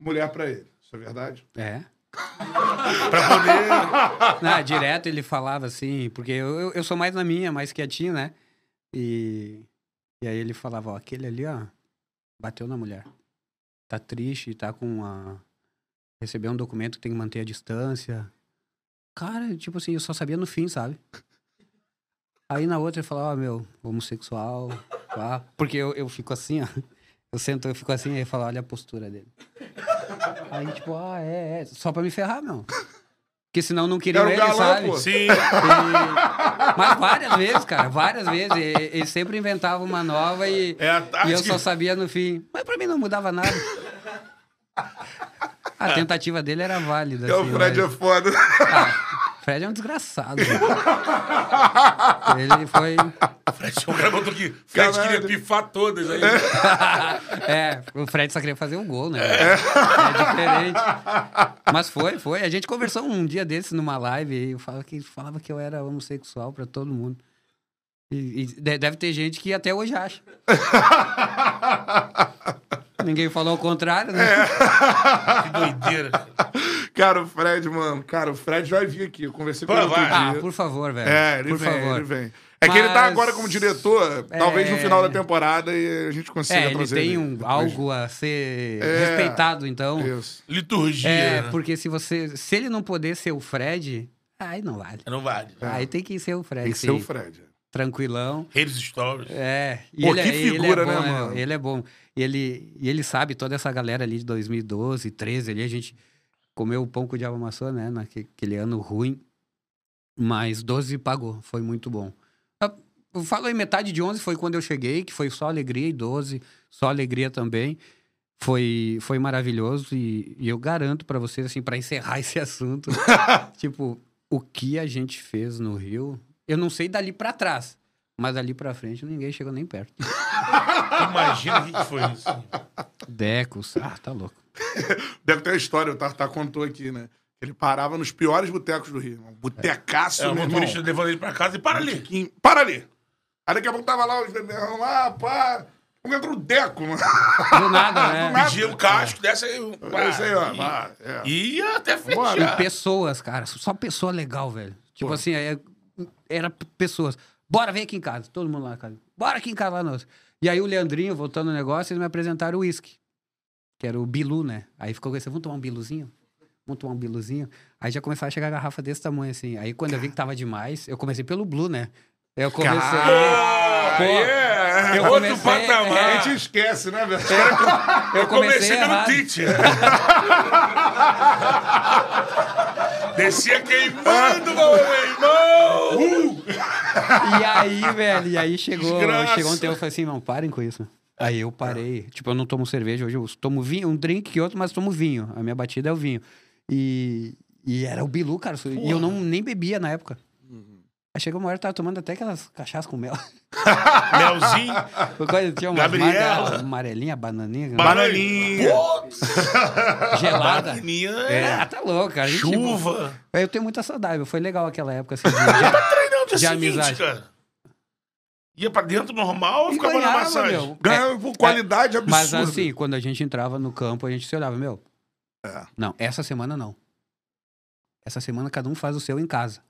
mulher pra ele. Isso é verdade? É. pra poder. Não, direto ele falava assim, porque eu, eu, sou mais na minha, mais quietinho, né? E, e aí ele falava, ó, aquele ali, ó, bateu na mulher. Tá triste, tá com a... Recebeu um documento que tem que manter a distância. Cara, tipo assim, eu só sabia no fim, sabe? Aí na outra ele falava, ó, meu, homossexual, pá. Porque eu, eu fico assim, ó. Eu sento, eu fico assim, aí ele fala, olha a postura dele. Aí, tipo, ah, é, é. Só pra me ferrar, meu. Porque senão não queriam Era um ele, galã, sabe? pô. Sim. E- Mas várias vezes, cara, várias vezes. Ele sempre inventava uma nova e, É a e eu só sabia no fim. Mas pra mim não mudava nada. A tentativa dele era válida. É, o assim, Fred mas- é foda. Ah, Fred é um desgraçado. Ele foi. Fred, o cara botou aqui. Fred Caralho. queria pifar todas aí. É, o Fred só queria fazer um gol, né? É diferente. Mas foi, foi. A gente conversou um dia desses numa live e eu falava que, falava que eu era homossexual pra todo mundo. E, e de- deve ter gente que até hoje acha. Ninguém falou o contrário, né? Que doideira. Cara, o Fred, mano, cara, o Fred vai vir aqui. Eu conversei com ele outro. Ah, dia. por favor, velho. É, ele por vem, favor. ele vem. É que ele tá Mas- agora como diretor, talvez no É. final da temporada e a gente consiga É, ele trazer tem ele um, depois. algo a ser É. respeitado, então. Isso. Liturgia. É, né? porque se você. Se ele não poder ser o Fred, aí não vale. Não vale. Aí tem que ser o Fred. Tem que ser o sim. Fred. Tranquilão. Redes Stories. É. E Pô, ele, que é- ele figura, é bom, né, mano? Ele é bom. E ele, e ele sabe toda essa galera ali de 2012, 13 ali, a gente comeu o pão com o diabo amassou, né? Naquele ano ruim. Mas 12 pagou. Foi muito bom. Ah, Eu falo em metade de 11 foi quando eu cheguei, que foi só alegria, e 12 só alegria também. Foi, foi maravilhoso e, e eu garanto pra vocês, assim, pra encerrar esse assunto, tipo, o que a gente fez no Rio, eu não sei dali pra trás, mas dali pra frente ninguém chegou nem perto. Imagina o que que foi isso. Decos, ah, tá louco. Deve ter uma história, o Tartar contou aqui, né? Ele parava nos piores botecos do Rio. Um botecaço, É, o meu irmão. motorista levando ele pra casa e para ali. Para ali! Aí daqui a pouco tava lá os beberrão lá, pá. Como entrou o Deco, mano. Do nada, né? nada. Pedia o casco, dessa aí. É isso aí, ó. E- é. E ia até já. E pessoas, cara, só pessoa legal, velho. Tipo Pô. assim, é- era pessoas. Bora, vem aqui em casa. Todo mundo lá na casa. Bora aqui em casa lá, nossa. E aí o Leandrinho, voltando no negócio, eles me apresentaram o uísque. Que era o Bilu, né? Aí ficou com esse, vamos tomar um Biluzinho? Vamos tomar um Biluzinho? Aí já começava a chegar a garrafa desse tamanho, assim. Aí quando eu vi que tava demais, eu comecei pelo Blue, né? Eu comecei... Ah, Pô, é. eu Outro comecei- patamar. A gente esquece, né, velho? eu comecei Comecei pelo errado. Tite. Descia queimando, meu irmão! E aí, velho, e aí chegou, Desgraça. chegou um tempo eu falei assim, não, parem com isso. Aí eu parei. Tipo, eu não tomo cerveja, hoje eu tomo vinho, um drink que outro, mas tomo vinho. A minha batida é o vinho. E, e era o Bilu, cara. E eu não, nem bebia na época. Aí chegou uma hora, eu tava tomando até aquelas cachaças com mel. Melzinho. Coisa- Tinha umas Gabriela. amarelinha, bananinha, Bananinha. Putz, gelada. bananinha. É, ah, tá louco, cara. Gente- Chuva. Aí Eu tenho muita saudade. Foi legal aquela época, assim, de, de, Treinando dia De seguinte, amizade. cara. Ia pra dentro normal ou ficava na ganhava, massagem? meu. Ganha É, por qualidade é, absurda. Mas assim, quando a gente entrava no campo, a gente se olhava, meu. É. Não, essa semana não. Essa semana cada um faz o seu em casa.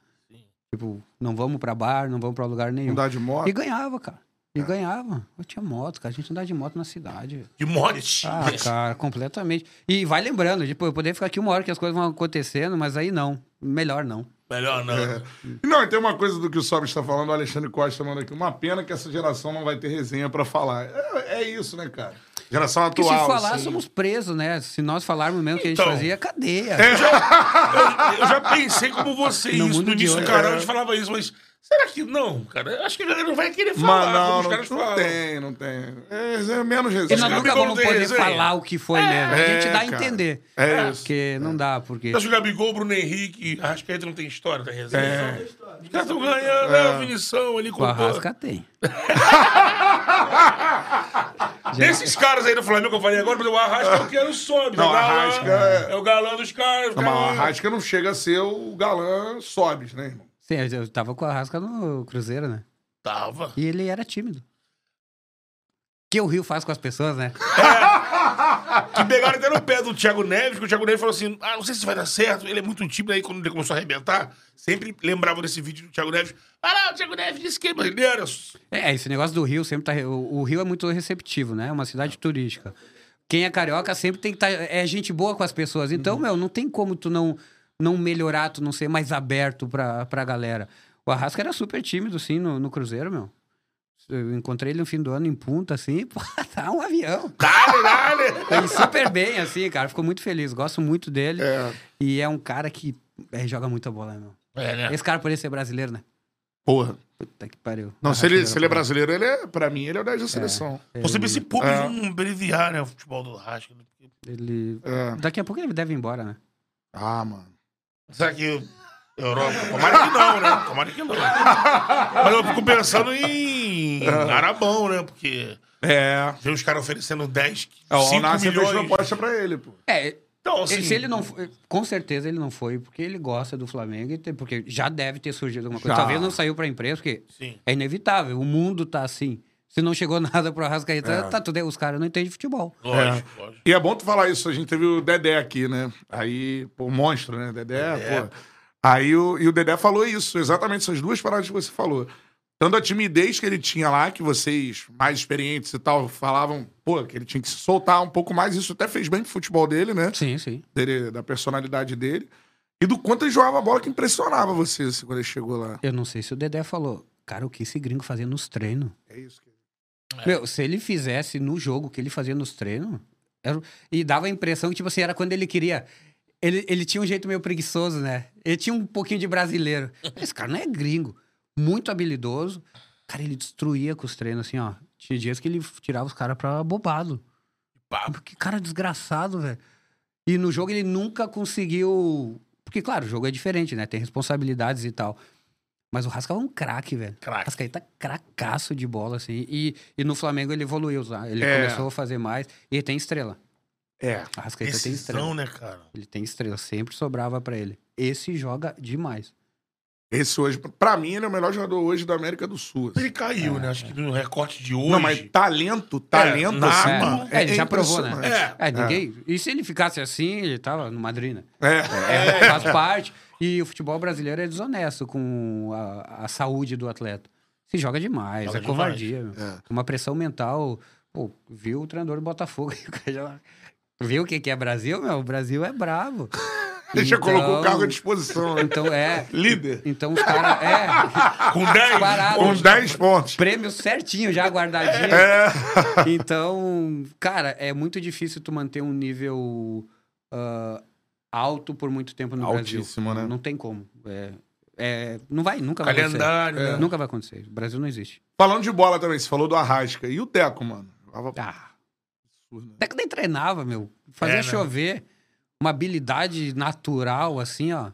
Tipo, não vamos pra bar, não vamos pra lugar nenhum. Andar de moto. E ganhava, cara. E ganhava. Eu tinha moto, cara. A gente andava de moto na cidade. De morte. Ah, cara, completamente. E vai lembrando, tipo, eu poderia ficar aqui uma hora que as coisas vão acontecendo, mas aí não. Melhor não. Melhor não. É. Não, e tem uma coisa do que o Sobe está falando, o Alexandre Costa manda aqui. Uma pena que essa geração não vai ter resenha pra falar. É, é isso, né, cara? Geração Porque atual. se falar, assim. somos presos, né? Se nós falarmos mesmo que a gente Então. fazia, cadeia. Eu, eu já pensei como você No isso. mundo No de início do canal a é. gente falava isso, mas será que não, cara? Acho que a galera não vai querer Mas falar não, como os não, caras não falam. tem, não tem. É, é menos E nós nunca vamos poder resenha. falar o que foi mesmo. A gente É, dá a cara. entender. É isso. Porque não dá, porque... Você acha que o Gabigol, Bruno Henrique, Arrascaeta não tem história da resenha? É. Os caras estão ganhando né, a finição ali O com o Arrasca tem. Desses caras aí do Flamengo que eu falei agora, mas o Arrasca eu quero sobe. Não, é o galã, Arrasca é- é o galã dos caras. Não, mas o. Arrasca não chega a ser o galã Sobes, né, irmão? Sim, eu tava com o Arrasca no Cruzeiro, né? Tava. E ele era tímido. Que o Rio faz com as pessoas, né? Que pegaram até no pé do Thiago Neves, que o Thiago Neves falou assim: ah, não sei se vai dar certo. Ele é muito tímido. Aí quando ele começou a arrebentar, sempre lembrava desse vídeo do Thiago Neves. Ah, não, o Thiago Neves disse que ele era. É, esse negócio do Rio sempre tá. O, o Rio é muito receptivo, né? É uma cidade turística. Quem é carioca sempre tem que estar. é gente boa com as pessoas. Então, meu, não tem como tu não, não melhorar, tu não ser mais aberto pra, pra galera. O Arrasca era super tímido, sim, no, no Cruzeiro, meu. Eu encontrei ele no fim do ano em Punta, assim, pô, tá um avião. Dale, dale. Tá indo super bem, assim, cara. Ficou muito feliz. Gosto muito dele. É. E é um cara que é, joga muita bola, meu. É, né? Esse cara poderia ser brasileiro, né? Porra. Puta que pariu. Não, se ele, se ele é brasileiro, ele é, pra mim, ele é o 10 da seleção. Você vê esse público É. um abreviar, né? O futebol do Arrasca. Ele. É. Daqui a pouco ele deve ir embora, né? Ah, mano. Será que Europa? Tomara que não, né? Tomara que não. Mas eu fico pensando em Arabão, né? Porque É. vê os caras oferecendo 10, É, o 5 Alnasser fez milhões. proposta pra ele, pô. É, Então, assim, se ele não foi, com certeza ele não foi, porque ele gosta do Flamengo, e tem- porque já deve ter surgido alguma coisa. Já. Talvez não saiu pra imprensa, porque Sim. é inevitável, o mundo tá assim. Se não chegou nada pro Arrascaeta, É. tá tudo aí. Os caras não entendem de futebol. Lógico, lógico. E é bom tu falar isso, a gente teve o Dedé aqui, né? Aí, pô, monstro, né? Dedé, pô. Aí o, e o Dedé falou isso, exatamente essas duas palavras que você falou. Tanto a timidez que ele tinha lá, que vocês, mais experientes e tal, falavam, pô, que ele tinha que se soltar um pouco mais. Isso até fez bem pro futebol dele, né? Sim, sim. Dele, da personalidade dele. E do quanto ele jogava a bola que impressionava você assim, quando ele chegou lá. Eu não sei se o Dedé falou, cara, o que esse gringo fazia nos treinos? É isso. que- Meu, se ele fizesse no jogo o que ele fazia nos treinos, era- e dava a impressão que, tipo assim, era quando ele queria. Ele, ele tinha um jeito meio preguiçoso, né? Ele tinha um pouquinho de brasileiro. Esse cara não é gringo. Muito habilidoso. Cara, ele destruía com os treinos, assim, ó. Tinha dias que ele tirava os caras pra bobado. Papo. Que cara desgraçado, velho. E no jogo ele nunca conseguiu. Porque, claro, o jogo é diferente, né? Tem responsabilidades e tal. Mas o Rasca é um craque, velho. Craque. Rascaeta cracaço de bola, assim. E, e no Flamengo ele evoluiu, tá? Ele É. começou a fazer mais. E ele tem estrela. É. A Rascaeta tem estrela. Né, cara? Ele tem estrela. Sempre sobrava pra ele. Esse joga demais. Esse hoje, pra mim, ele é o melhor jogador hoje da América do Sul. assim. Ele caiu, né? Acho que no recorte de hoje. Não, mas talento, talento, na- assim. É, mano, é, ele já provou, né? É. É, ninguém. E se ele ficasse assim, ele tava no Madrid, né? É. É, faz parte. E o futebol brasileiro é desonesto com a, a saúde do atleta. Se joga demais, Joga é demais. covardia. É. Uma pressão mental. Pô, viu o treinador do Botafogo. o cara já- Viu o que, que é Brasil, meu? O Brasil é bravo. Ele já colocou o Então- cargo à disposição. né? Então é. Líder. Então os caras. É. Com 10. Parado. Com 10 pontos. Prêmio certinho já guardadinho. É. Então, cara, é muito difícil tu manter um nível ah, alto por muito tempo no Altíssimo, Brasil. né? Não tem como. É, é, não vai, nunca vai Calendário, acontecer. né? Nunca vai acontecer. O Brasil não existe. Falando de bola também, você falou do Arrasca. E o Teco, mano? Ah, absurdo, né? que nem treinava, meu. Fazia É, né? Uma habilidade natural, assim, ó.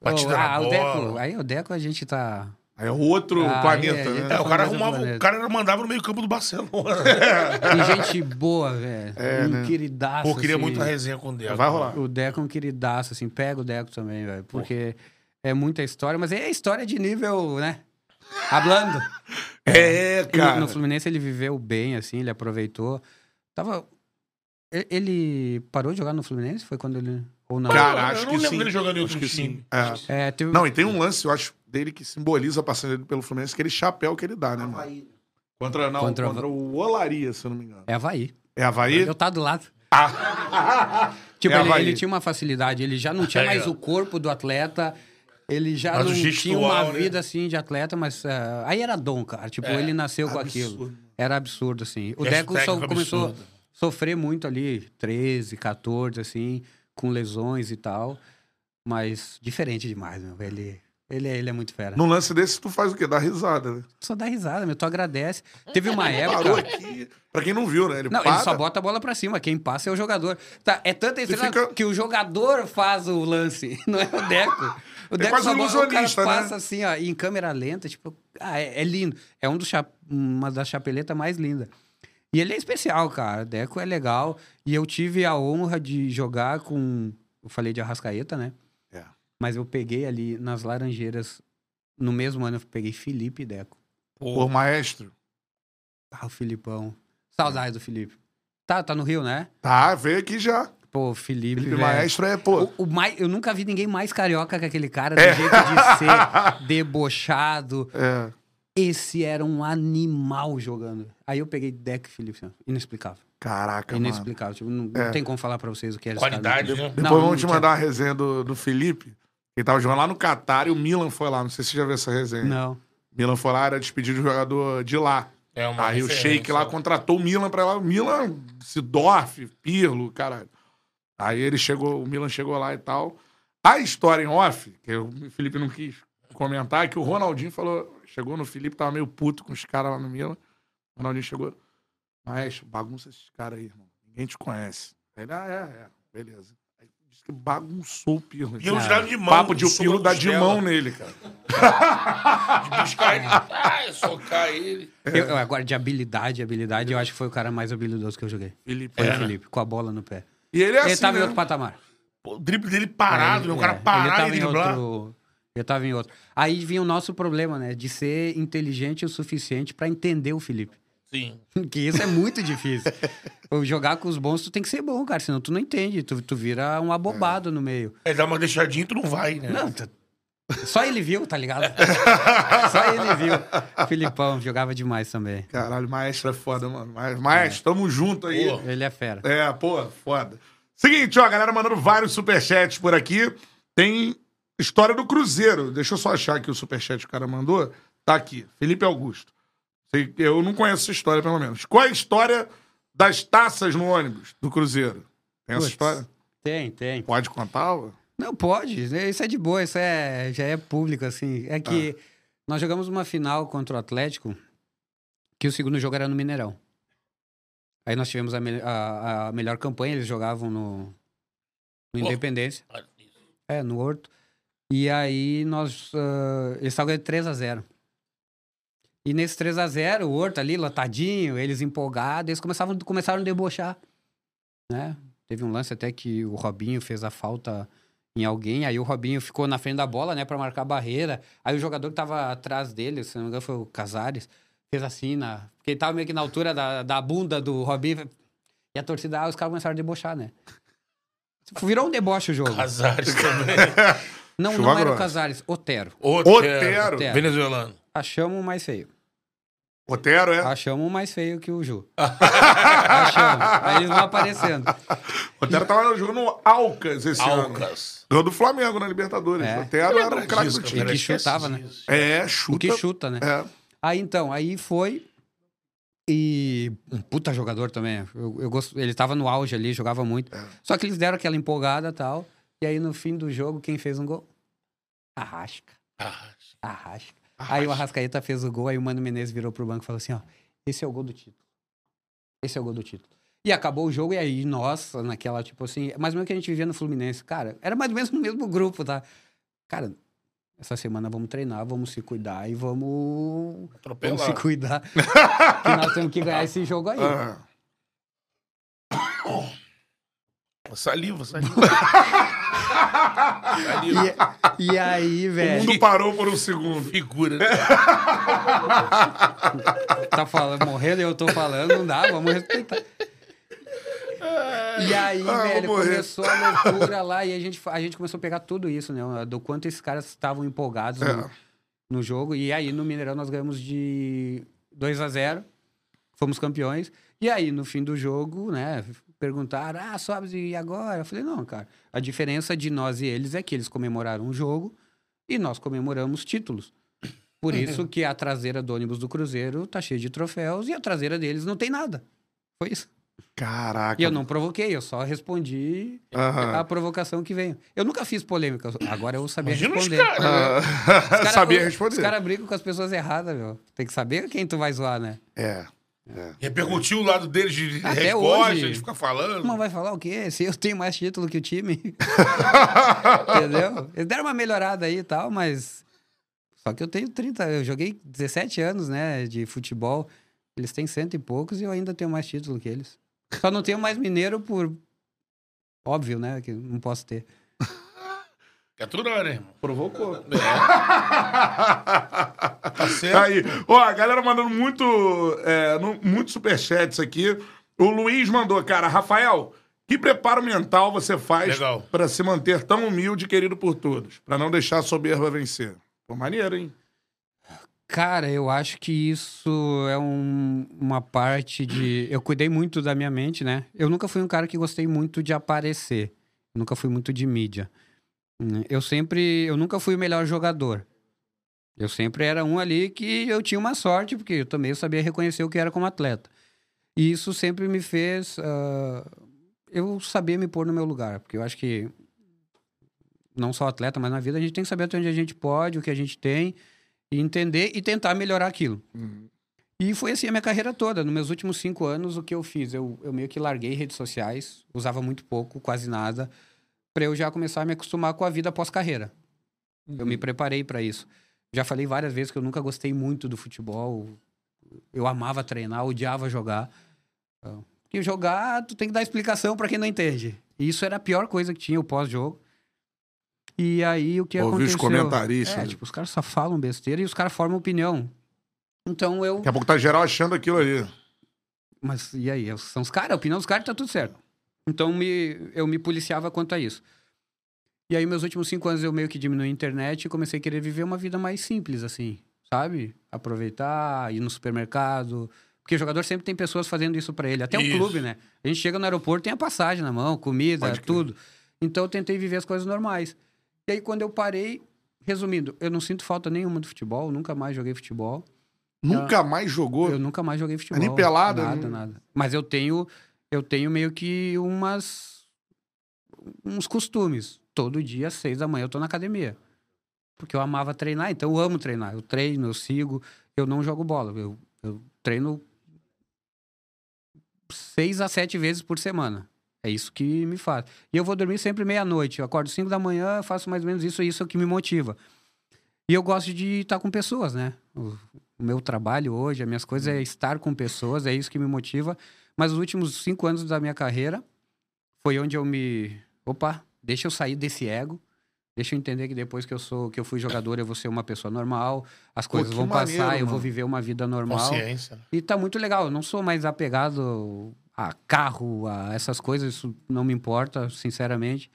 Batida ah, o. Deco, aí o Deco a gente tá. Aí é outro Ah, planeta, é, né? É, o cara arrumava. planeta. O cara mandava no meio campo do Barcelona. Tem gente boa, velho. É, um né? queridaço. Pô, queria assim. muito a resenha com o Deco. Vai rolar. O Deco é um queridaço, assim. Pega o Deco também, velho. Porque é muita história, mas é história de nível, né? Hablando. É, No- cara. No, Fluminense ele viveu bem, assim, ele aproveitou. Tava. Ele parou de jogar no Fluminense? Foi quando ele. Ou não? Cara, Eu acho não que lembro sim. dele jogando em outro que time. sim. É. É, teve... Não, e tem um lance, eu acho, dele que simboliza a passagem dele pelo Fluminense, aquele chapéu que ele dá, né, mano? Contra, não, Contra contra, o- Olaria, se eu não me engano. É Havaí. É Havaí? Eu tá do lado. tipo, É ele, ele tinha uma facilidade, ele já não tinha Aí, mais o corpo do atleta, ele já Mas não tinha uma né? vida assim de atleta, mas ah, aí era dom, cara. Tipo, É, ele nasceu com absurdo. aquilo. Era absurdo, assim. O Deco só começou absurdo. Sofrer muito ali, 13, 14, assim, com lesões e tal. Mas diferente demais, meu. Ele, ele, é- ele é muito fera. Num lance desse, tu faz o quê? Dá risada, né? Só dá risada, meu. Tu agradece. Teve uma Parou época. aqui. Pra quem não viu, né? Ele Não, para. ele só bota a bola pra cima. Quem passa é o jogador. Tá, é tanta estrela fica- que o jogador faz o lance, não é o Deco. O Deco quase só um bota- o cara né? passa assim, ó, em câmera lenta, tipo, ah, é, é lindo. É um dos cha- uma das chapeletas mais lindas. E ele é especial, cara. Deco é legal. E eu tive a honra de jogar com. Eu falei de Arrascaeta, né? É. Mas eu peguei ali nas Laranjeiras. No mesmo ano eu peguei Felipe e Deco. Pô, maestro. Ah, o Filipão. Saudade do Felipe. Tá, tá no Rio, né? Tá, veio aqui já. Pô, Felipe. Felipe velho. Maestro é, pô. O, o mais, eu nunca vi ninguém mais carioca que aquele cara, do É. jeito de ser, debochado. É. Esse era um animal jogando. Aí eu peguei Deck e Felipe. assim, Inexplicável. Caraca, mano. Inexplicável. Tipo, não, não É. tem como falar pra vocês o que era Qualidade, cara. né? Depois Não, vamos não te mandar a resenha do, do Felipe. Ele tava jogando lá no Catar e o Milan foi lá. Não sei se você já viu essa resenha. Não. Milan foi lá, era despedido de jogador de lá. É uma Aí o. Sheik lá contratou o Milan pra lá. O Milan, Sidorf, Pirlo, caralho. Aí ele chegou, o Milan chegou lá e tal. A história em off, que o Felipe não quis comentar, é que o Ronaldinho falou, chegou no Felipe, tava meio puto com os caras lá no Milan. O Ronaldinho chegou, maestro, bagunça esses caras aí, irmão. Ninguém te conhece. Ele, ah, é, é, beleza. Aí disse que bagunçou o Pirlo. E eu tirava de mão. Papo de o Pirlo dar de mão nele, cara. De buscar ele. Ah, socar ele. Eu- eu- agora, de habilidade, habilidade, eu acho que foi o cara mais habilidoso que eu joguei. Felipe. Foi É. o Felipe, com a bola no pé. E ele é ele assim, tava em né? outro patamar. Pô, o drible dele parado, né? O cara É, parar ele tava em driblar. outro. Ele tava em outro. Aí vinha o nosso problema, né? De ser inteligente o suficiente pra entender o Felipe. Sim. Que isso é muito difícil. Jogar com os bons, tu tem que ser bom, cara. Senão tu não entende. Tu, tu vira um abobado no meio. Ele dá uma deixadinha e tu não vai, né? Não, tu- só ele viu, tá ligado? só ele viu. O Filipão jogava demais também. Caralho, maestro é foda, mano. Ma- Maestro, tamo junto aí. Pô. Ele é fera. É, pô, foda. Seguinte, ó, a galera mandando vários superchats por aqui. Tem história do Cruzeiro. Deixa eu só achar aqui o superchat que o cara mandou. Tá aqui. Felipe Augusto. Eu não conheço essa história, pelo menos. Qual é a história das taças no ônibus do Cruzeiro? Tem essa Putz. história? Tem, tem. Pode contar? Não, pode. Isso é de boa, isso é, já é público, assim. É que nós jogamos uma final contra o Atlético, que o segundo jogo era no Mineirão. Aí nós tivemos a, me- a- a melhor campanha, eles jogavam no, no. Independência. É, no Horto. E aí nós. ah, eles estavam ganhando 3x0. E nesse 3x0, o Horto ali, lotadinho, eles empolgados, eles começavam, começaram a debochar. Né? Teve um lance até que o Robinho fez a falta em alguém, aí o Robinho ficou na frente da bola, né, pra marcar a barreira. Aí o jogador que tava atrás dele, se não me engano foi o Casares, fez assim, na... porque ele tava meio que na altura da, da bunda do Robinho. E a torcida, ah, os caras começaram a debochar, né? Virou um deboche o jogo. Casares também. Não, Chuva não era o grossa. Casares, Otero. Otero. Otero. Venezuelano. Achamos o mais feio. Otero, é? Achamos o mais feio que o Ju. Achamos. Aí eles vão aparecendo. Otero tava jogando no Alcas esse ano. Alcas. Ganhou do Flamengo na Libertadores. É. Otero era um craque do time. cara, que chutava, né? É, O chuta. que chuta, né? É. Aí então, aí foi. E um puta jogador também. Eu, eu gosto, ele tava no auge ali, jogava muito. É. Só que eles deram aquela empolgada e tal. E aí no fim do jogo, quem fez um gol? Arrasca. Ah, Arrasca. Aí o Arrascaeta fez o gol, aí o Mano Menezes virou pro banco e falou assim: ó, esse é o gol do título. Esse é o gol do título. E acabou o jogo, e aí, nossa, naquela, tipo assim, mais ou menos que a gente vivia no Fluminense. Cara, era mais ou menos no mesmo grupo, tá? Cara, essa semana vamos treinar, vamos se cuidar e vamos. Atropelar. Vamos se cuidar. que nós temos que ganhar esse jogo aí. Ah. Saliva, saliva. saliva. E, e aí, O velho, mundo parou por um segundo. Figura. né? tá falando, morrendo e eu tô falando, não dá, vamos respeitar. E aí, Ah, velho, começou a loucura lá e a gente, a gente começou a pegar tudo isso, né? Do quanto esses caras estavam empolgados É. no, no jogo. E aí, no Mineirão, nós ganhamos de 2 a 0 fomos campeões. E aí, no fim do jogo, né, perguntaram, ah, Sobs, e agora? Eu falei, não, cara, a diferença de nós e eles é que eles comemoraram um jogo e nós comemoramos títulos. Por isso que a traseira do ônibus do Cruzeiro tá cheia de troféus e a traseira deles não tem nada. Foi isso. Caraca. E eu não provoquei, eu só respondi a provocação que veio. Eu nunca fiz polêmica, agora eu sabia Imagina os responder. caras. né? Ah, Os cara- Sabia Os responder. caras brigam com as pessoas erradas, meu. Tem que saber quem tu vai zoar, né? É. Repercutiu o lado deles de Até resposta, hoje. a gente fica falando. Mas vai falar o quê? Se eu tenho mais título que o time. Entendeu? Eles deram uma melhorada aí e tal, mas. Só que eu tenho 30. Eu joguei 17 anos, né, de futebol. Eles têm cento e poucos e eu ainda tenho mais título que eles. Só não tenho mais mineiro por. Óbvio, né? Que não posso ter. É né, irmão? Provocou. Tá certo. Aí, ó, a galera mandando muito, é, no- muito superchats aqui. O Luiz mandou, cara, Rafael, que preparo mental você faz pra se manter tão humilde e querido por todos? Pra não deixar a soberba vencer. Pô, maneiro, hein? Cara, eu acho que isso é um- uma parte de. Eu cuidei muito da minha mente, né? Eu nunca fui um cara que gostei muito de aparecer. Nunca fui muito de mídia. Hum, Eu sempre. Eu nunca fui o melhor jogador. Eu sempre era um ali que eu tinha uma sorte, porque eu também sabia reconhecer o que era como atleta. E isso sempre me fez. ah, eu saber me pôr no meu lugar. Porque eu acho que. Não só atleta, mas na vida a gente tem que saber até onde a gente pode, o que a gente tem e entender e tentar melhorar aquilo. E foi assim a minha carreira toda. Nos meus últimos cinco anos, o que eu fiz? Eu, eu meio que larguei redes sociais, usava muito pouco, quase nada, para eu já começar a me acostumar com a vida pós-carreira. Eu me preparei para isso. Já falei várias vezes que eu nunca gostei muito do futebol. Eu amava treinar, odiava jogar. Então, Porque jogar, tu tem que dar explicação para quem não entende. E isso era a pior coisa que tinha, o pós-jogo. E aí, o que Ouvir os aconteceu? comentaristas. É, tipo, os caras só falam besteira e os caras formam opinião. Então eu. Daqui a pouco tá geral achando aquilo ali. Mas e aí? São os caras, a opinião dos caras tá tudo certo. Então me, eu me policiava quanto a isso. E aí, meus últimos cinco anos, eu meio que diminui a internet e comecei a querer viver uma vida mais simples, assim, sabe? Aproveitar, ir no supermercado. Porque o jogador sempre tem pessoas fazendo isso pra ele. Até o Isso. clube, né? A gente chega no aeroporto, tem a passagem na mão, comida, tudo. Então eu tentei viver as coisas normais. E aí, quando eu parei, resumindo, eu não sinto falta nenhuma do futebol, nunca mais joguei futebol. Nunca mais jogou. Eu nunca mais joguei futebol. nem pelada, Nada, não- nada. Mas eu tenho, eu tenho meio que umas uns costumes. Todo dia, às seis da manhã, eu tô na academia. Porque eu amava treinar, então eu amo treinar. Eu treino, eu sigo, eu não jogo bola. Eu, eu treino seis a sete vezes por semana. É isso que me faz. E eu vou dormir sempre meia-noite. Eu acordo cinco da manhã, faço mais ou menos isso, e isso é o que me motiva. E eu gosto de estar com pessoas, né? O, o meu trabalho hoje, as minhas coisas é estar com pessoas, é isso que me motiva. Mas os últimos cinco anos da minha carreira foi onde eu me. Opa, deixa eu sair desse ego. Deixa eu entender que depois que eu sou, que eu fui jogador, eu vou ser uma pessoa normal, as coisas que vão maneiro, passar, eu mano. vou viver uma vida normal. Consciência. né? E tá muito legal. Eu não sou mais apegado a carro, a essas coisas. Isso não me importa, sinceramente.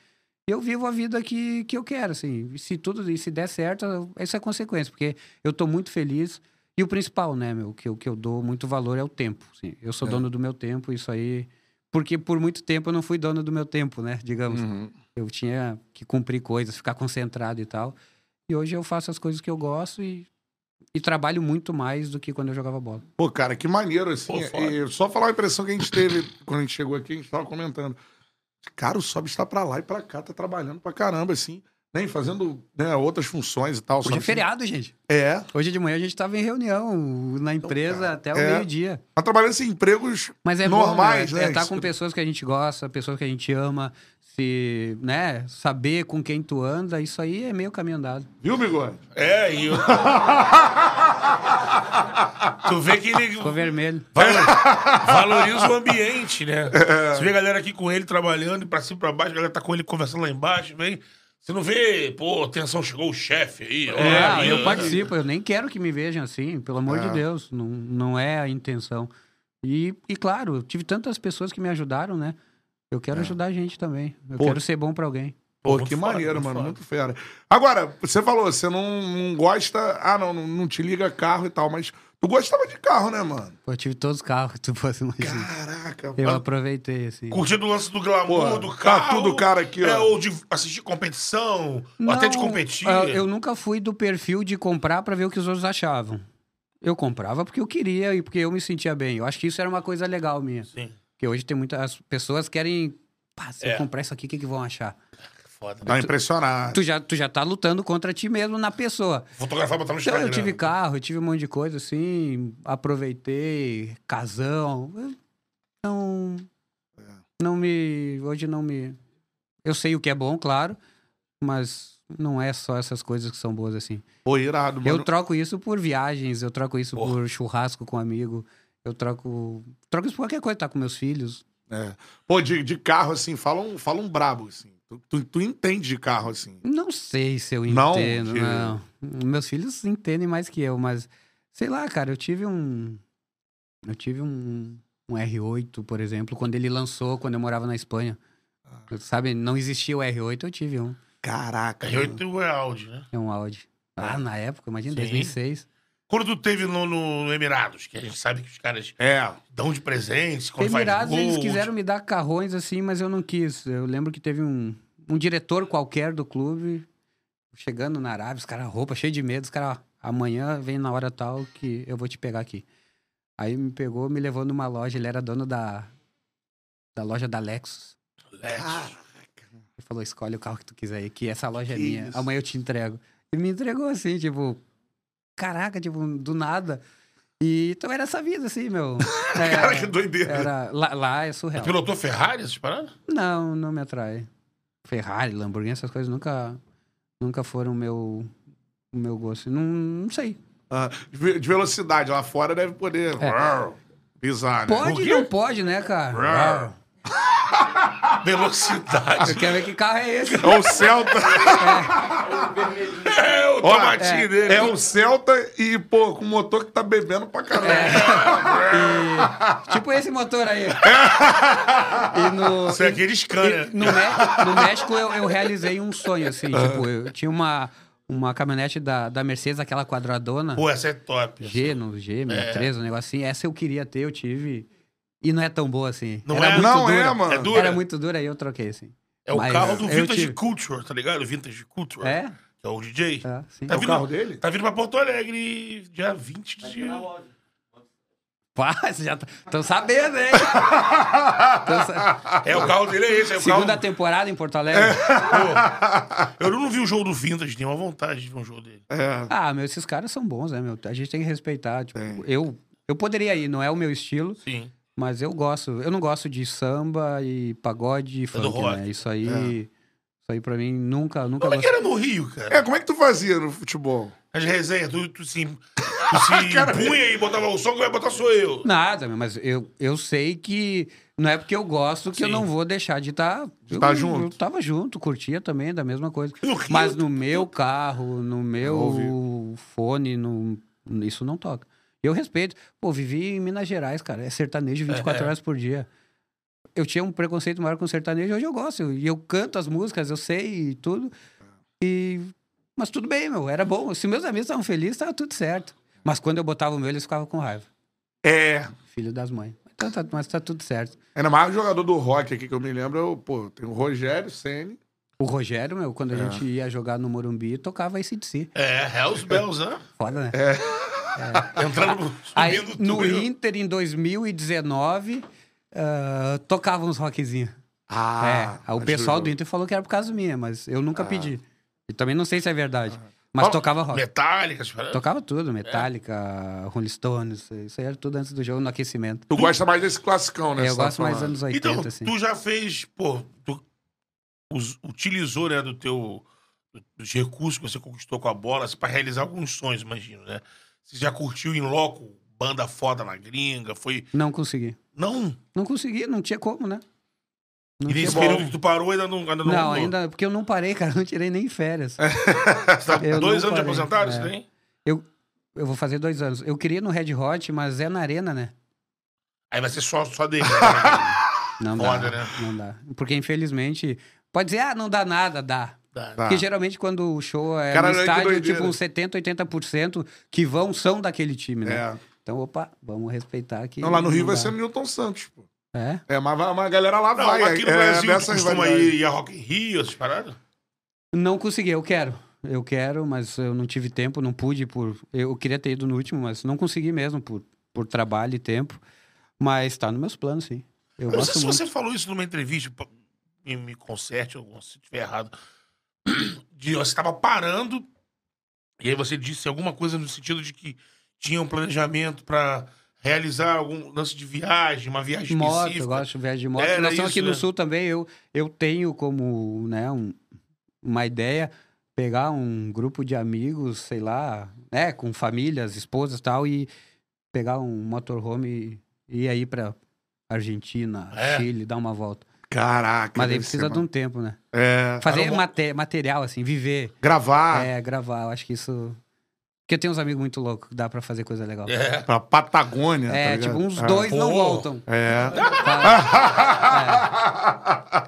Eu vivo a vida que, que eu quero, assim. Se tudo, se der certo, isso é consequência. Porque eu tô muito feliz. E o principal, né, meu, que, eu- que eu dou muito valor é o tempo. Assim. Eu sou dono do meu tempo, isso aí... Porque por muito tempo eu não fui dono do meu tempo, né, digamos. Uhum. Eu tinha que cumprir coisas, ficar concentrado e tal. E hoje eu faço as coisas que eu gosto e, e trabalho muito mais do que quando eu jogava bola. Pô, cara, que maneiro, assim. Pô. E só falar uma impressão que a gente teve quando a gente chegou aqui, a gente tava comentando. Cara, o Sob está pra lá e pra cá, tá trabalhando pra caramba, assim. Nem fazendo né, outras funções e tal. Hoje sabe? é feriado, gente. É. Hoje de manhã a gente estava em reunião na empresa cara, até o é. meio-dia. Tá trabalhando em empregos Mas é normais, bom, né? É estar Isso- com pessoas que a gente gosta, pessoas que a gente ama, se, né, saber com quem tu anda, isso aí é meio caminho andado. Viu, bigode? É, e eu... tu vê que ele Ficou vermelho. valor- valoriza o ambiente, né? Você vê a galera aqui com ele trabalhando, e pra cima e pra baixo, a galera tá com ele conversando lá embaixo, vem. Você não vê, pô, atenção, chegou o chefe aí. ó, É, aí, eu ó. participo, eu nem quero que me vejam assim, pelo amor de Deus, não, não é a intenção. E, e claro, eu tive tantas pessoas que me ajudaram, né? Eu quero ajudar a gente também. Eu Pô. quero ser bom pra alguém. Pô, que foda, maneiro, muito mano. foda. Muito fera. Agora, você falou, você não, não gosta. Ah, não, não, não te liga carro e tal, mas tu gostava de carro, né, mano? Pô, eu tive todos os carros que tu fosse imaginar. Caraca, Eu mano. aproveitei, assim. Curtindo o lance do glamour, Pô, do tá carro. tudo cara aqui, ó. É, ou de assistir competição, ou até de Não, competir. ah, Eu nunca fui do perfil de comprar pra ver o que os outros achavam. Eu comprava porque eu queria e porque eu me sentia bem. Eu acho que isso era uma coisa legal minha. Sim, Porque hoje tem muitas pessoas que querem. Pá, se É. eu comprar isso aqui, o que, que vão achar? Foda. Tá impressionado. Tu já, tu já tá lutando contra ti mesmo na pessoa. Fotografar, botar no Então, Instagram. eu tive carro, eu tive um monte de coisa assim, aproveitei, casão. Não. Não me. Hoje não me. Eu sei o que é bom, claro, mas não é só essas coisas que são boas assim. Pô, irado, mano. Eu troco isso por viagens, eu troco isso Porra. por churrasco com amigo, eu troco. Troco isso por qualquer coisa, tá com meus filhos. É. Pô, de, de carro, assim, fala um, fala um brabo, assim. Tu, tu, tu entende de carro, assim. Não sei se eu Não? entendo, Que- não. Meus filhos entendem mais que eu, mas sei lá, cara, eu tive um. Eu tive um, um R8, por exemplo, quando ele lançou, quando eu morava na Espanha. Ah. Sabe, não existia o R8, eu tive um. Caraca. mano. R8 é Audi, né? É um Audi. Ah, na época, imagina, Sim. 2006. Quando tu teve no, no Emirados, que a gente sabe que os caras É. dão de presentes, quando Emirados, faz gol, eles quiseram me dar carrões assim, mas eu não quis. Eu lembro que teve um, um diretor qualquer do clube chegando na Arábia, os caras, roupa cheia de medo, os caras, ó, amanhã vem na hora tal que eu vou te pegar aqui. Aí me pegou, me levou numa loja, ele era dono da, da loja da Lexus. Lexus. Ele falou, escolhe o carro que tu quiser aí, que essa loja é Que minha, isso? amanhã eu te entrego. E me entregou assim, tipo, caraca, tipo, do nada. E então era essa vida, assim, meu. É, Cara, que doideira. era, lá, lá é surreal. Pilotou Ferrari, essas paradas? Não, não me atrai. Ferrari, Lamborghini, essas coisas nunca, nunca foram o meu, o meu gosto. Não, não sei. Ah, de ve- de velocidade, lá fora deve poder É. pisar, né? Pode não pode, né, cara? Velocidade. Eu quero ver que carro é esse. É o Celta. é o Ó, tomatinho dele. É o Celta e, pô, com motor que tá bebendo pra caramba. E- tipo esse motor aí. E no, Isso é aquele Scania. e no, no México eu, eu realizei um sonho, assim. Tipo, eu tinha uma, uma caminhonete da, da Mercedes, aquela quadradona. Pô, essa é top. G, no G, 63, um negócio assim. Essa eu queria ter, eu tive. E não é tão boa assim. Não Era é? muito Não dura. é, mano. É dura. Era muito dura e eu troquei, assim. É o Mas carro do eu Vintage tive. Culture, tá ligado? Vintage Culture. É? Que é o DJ. É, sim. Tá É o vindo, carro dele? Tá vindo pra Porto Alegre dia 20 de... Pá, vocês já estão sabendo, hein? Sa- É, o carro dele é esse. É o Segunda carro... temporada em Porto Alegre. Pô, eu não vi o jogo do Vintage, tenho uma vontade de ver um jogo dele. É. Ah, meu, esses caras são bons, né, meu? A gente tem que respeitar. Tipo, eu, eu poderia ir, não é o meu estilo, Sim. Mas eu gosto. Eu não gosto de samba e pagode e do funk, né? Isso aí. Isso aí pra mim nunca, nunca Como é que era no Rio, cara? É, como é que tu fazia no futebol? As resenhas, tu, tu se, tu se punha e botava o som, que vai botar sou eu. Nada, mas eu, eu sei que não é porque eu gosto que eu Sim. não vou deixar de estar. eu, tá junto. Eu tava junto, curtia também, da mesma coisa. No Rio, Mas no meu carro, no meu fone, no, isso não toca. Eu respeito. Pô, vivi em Minas Gerais, cara. É sertanejo 24 É. horas por dia. Eu tinha um preconceito maior com sertanejo, hoje eu gosto. E eu canto as músicas, eu sei e tudo. E... Mas tudo bem, meu. Era bom. Se meus amigos estavam felizes, estava tudo certo. Mas quando eu botava o meu, eles ficavam com raiva. É. Filho das mães. Então tá- mas tá tudo certo. Ainda mais o jogador do rock aqui que eu me lembro, eu, pô, tem o Rogério Ceni. O Rogério, meu, quando a É. gente ia jogar no Morumbi, tocava esse de si. É, Hells Bells, né? Foda, né? Entrando, Aí, no tudo. Inter, em 2019, ah, tocava uns rockzinhos. Ah, é, o pessoal do Inter falou que era por causa minha, mas eu Ah. nunca pedi. E também não sei se é verdade. Mas Fala- tocava rock. Metallica, essas paradas. Tocava tudo, Metallica, Rolling Stones, isso aí era tudo antes do jogo, no aquecimento. Tu gosta mais desse classicão, né? É, eu tá gosto mais falando. anos 80, Então, assim. tu já fez, pô, tu us- utilizou, né, do teu dos recursos que você conquistou com a bola assim, para realizar alguns sonhos, imagino, né? Você já curtiu em loco banda foda na gringa, foi Não consegui. não. Não consegui, não tinha como, né? Não E nesse período que tu parou ainda não ainda não, Não, ainda, porque eu não parei, cara, não tirei nem férias. Você tá eu dois anos de parei, aposentado, é. você tem? Eu, eu vou fazer dois anos. Eu queria no Red Hot, mas é na arena, né? Aí vai ser só só dele. né? Não Foda, dá, né? não dá. Porque, infelizmente, pode dizer, ah, não dá nada, dá. Tá. Porque geralmente quando o show é Caralho, no estádio, tipo, uns 70, 80% que vão são daquele time, né? É. Então, opa, vamos respeitar aqui. Não, lá no Rio vai ser Newton Santos, pô. É? É, mas, vai- mas a galera lá Não, vai. aqui no é, Brasil, tu dessa costuma ir, ir a Rock in Rio, essas paradas? Não consegui, eu quero. Eu quero, mas eu não tive tempo, não pude por. Eu queria ter ido no último, mas não consegui mesmo por, por trabalho e tempo. Mas tá nos meus planos, sim. Eu Eu não sei se muito. você falou isso numa entrevista, me, me conserte ou se estiver errado. De você estava parando e aí você disse alguma coisa no sentido de que tinha um planejamento para realizar algum lance de viagem, uma viagem Moto, específica. eu gosto de viagem de moto. Era Nós estamos aqui no né? sul também, eu, eu tenho como, né, um- uma ideia, pegar um grupo de amigos, sei lá, né, com famílias, esposas e tal, e pegar um motorhome e ir aí pra Argentina, É. Chile, dar uma volta. Caraca. Mas aí precisa ser, de um tempo, né? É, Fazer mate- material, assim, viver, gravar é, gravar, eu acho que isso... Porque eu tenho uns amigos muito loucos, dá pra fazer coisa legal. É. pra Patagônia. tá É, ligado? tipo, uns É. dois não Pô. voltam. É. Tá?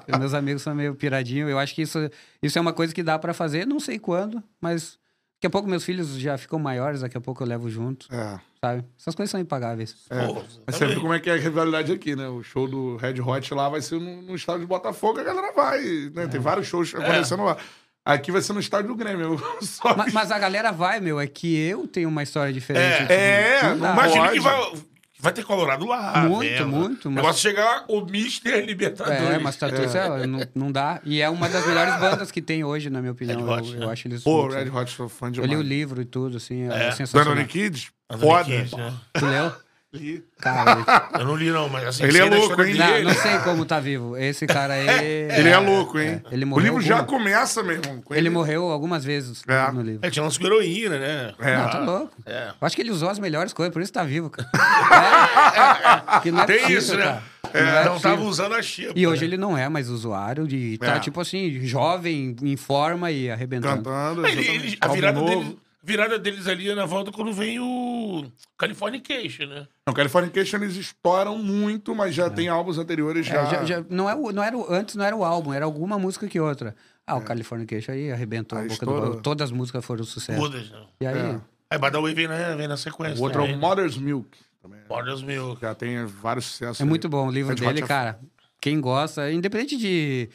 É. Meus amigos são meio piradinhos. Eu acho que isso, isso é uma coisa que dá pra fazer, não sei quando, mas daqui a pouco meus filhos já ficam maiores, daqui a pouco eu levo junto, É. sabe? Essas coisas são impagáveis. É. Pô, Mas você como é que é a rivalidade aqui, né? O show do Red Hot lá vai ser no, no estádio de Botafogo, a galera vai. Né? É. Tem vários shows acontecendo lá. Aqui vai ser no estádio do Grêmio. Só Ma- Mas, a galera vai, meu, é que eu tenho uma história diferente. tipo, É, não dá. mas- Imagina que vai, vai ter Colorado lá. Muito, vendo. muito, O mas- negócio é chegar o Mister Libertadores. É, mas Tatu, é, não, não dá. E é uma das melhores bandas que tem hoje, na minha opinião. Red Hot, eu, né? eu acho eles. Pô, muito- Red Hot, sou fã Eu demais. li o livro e tudo, assim, é, É. sensacional. Danone Kids? Foda. Kidd, né? Tu leu? Li. Cara, Eu não li, não, mas assim, Ele é louco, hein? não, não sei como tá vivo. Esse cara aí. Ele é louco, hein? Ele o morreu livro já alguma- começa, meu irmão. com Ele morreu algumas vezes É. no livro. É, tinha lance com heroína, né? É. Não, tá louco. É. Eu acho que ele usou as melhores coisas, por isso tá vivo, cara. É. Que não é Tem possível, isso, né? cara. É, Não é possível. tava usando a chipa. E hoje né? ele não é mais usuário de tá, É. tipo assim, jovem, em forma e arrebentando. Cantando. Ele- exatamente. ele- a Álbum virada, novo. dele, virada deles ali é na volta quando vem o Californication, né? Não, Californication eles estouram muito, mas já tem álbuns anteriores É, já. já- já- não é o, não era o- antes não era o álbum, era alguma música que outra. Ah, o Californication aí arrebentou Aí a boca estourou. do balão. Todas as músicas foram sucesso. Todas, né? E aí, É. Aí Badawi vem na, vem na sequência. O outro é o né? Mother's Milk. Também. Mother's Milk. Já tem vários sucessos. é muito bom o livro dele, é cara. Quem gosta, independente de,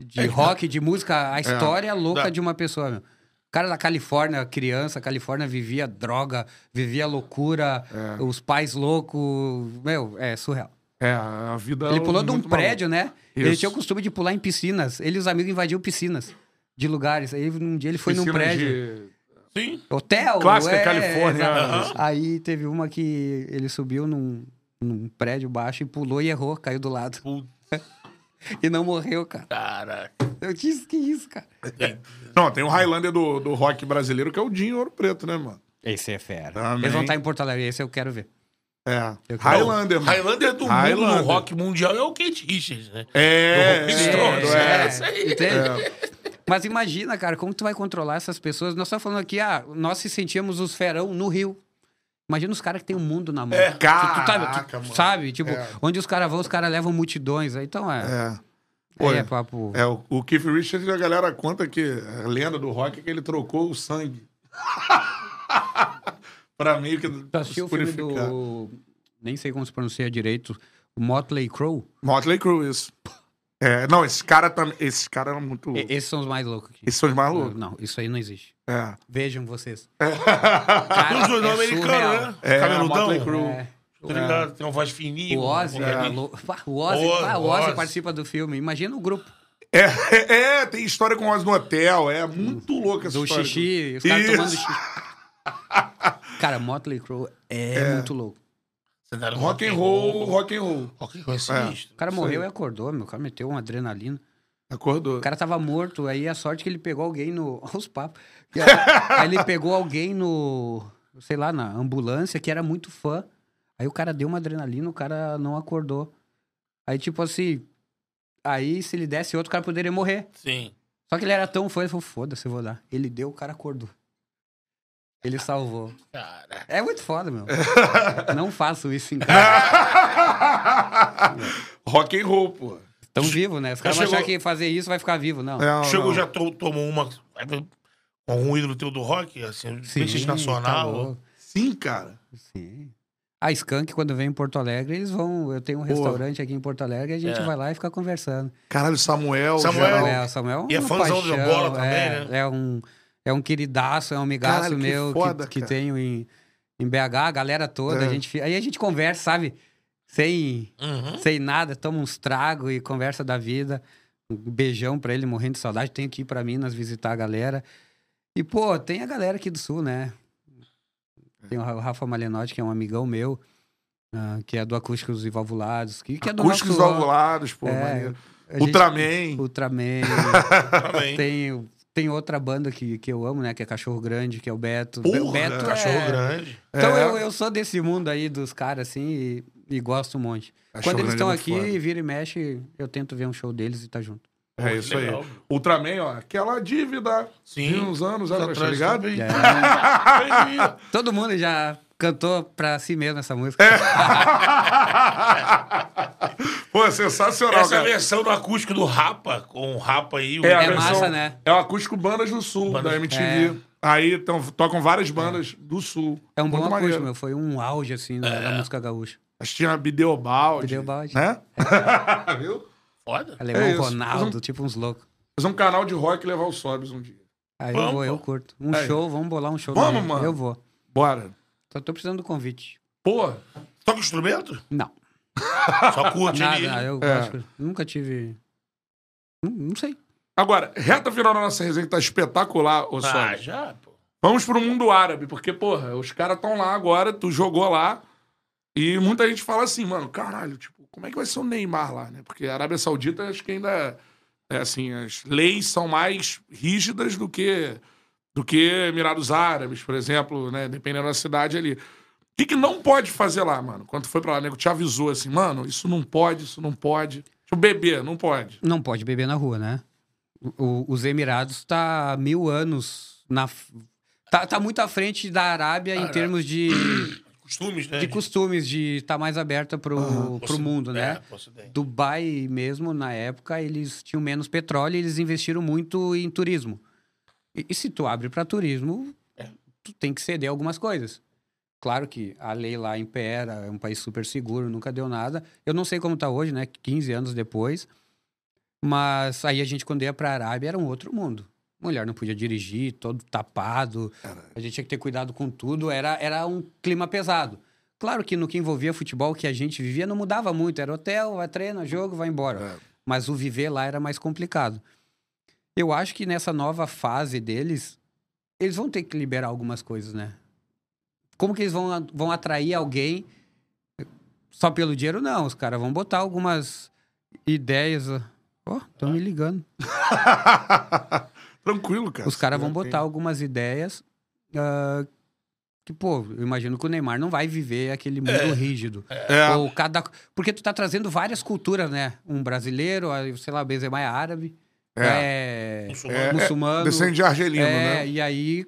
de É, rock, de música, a história louca Dá. de uma pessoa, meu. O cara da Califórnia, criança, Califórnia vivia droga, vivia loucura, É. os pais loucos. Meu, é surreal. É, a vida. Ele pulou de um prédio, né? Ele Isso. tinha o costume de pular em piscinas. Ele e os amigos invadiam piscinas de lugares. Aí um dia ele foi maluco. num Piscina prédio. de- Sim. Hotel. Clássica é, Califórnia. Aham. Aí teve uma que ele subiu num, num prédio baixo e pulou e errou, caiu do lado. Puta, E não morreu, cara. Caraca. Eu disse, que isso, cara? Não, tem o Highlander do, do rock brasileiro, que é o Dinho Ouro Preto, né, mano? Esse é fera. Também. Eles vão estar em Porto Alegre, esse eu quero ver. É. Eu quero- Highlander, mano. Highlander do mundo Highlander. no rock mundial é o Kate Richards, né? É, Do é, Stones, é. é. Isso aí. Entende? Mas imagina, cara, como tu vai controlar essas pessoas? Nós estamos falando aqui, ah, nós se sentíamos os ferão no Rio. Imagina os caras que tem o mundo na mão. É, Tu- tu, tá- tu caraca, mano. sabe? Tipo, É. onde os caras vão, os caras levam multidões. aí, Então é. É. é papo. É, o, o Keith Richards, a galera conta que a lenda do rock é que ele trocou o sangue. pra meio que Tu assistiu o filme do. Nem sei como se pronuncia direito. Motley Crue? Motley Crue, isso. É, não, esse cara também. Esse cara era muito. E- Esses são os mais loucos aqui. Esses são os mais loucos. Não, isso aí não existe. É. Vejam vocês. Tem Cara, um jornal é americano, né? É, Cabeludão. Motley Crue. É. Tá ligado? Tem uma voz fininha. O Ozzy, é o Ozzy, O- o o Ozzy Ozzy. participa do filme. Imagina o grupo É, é, é, tem história com Oz no hotel. É muito louca essa do história. xixi, os caras Isso. tomando xixi. Cara, Motley Crue é, muito louco. Tá no Rock and roll, rock and roll. Rock and roll é É. sinistro. O cara morreu e acordou, meu. O cara meteu uma adrenalina. Acordou. O cara tava morto, aí a sorte que ele pegou alguém no. Olha os papos. Aí ele pegou alguém no. Sei lá, na ambulância, que era muito fã. Aí o cara deu uma adrenalina, o cara não acordou. Aí, tipo assim. Aí, se ele desse outro, o cara poderia morrer. Sim. Só que ele era tão fã, ele falou: foda-se, eu vou dar. Ele deu, o cara acordou. Ele salvou. Cara. É muito foda, meu. não faço isso em casa. Rock and roll, pô. Tão vivo, né? Os caras vão achar chegou- que fazer isso vai ficar vivo, não. Não, Chegou, não. já to- tomou uma com um ídolo teu do rock, assim, Sim, tá nacional. louco. Sim, cara. Sim. A Skank, quando vem em Porto Alegre, eles vão. Eu tenho um Pô. restaurante aqui em Porto Alegre, a gente É. vai lá e fica conversando. Caralho, Samuel. Samuel. É, Samuel E é uma fãzão da bola também, é, né? É um, é um queridaço, é um amigaço Caralho, que meu que- foda, que, cara. tenho em, em BH, a galera toda. É. A gente, aí a gente conversa, sabe? Sem, Uhum. sem nada, toma uns tragos e conversa da vida. Um beijão pra ele, morrendo de saudade. Tenho que ir pra Minas visitar a galera. E, pô, tem a galera aqui do Sul, né? Tem o Ra- o Rafa Malenotti, que é um amigão meu, ah, que é do Acústicos e Valvulados, que, que é do Acústicos nosso... valvulados, pô. É, maneiro. a gente- Ultraman. Ultraman. Também. tem, tem outra banda que, que eu amo, né? Que é Cachorro Grande, que é o Beto. Porra, o Beto Cachorro é... grande. Então É. eu, eu sou desse mundo aí dos caras, assim, e, e gosto um monte. Cachorro Quando eles é estão aqui, foda. vira e mexe, eu tento ver um show deles e tá junto. É isso legal. aí. Ultraman, ó, aquela dívida Sim. de uns anos atrás, tá ligado? É. Todo mundo já cantou pra si mesmo essa música. É. Pô, sensacional, Essa cara. versão do acústico do Rapa, com o Rapa aí. o- É, a É versão- massa, né? É o acústico Bandas do Sul, Bandas- da MTV. Aí tão, tocam várias bandas do Sul. É um bom acústico, maneiro. meu. Foi um auge, assim, da, da música gaúcha. Acho que tinha Bideobaldi. Bideobaldi. Né? Viu? Foda. Alemão É. Ronaldo, tipo uns loucos. Fazer um canal de rock e levar o Sobs um dia. Aí Vamos, eu vou, eu curto. Um Aí. show, vamos bolar um show. Vamos, mano. Eu vou. Bora. Só tô precisando do convite. Pô, Toca instrumento? Não. Só curte ali. Nada, eu É. acho que nunca tive. Não, não sei. agora, reta final da nossa resenha que tá espetacular, ô Ah, Sobs. já, pô. Vamos pro mundo árabe, porque, porra, os caras estão lá agora, tu jogou lá, e muita gente fala assim, mano, caralho, tipo, como é que vai ser o Neymar lá, né? Porque a Arábia Saudita, acho que ainda, é assim, as leis são mais rígidas do que do que Emirados Árabes, por exemplo, né? Dependendo da cidade ali. O que, que não pode fazer lá, mano? Quando foi pra lá, nego te avisou assim, mano, isso não pode, isso não pode. Tipo, beber, não pode. Não pode beber na rua, né? O- os Emirados tá mil anos na. Tá, tá muito à frente da Arábia em termos de, Costumes, né? de costumes, de estar mais aberta pro, pro mundo, né? É. Dubai mesmo, na época, eles tinham menos petróleo e eles investiram muito em turismo. E, e se tu abre para turismo, tu tem que ceder algumas coisas. Claro que a lei lá impera, é um país super seguro, nunca deu nada. Eu não sei como tá hoje, né? 15 anos depois. Mas aí a gente, quando ia pra Arábia, era um outro mundo. Mulher não podia dirigir, todo tapado. A gente tinha que ter cuidado com tudo. Era, era um clima pesado. Claro que no que envolvia futebol que a gente vivia não mudava muito. Era hotel, vai treino, jogo, vai embora. É. Mas o viver lá era mais complicado. Eu acho que nessa nova fase deles, eles vão ter que liberar algumas coisas, né? Como que eles vão, vão atrair alguém só pelo dinheiro? Não, os caras vão botar algumas ideias. Ó, estão me ligando. Tranquilo, cara. Os caras vão botar algumas ideias ah, que, pô, eu imagino que o Neymar não vai viver aquele mundo rígido. É. Ou cada... Porque tu tá trazendo várias culturas, né? Um brasileiro, sei lá, Benzema é árabe. É, Muçulmano. É, muçulmano. Descende de argelino, é, né? e aí,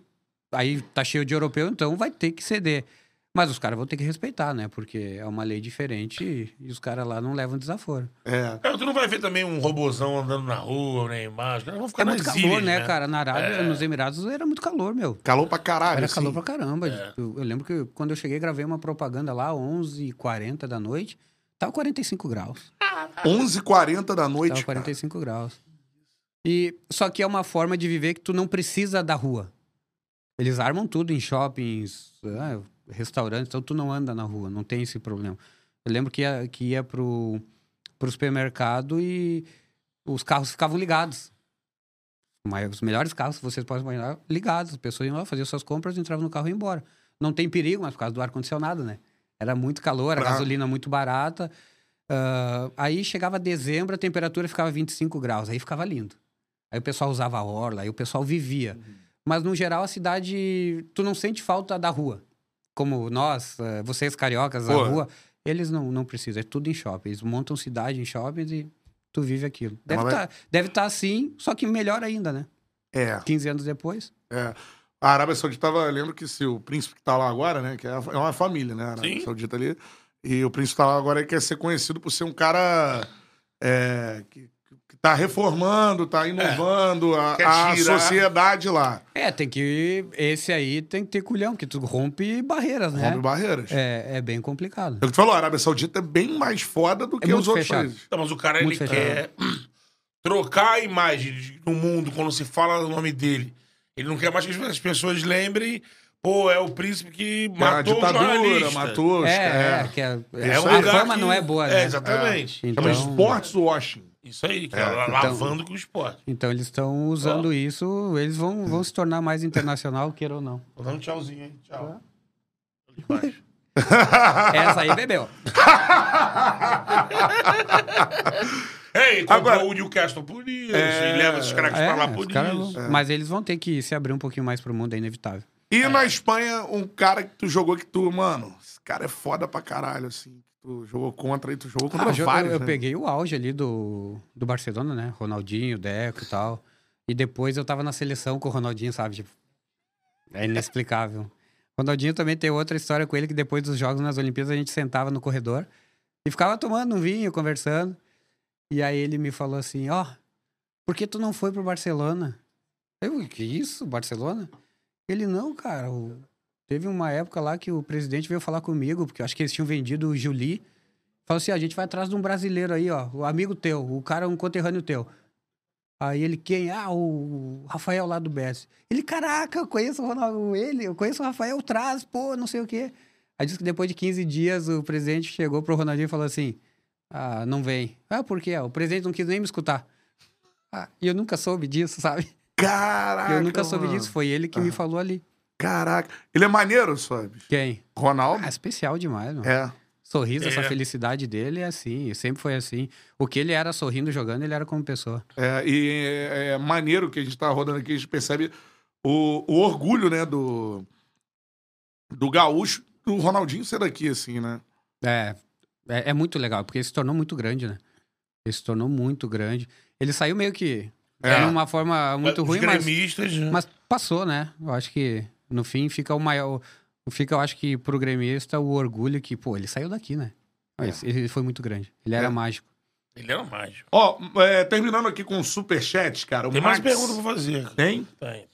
aí tá cheio de europeu, então vai ter que ceder. Mas os caras vão ter que respeitar, né? Porque é uma lei diferente e, e os caras lá não levam desaforo. É. É, tu não vai ver também um robozão andando na rua, o Neymar. Os caras vão ficar É muito calor, ilhas, né, cara? Na Arábia, nos Emirados, era muito calor, meu. Calor pra caralho. Era assim. calor pra caramba. Eu, eu lembro que quando eu cheguei, gravei uma propaganda lá, 11h40 da noite. Tava 45 graus. 11h40 da noite. Tava 45 graus. E só que é uma forma de viver que tu não precisa da rua. Eles armam tudo em shoppings, ah, restaurantes, então tu não anda na rua, não tem esse problema. Eu lembro que ia, que ia pro, pro supermercado e os carros ficavam ligados. Mas Os melhores carros vocês podem imaginar, ligados. As pessoas iam lá, faziam suas compras, entravam no carro e iam embora. Não tem perigo, mas por causa do ar-condicionado, né? Era muito calor, a gasolina muito barata. Ah, aí chegava dezembro, a temperatura ficava 25 graus, aí ficava lindo. Aí o pessoal usava a orla, aí o pessoal vivia. Mas no geral a cidade, tu não sente falta da rua. Como nós, eh, vocês cariocas, Pô. a rua, eles não, não precisam, é tudo em shopping. Eles montam cidade em shoppings e tu vive aquilo. Deve mas estar deve tá assim, só que melhor ainda, né? É, 15 anos depois. é. A Arábia Saudita tava lendo que se o príncipe que tá lá agora, né? Que é é uma família, né? A Arábia Sim. Saudita ali. E o príncipe tá lá agora ele quer ser conhecido por ser um cara é, que tá reformando, tá inovando a, Quer a tirar- sociedade lá. É, tem que. Esse aí tem que ter culhão, que tu rompe barreiras, né? Rompe barreiras. É, é bem complicado. É o que tu falou, a Arábia Saudita é bem mais foda do que muito os outros fechado. países. Não, mas o cara, ele Muito fechado. quer trocar a imagem no mundo quando se fala o nome dele. Ele não quer mais que as pessoas lembrem, pô, é o príncipe que É a matou o ditadura, jornalista. matou os É, é, é. que a, É Isso um a fama que- não é boa, É, né? exatamente. Então- Chama esportes washing. Isso aí, que É, é, então- lavando com o esporte. Então eles estão usando isso, eles vão, vão se tornar mais internacional, queira ou não. Vou dar um tchauzinho, hein? Tchau. Essa aí bebeu. Ei, comprou Agora- o Newcastle por isso. É, e leva esses caras pra lá É, por os caras isso. vão- Mas eles vão ter que se abrir um pouquinho mais pro mundo, é inevitável. E na Espanha, um cara que tu jogou que tu, mano, esse cara é foda pra caralho, assim. Tu jogou contra e tu jogou contra Ah, eu, vários. eu né? peguei o auge ali do, do Barcelona, né? Ronaldinho, Deco e tal. E depois eu tava na seleção com o Ronaldinho, sabe? Tipo, é inexplicável. Ronaldinho também tem outra história com ele, que depois dos jogos nas Olimpíadas a gente sentava no corredor e ficava tomando um vinho, conversando. E aí ele me falou assim, ó, por que tu não foi pro Barcelona? Eu, que isso, Barcelona? Ele, não, cara, o- teve uma época lá que o presidente veio falar comigo, porque eu acho que eles tinham vendido o Juli. Falou assim, ó, a gente vai atrás de um brasileiro aí, ó, o amigo teu, o cara é um conterrâneo teu. Aí ele, quem? Ah, o Rafael lá do BS. Ele, caraca, eu conheço o Ronaldo, ele, eu conheço o Rafael Traz, pô, não sei o quê. Aí disse que depois de 15 dias o presidente chegou pro Ronaldinho e falou assim, ah, não vem. Ah, por quê? O presidente não quis nem me escutar. Ah, e eu nunca soube disso, sabe? Caraca. eu nunca soube mano. disso, foi ele que me falou ali. Caraca. Ele é maneiro, sabe? Quem? Ronaldo? Ah, especial demais, mano. É. Sorriso, essa É. felicidade dele é assim, sempre foi assim. O que ele era sorrindo, jogando, ele era como pessoa. É, e é, é maneiro que a gente tá rodando aqui, a gente percebe o, o orgulho, né, do, do gaúcho, do Ronaldinho ser daqui, assim, né? É, é, é muito legal, porque ele se tornou muito grande, né? Ele se tornou muito grande. Ele saiu meio que É. de uma forma muito Os ruim, mas, gremistas... mas passou, né? Eu acho que no fim fica o maior. Fica, eu acho que pro gremista o orgulho que, pô, ele saiu daqui, né? Mas ele foi muito grande. Ele era É. mágico. Ele era mágico. Ó, é, terminando aqui com o superchat, cara. O Tem mais Max... perguntas pra fazer. Tem? Tem.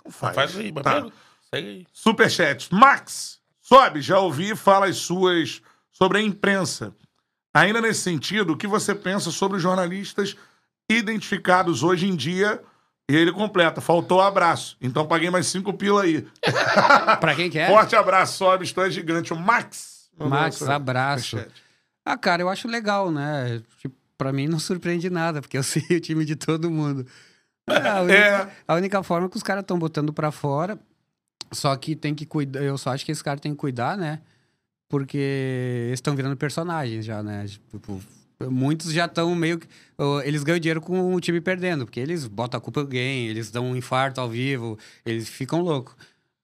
Então Faz, aí, mas Tá. pega- segue aí. Superchat. Max, sobe, já ouvi falas suas sobre a imprensa. Ainda nesse sentido, o que você pensa sobre os jornalistas identificados hoje em dia? E ele completa, faltou abraço. Então paguei mais cinco pila aí. Pra quem que é? Forte abraço, sobe, estou é gigante. O Max. Max, abraço. Ah, cara, eu acho legal, né? Tipo, pra mim não surpreende nada, porque eu sei o time de todo mundo. É, a, única, É. a única forma é que os caras estão botando pra fora. Só que tem que cuidar. Eu só acho que esse cara tem que cuidar, né? Porque eles estão virando personagens já, né? Tipo, muitos já estão meio que. Eles ganham dinheiro com o time perdendo, porque eles botam a culpa em alguém, eles dão um infarto ao vivo, eles ficam loucos.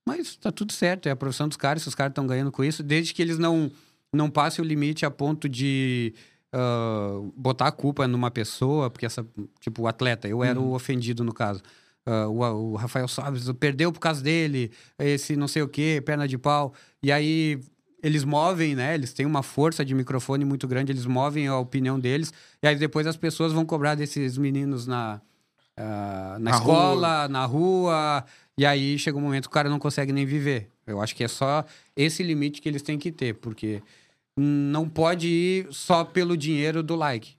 Mas tá tudo certo, é a profissão dos caras, se os caras estão ganhando com isso, desde que eles não, não passem o limite a ponto de ah, botar a culpa numa pessoa, porque essa, tipo, o atleta, eu era o ofendido no caso. Ah, o, o Rafael Sobres perdeu por causa dele, esse não sei o quê, perna de pau. E aí eles movem, né? Eles têm uma força de microfone muito grande, eles movem a opinião deles. E aí depois as pessoas vão cobrar desses meninos na, ah, na, Na escola, na rua. E aí chega um momento que o cara não consegue nem viver. Eu acho que é só esse limite que eles têm que ter, porque não pode ir só pelo dinheiro do like.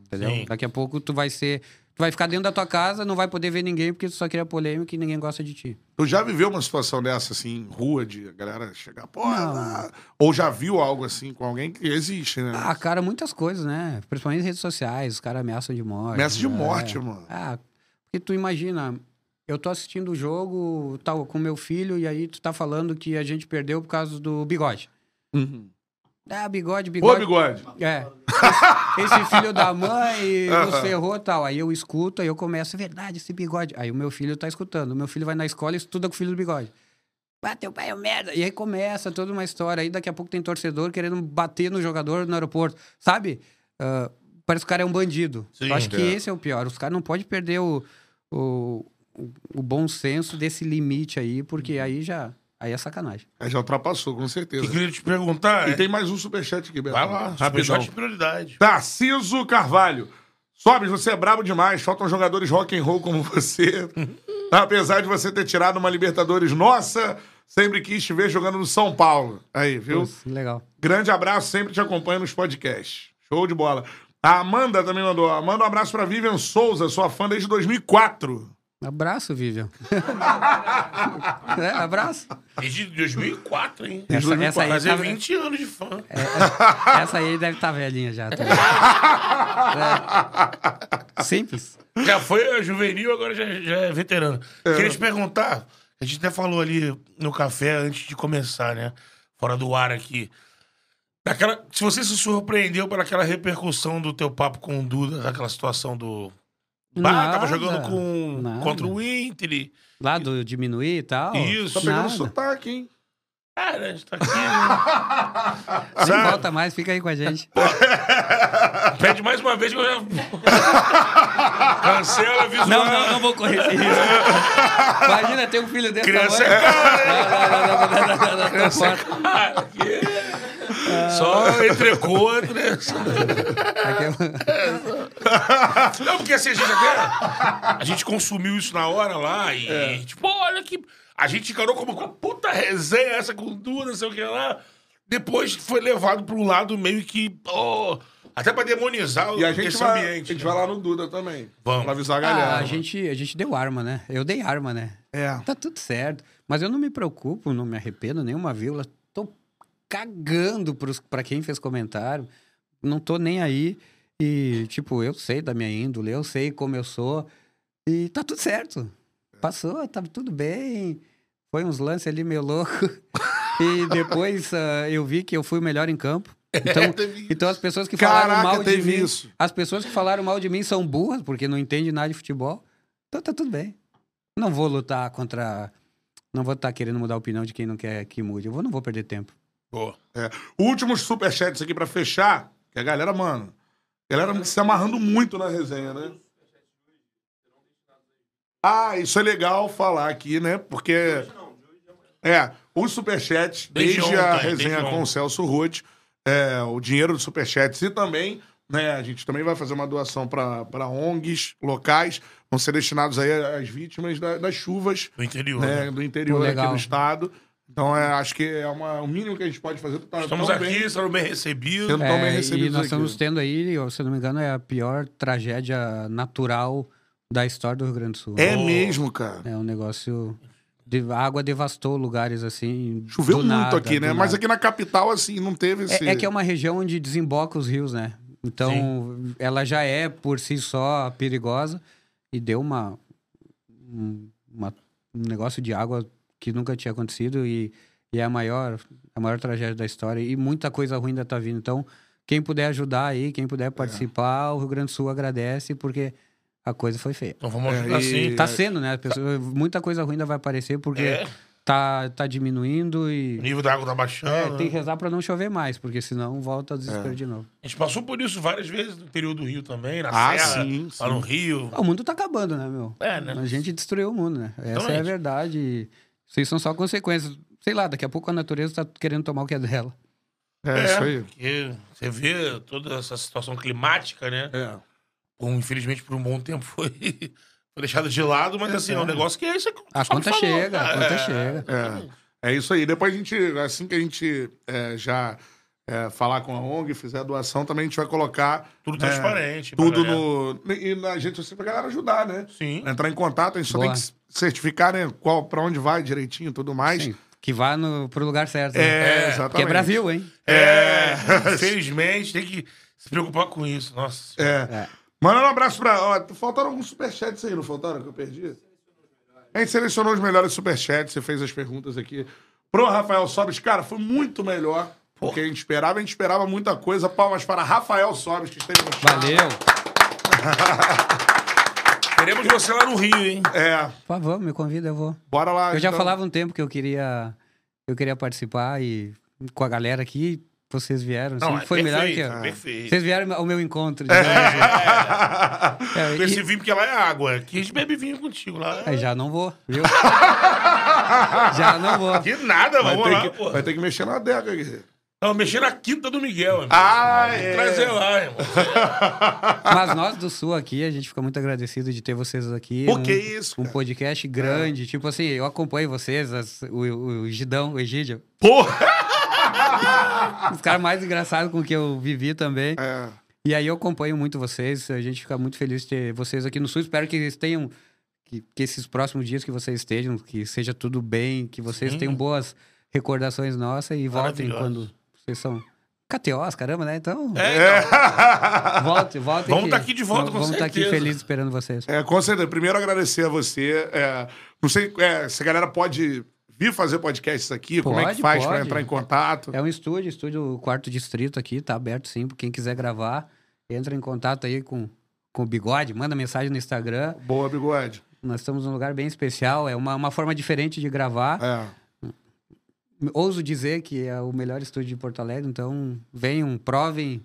Entendeu? Sim. Daqui a pouco tu vai ser. Vai ficar dentro da tua casa, não vai poder ver ninguém, porque tu só queria polêmica e ninguém gosta de ti. Tu já viveu uma situação dessa, assim, em rua, de a galera chegar, ah", ou já viu algo assim com alguém que existe, né? Ah, cara, muitas coisas, né? Principalmente nas redes sociais, os caras ameaçam de morte. Ameaça de é. morte, mano. Ah, porque tu imagina, eu tô assistindo o jogo, tal, com meu filho, e aí tu tá falando que a gente perdeu por causa do bigode. Uhum. Ah, bigode, Ô, bigode. bigode. É. Esse, esse filho da mãe nos ferrou e tal. Aí eu escuto, aí eu começo, é verdade, esse bigode. Aí o meu filho tá escutando. O meu filho vai na escola e estuda com o filho do bigode. Ah, teu pai é um merda. E aí começa toda uma história. Aí daqui a pouco tem torcedor querendo bater no jogador no aeroporto. Sabe? Ah, parece que o cara é um bandido. Sim, eu acho que é. esse é o pior. Os caras não podem perder o, o, o bom senso desse limite aí, porque aí já. Aí é sacanagem. Aí já ultrapassou, com Eu certeza. queria te perguntar. E é- tem mais um superchat aqui, Beto. Vai lá, Rapidão. superchat de prioridade. Tarciso Carvalho. Sobes, você é brabo demais. Faltam jogadores rock and roll como você. Apesar de você ter tirado uma Libertadores nossa, sempre quis te ver jogando no São Paulo. Aí, viu? Putz, legal. Grande abraço, sempre te acompanho nos podcasts. Show de bola. A Amanda também mandou. Manda um abraço pra Vivian Souza, sua fã desde 2004. Abraço, Vivian. é, abraço. Desde 2004, hein? Essa, essa aí Fazer tá, 20 anos de fã. essa aí deve estar velhinha já. também. É. Simples. Já foi juvenil, agora já, já é veterano. Queria te perguntar, a gente até falou ali no café antes de começar, né? Fora do ar aqui. Daquela, se você se surpreendeu pelaquela repercussão do teu papo com o Duda, daquela situação do. Bah, tava jogando com, nada. contra o Inter. e- Lá do diminuir e tal. Isso. Tá pegando Nada. sotaque, hein? Cara, a gente tá aqui. Né? Nem volta mais, fica aí com a gente. Pede mais uma vez que eu já. Cancela visual. Não, não, não vou correr esse risco. Imagina ter um filho desse Criança tamanho. é cara, hein? Não, não, não, não, não, não, não, não, Criança é né? Não, porque assim, a gente até. A gente consumiu isso na hora lá e, tipo, olha que. A gente encarou como uma puta resenha essa com Duda, não sei o que lá. Depois foi levado pra um lado meio que. oh, até pra demonizar E a gente, esse vai, ambiente. a gente né? vai lá no Duda também. Vamos. Pra avisar a galera. Ah, a gente, a gente deu arma, né? Eu dei arma, né? É. Tá tudo certo. Mas eu não me preocupo, não me arrependo nenhuma vírgula. Tô cagando pros, pra quem fez comentário. Não tô nem aí. E, tipo, eu sei da minha índole, eu sei como eu sou. E tá tudo certo. Passou, tá tudo bem. Foi uns lances ali meio louco. E depois ah, eu vi que eu fui o melhor em campo. Então, teve então as pessoas que falaram Caraca, mal de mim, isso. as pessoas que falaram mal de mim são burras porque não entendem nada de futebol. Então tá tudo bem. Não vou lutar contra, não vou estar querendo mudar a opinião de quem não quer que mude. Eu vou, não vou perder tempo. Boa. É. Últimos superchats aqui pra fechar. Que a galera, mano. Galera se amarrando muito na resenha, né? Ah, isso é legal falar aqui, né? Porque. É, os superchats, Desde desde, a resenha com o Celso Ruth, é, o dinheiro dos superchats e também, né, a gente também vai fazer uma doação para ONGs locais, vão ser destinados aí às vítimas da- das chuvas Do interior. né, né? do interior Pô, aqui do estado. Então, é, acho que é uma- o mínimo que a gente pode fazer. Tá Estamos tão aqui, bem. estamos bem recebidos. Sendo- Então, bem É, e recebidos nós aqui. estamos tendo aí, se eu não me engano, é a pior tragédia natural da história do Rio Grande do Sul. É mesmo, cara. É um negócio. De, a água devastou lugares assim. Choveu muito nada, aqui, né? Mas nada. aqui na capital, assim, não teve esse... É, é que é uma região onde desemboca os rios, né? Então, ela já é por si só perigosa e deu uma, um, uma- um negócio de água que nunca tinha acontecido e, e é a maior, a maior tragédia da história. E muita coisa ruim ainda tá vindo. Então, quem puder ajudar aí, quem É. puder participar, o Rio Grande do Sul agradece porque a coisa foi feia. Então vamos É, ajudar e- sim. Tá sendo, né? Pessoa- muita coisa ruim ainda vai aparecer porque É. tá, tá diminuindo O e. nível da água tá É, baixando. tem que rezar pra não chover mais, porque senão volta a desespero de novo. A gente passou por isso várias vezes no interior do Rio também, na Ah, Serra, sim, lá sim. no Rio. O mundo tá acabando, né, meu? É, né? A gente destruiu o mundo, né? Essa é a verdade. e Isso aí são só consequências. Sei lá, daqui a pouco a natureza tá querendo tomar o que é dela. É, isso aí. Porque você vê toda essa situação climática, né? É. Bom, infelizmente, por um bom tempo foi, foi deixado de lado, mas assim, é um negócio que é isso que A conta falou. chega, a conta É, chega. É. É isso aí. Depois a gente, assim que a gente é, já é, falar com a ONG, fizer a doação, também a gente vai colocar Tudo é, transparente. tudo no. E na gente social pra galera ajudar, né? Sim. Entrar em contato, a gente só Boa. tem que certificar, né? Qual, pra onde vai direitinho e tudo mais. Sim, que vá no, pro lugar certo. né? É, exatamente. Que é Brasil, hein? É, infelizmente, tem que se preocupar com isso. Nossa. É. Manda um abraço pra. Ó, faltaram alguns superchats aí, não faltaram que eu perdi? A gente selecionou os melhores superchats, você fez as perguntas aqui. Pro Rafael Sobes, cara, foi muito melhor Porque a gente esperava, a gente esperava muita coisa. Palmas para Rafael Sobres, que esteve no show. Valeu. Queremos você lá no Rio, hein? É, Por favor, me convida, eu vou. bora lá. Eu já então. falava um tempo que eu queria, eu queria participar e com a galera aqui, vocês vieram. Não, assim, é foi melhor perfeito, que eu. perfeito. Vocês vieram ao meu encontro. digamos assim. É, Com e- esse vinho, porque lá é água. Aqui a gente bebe vinho contigo. Lá Aí já não vou, viu? já não vou. Que nada, Vai vamos ter, lá, que, pô. vai ter que mexer na adega aqui. Não, mexer na quinta do Miguel, amigo. Ah, é. Trazer lá, irmão. Mas nós do Sul aqui, a gente fica muito agradecido de ter vocês aqui. Pô, um, que isso, Um cara. podcast grande. Tipo assim, eu acompanho vocês, as- o, o, o Gidão, o Egídio. Porra! Os caras mais engraçados com que eu vivi também. É. E aí eu acompanho muito vocês, a gente fica muito feliz de ter vocês aqui no Sul. Espero que eles tenham, que, que esses próximos dias que vocês estejam, que seja tudo bem, que vocês Sim. tenham boas recordações nossas e voltem quando vocês são KTOs, caramba, né? Então, É, volte, volte. Vamos tá aqui de volta, com Vamos estar aqui felizes esperando vocês. É, com certeza. Primeiro, agradecer a você. É, não sei é, se a galera pode vir fazer podcasts aqui, como é que Pode, faz pra pode. entrar em contato. É um estúdio, estúdio Quarto Distrito aqui, tá aberto sim, pra quem quiser gravar. Entra em contato aí com, com o Bigode, manda mensagem no Instagram. Boa, bigode. Nós estamos num lugar bem especial, é uma, uma forma diferente de gravar. É. Ouso dizer que é o melhor estúdio de Porto Alegre, então venham, provem,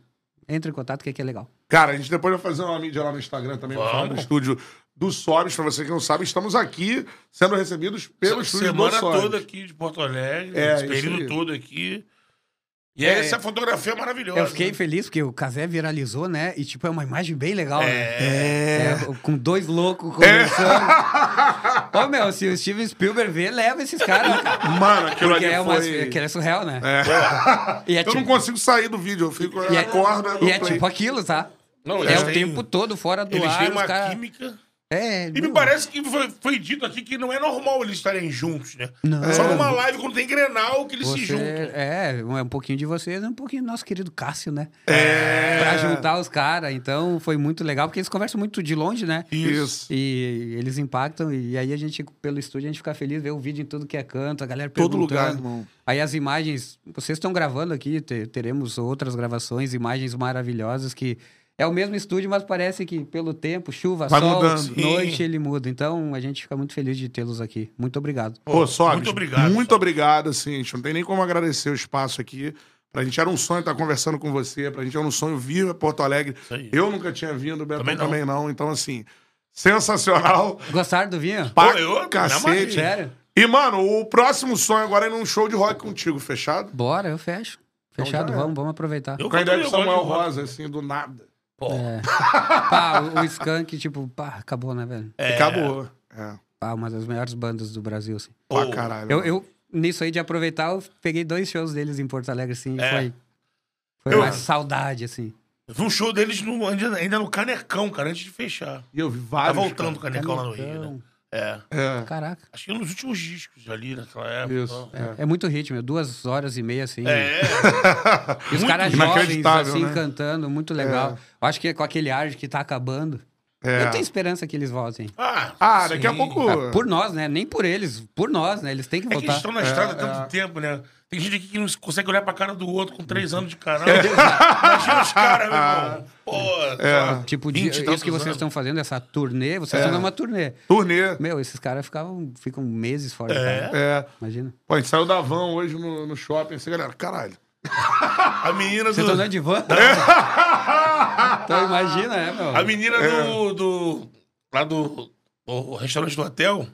entrem em contato que aqui é legal. Cara, a gente depois vai fazer uma mídia lá no Instagram também, pra falar do Vamos. estúdio do Sobes. Pra você que não sabe, estamos aqui sendo recebidos pelo estúdio do Semana Sobes. toda aqui de Porto Alegre, É, esse período todo aqui. E É. essa fotografia é maravilhosa. Eu fiquei né? feliz porque o Casé viralizou, né? E tipo, é uma imagem bem legal, né? É. É, com dois loucos conversando. Ô, meu, se o Steven Spielberg ver, leva esses caras, cara. Mano, aquilo Porque ali é, uma, foi... que é surreal, né? É. E é Eu não tipo, consigo sair do vídeo, eu fico e é, acorda no e é play. tipo aquilo, tá? Não, É eles o têm- tempo todo fora do Eles ar. têm os uma cara- química. É, E me parece que foi, foi dito aqui que não é normal eles estarem juntos, né? Não. Só numa live quando tem Grenal que eles se Você, juntam. é, um- é um pouquinho de vocês, é um pouquinho do nosso querido Cássio, né? É. Pra juntar os caras. Então foi muito legal, porque eles conversam muito de longe, né? Isso. E eles impactam, e aí a gente, pelo estúdio, a gente fica feliz ver o vídeo em tudo que é canto, a galera Todo lugar, irmão. Aí as imagens, vocês estão gravando aqui, te- teremos outras gravações, imagens maravilhosas que é o mesmo estúdio, mas parece que pelo tempo, chuva, Vai sol, mudando. noite, ele muda. Então a gente fica muito feliz de tê-los aqui. Muito obrigado. Pô, Sobes, muito obrigado, Muito obrigado, assim. A gente não tem nem como agradecer o espaço aqui. Pra gente era um sonho estar conversando com você. Pra gente era um sonho vir a Porto Alegre. Eu nunca tinha vindo, o Betão Também não. também não. Então, assim, sensacional. Gostaram do vinho? Pô, eu- cacete. Sério? E, mano, o próximo sonho agora é num show de rock contigo, fechado? Bora, eu fecho. Então Fechado, é. vamos, vamos aproveitar. Eu Com a ideia Samuel de rock. Rosa, assim, do nada. Pô, É. Pá, o, o Skank, tipo, pá, acabou, né, velho? é, Acabou. É. Pá, uma das melhores bandas do Brasil, assim. Pô, caralho. Eu, eu, nisso aí de aproveitar, eu peguei dois shows deles em Porto Alegre, assim, e É. foi, foi Eu- mais saudade, assim. eu vi um show deles no, ainda, ainda no Canecão, cara, antes de fechar. E eu vi Tá vários. voltando o cara. Canecão lá no Rio, Canecão. né? É. É. Caraca. Acho que nos últimos discos ali naquela época. Isso. então. É. É muito ritmo, é duas horas e meia, assim. É. E os caras jovens, assim, né? cantando, muito legal. Eu acho que é com aquele ar de que tá acabando. É. Eu tenho esperança que eles voltem. Ah, Ah, daqui a pouco. Ah, por nós, né? Nem por eles, por nós, né? Eles têm que É que voltar. eles estão na estrada há É, tanto é. tempo, né? Tem gente aqui que não consegue olhar pra cara do outro com três anos de canal. Imagina os caras, meu irmão. Pô, É. só Tipo, de, 20 isso que vocês anos. estão fazendo, essa turnê, vocês É. estão numa turnê. Turnê. Meu, esses caras ficavam, ficam meses fora de É. É. Imagina. Pô, a gente saiu da van hoje no, no shopping, assim, galera, caralho. A menina Vocês do. estão andando de van? então imagina, é, meu. A menina do, do. Lá do, do restaurante do hotel,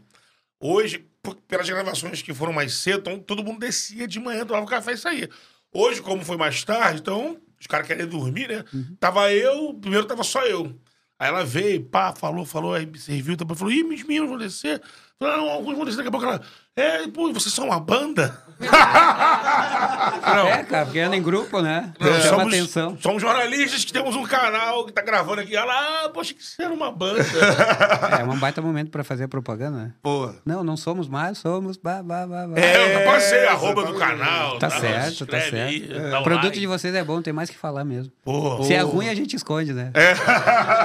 hoje, pelas gravações que foram mais cedo, então, todo mundo descia de manhã, tomava café e saía. Hoje, como foi mais tarde, então, os caras querem dormir, né? Tava eu, primeiro tava só eu. Aí ela veio, pá, falou, falou, aí me serviu, depois falou, ih, meus meninos vão descer. Falei, não, alguns vão descer, daqui a pouco ela, é, pô, vocês são uma banda? não, É, cara, porque anda em grupo, né? não, Chama somos, atenção. somos jornalistas que temos um canal que tá gravando aqui. Ela, ah, poxa, que era uma banda. É um baita momento pra fazer propaganda, né? Pô. Não, não somos mais, somos. Bah, bah, bah, bah. É, eu passei a arroba do canal. Tá tal, certo, tá escreve aí, certo. dá O produto like. de vocês é bom, tem mais que falar mesmo. Pô, Se é ruim, a gente esconde, né? É.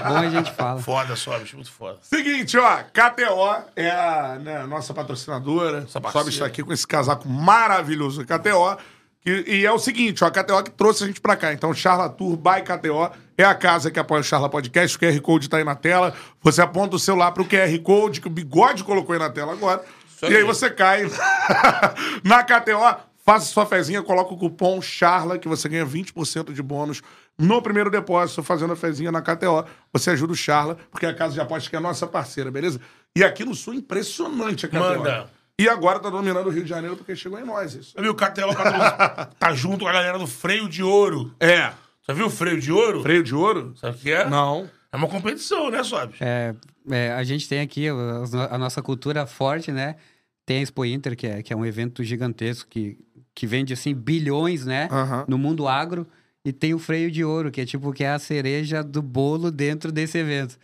Bom, a gente fala. foda, só, bicho, muito foda. Seguinte, ó, KTO é a né, nossa patrocinadora. Nossa Sobe parceira. está aqui com esse casaco maravilhoso da KTO, Que- e é o seguinte, ó, a KTO que trouxe a gente pra cá. Então, Charla Tour by KTO é a casa que apoia o Charla Podcast. O QR Code tá aí na tela. Você aponta o celular pro QR Code que o Bigode colocou aí na tela agora. aí. E aí você cai na KTO, faça sua fezinha, coloca o cupom CHARLA que você ganha 20% de bônus no primeiro depósito fazendo a fezinha na KTO. Você ajuda o Charla, porque é a casa de apostas que é a nossa parceira, beleza? E aqui no Sul, impressionante a KTO. Manda. E agora tá dominando o Rio de Janeiro porque chegou em nós. Isso. Sabe o KTO tá junto com a galera do Freio de Ouro. É. Já viu o Freio de Ouro? Freio de ouro? Sabe o que é? Não. É uma competição, né, Sobs? É, é, a gente tem aqui a, a nossa cultura forte, né? Tem a Expo Inter, que é, que é um evento gigantesco que, que vende, assim, bilhões, né? No mundo agro. E tem o freio de ouro, que é tipo, que é a cereja do bolo dentro desse evento.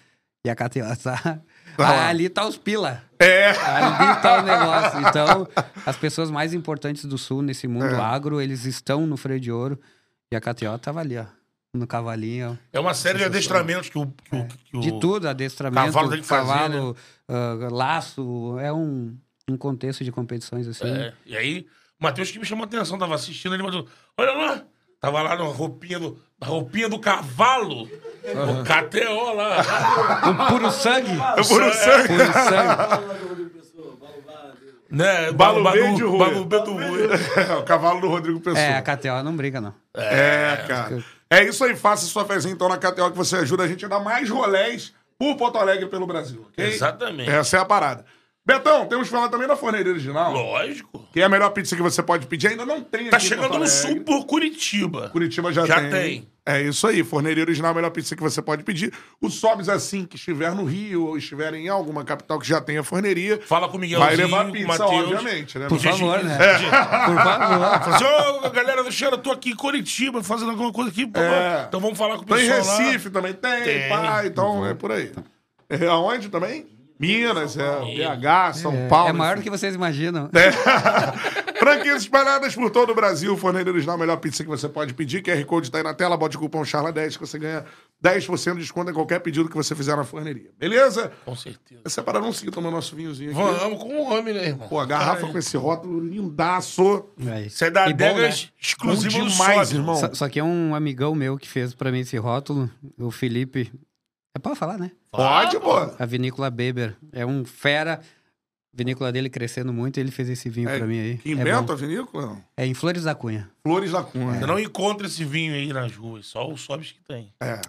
E a KTO tá... Lá. ali tá os pila. É. Ali tá o negócio. Então, as pessoas mais importantes do Sul nesse mundo É. agro, eles estão no freio de ouro. E a KTO tava ali, ó. No cavalinho. É uma série de adestramentos que o. Que o, que o- De tudo, adestramento, Cavalo tem que fazer, né? cavalo, ah, laço, é um, um contexto de competições assim. É, e aí, o Matheus que me chamou a atenção, tava assistindo, ele mandou: Olha lá! Tava lá na roupinha do, na roupinha do cavalo. O KTO lá. Um puro sangue, É por sangue. puro sangue. né? Balo Balu- Bem de Rui. Balu Bem do Rui. É, o cavalo do Rodrigo Pessoa. É, a KTO não brinca não. É, cara. É isso aí, faça sua fezinha então na KTO que você ajuda a gente a dar mais rolés por Porto Alegre e pelo Brasil, ok? Exatamente. Essa é a parada. Betão, temos que falar também da forneria original, Lógico. que é a melhor pizza que você pode pedir. Ainda não tem Tá chegando no sul por Curitiba. Curitiba já, Já tem. tem. É isso aí, forneria original, a melhor pizza que você pode pedir. O Sobs, assim, que estiver no Rio ou estiver em alguma capital que já tenha forneria, Fala com o Miguelzinho, vai levar pizza, Matheus. obviamente, né? Por favor, né? é. Por favor. Fala assim, ô, galera do Cheiro, eu tô aqui em Curitiba fazendo alguma coisa aqui. É. Então vamos falar com o Tem pessoal Recife também, tem, Tem. pá, então é por aí. É aonde também? Minas, é, BH, São Paulo. É maior do enfim. que vocês imaginam. Franquias espalhadas por todo o Brasil. Forneira original, a melhor pizza que você pode pedir. QR Code tá aí na tela. Bote o cupom CHARLA10 que você ganha 10% de desconto em qualquer pedido que você fizer na forneria. Beleza? Com certeza. Essa é para não seguir tomando nosso vinhozinho aqui. Vamos com o homem, né, irmão? Pô, a garrafa com esse rótulo lindaço. Aí. Isso é da Adegas né? exclusivo Bom do demais, Sobe. irmão. Só, só que é um amigão meu que fez pra mim esse rótulo, o Felipe. É pra falar, né? Pode, pô. A vinícola Beber. É um fera. A vinícola dele crescendo muito, ele fez esse vinho É, pra mim aí. Que é, inventa bom. a vinícola? Não. é em Flores da Cunha. Flores da Cunha. Você não encontra esse vinho aí nas ruas, só o Sobs que tem. É.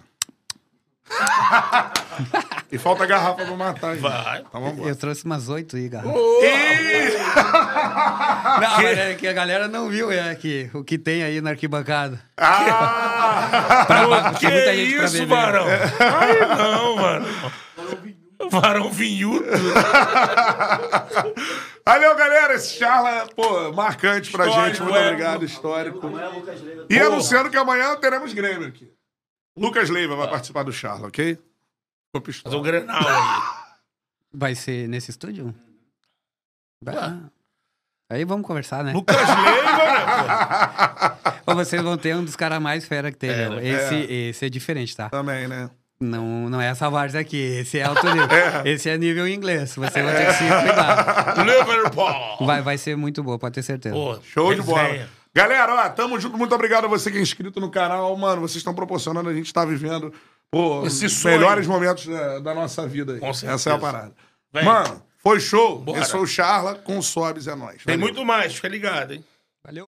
e falta garrafa pra matar, gente. Vai. Então vamos Eu trouxe umas oito aí, garrafa. Ih! Não, mas é que a galera não viu é, que, o que tem aí na arquibancada. Ah! Pra, pra, que muita gente isso, beber. Varão? Ai, não, mano. Varão vinhudo. Valeu, galera. Esse charla, pô, marcante pra Histórico, gente. Muito é. obrigado, histórico. E anunciando que amanhã teremos Grêmio aqui. Lucas Leiva vai participar do charla, ok? Fazer pistola. o Grenal aí. Vai ser nesse estúdio? Vai. Aí vamos conversar, né? Lucas Leiva, né? Ou vocês vão ter um dos caras mais fera que tem. É, meu. né? Esse, esse é diferente, tá? Também, né? Não, não é essa várzea aqui. Esse é alto nível. Esse é nível inglês. Você vai ter que se cuidar. pô. Liverpool. Vai, vai ser muito boa, pode ter certeza. Pô, Show de bola. resenha. Galera, ó, tamo junto. Muito obrigado a você que é inscrito no canal. Mano, vocês estão proporcionando, a gente tá vivendo pô, Esse os melhores momentos da, da nossa vida. aí. Com Essa é a certeza. parada. Vem. Mano, foi show. Bora. Esse foi o Charla com o Sobs, é nóis. Tem Valeu. muito mais, fica ligado, hein? Valeu.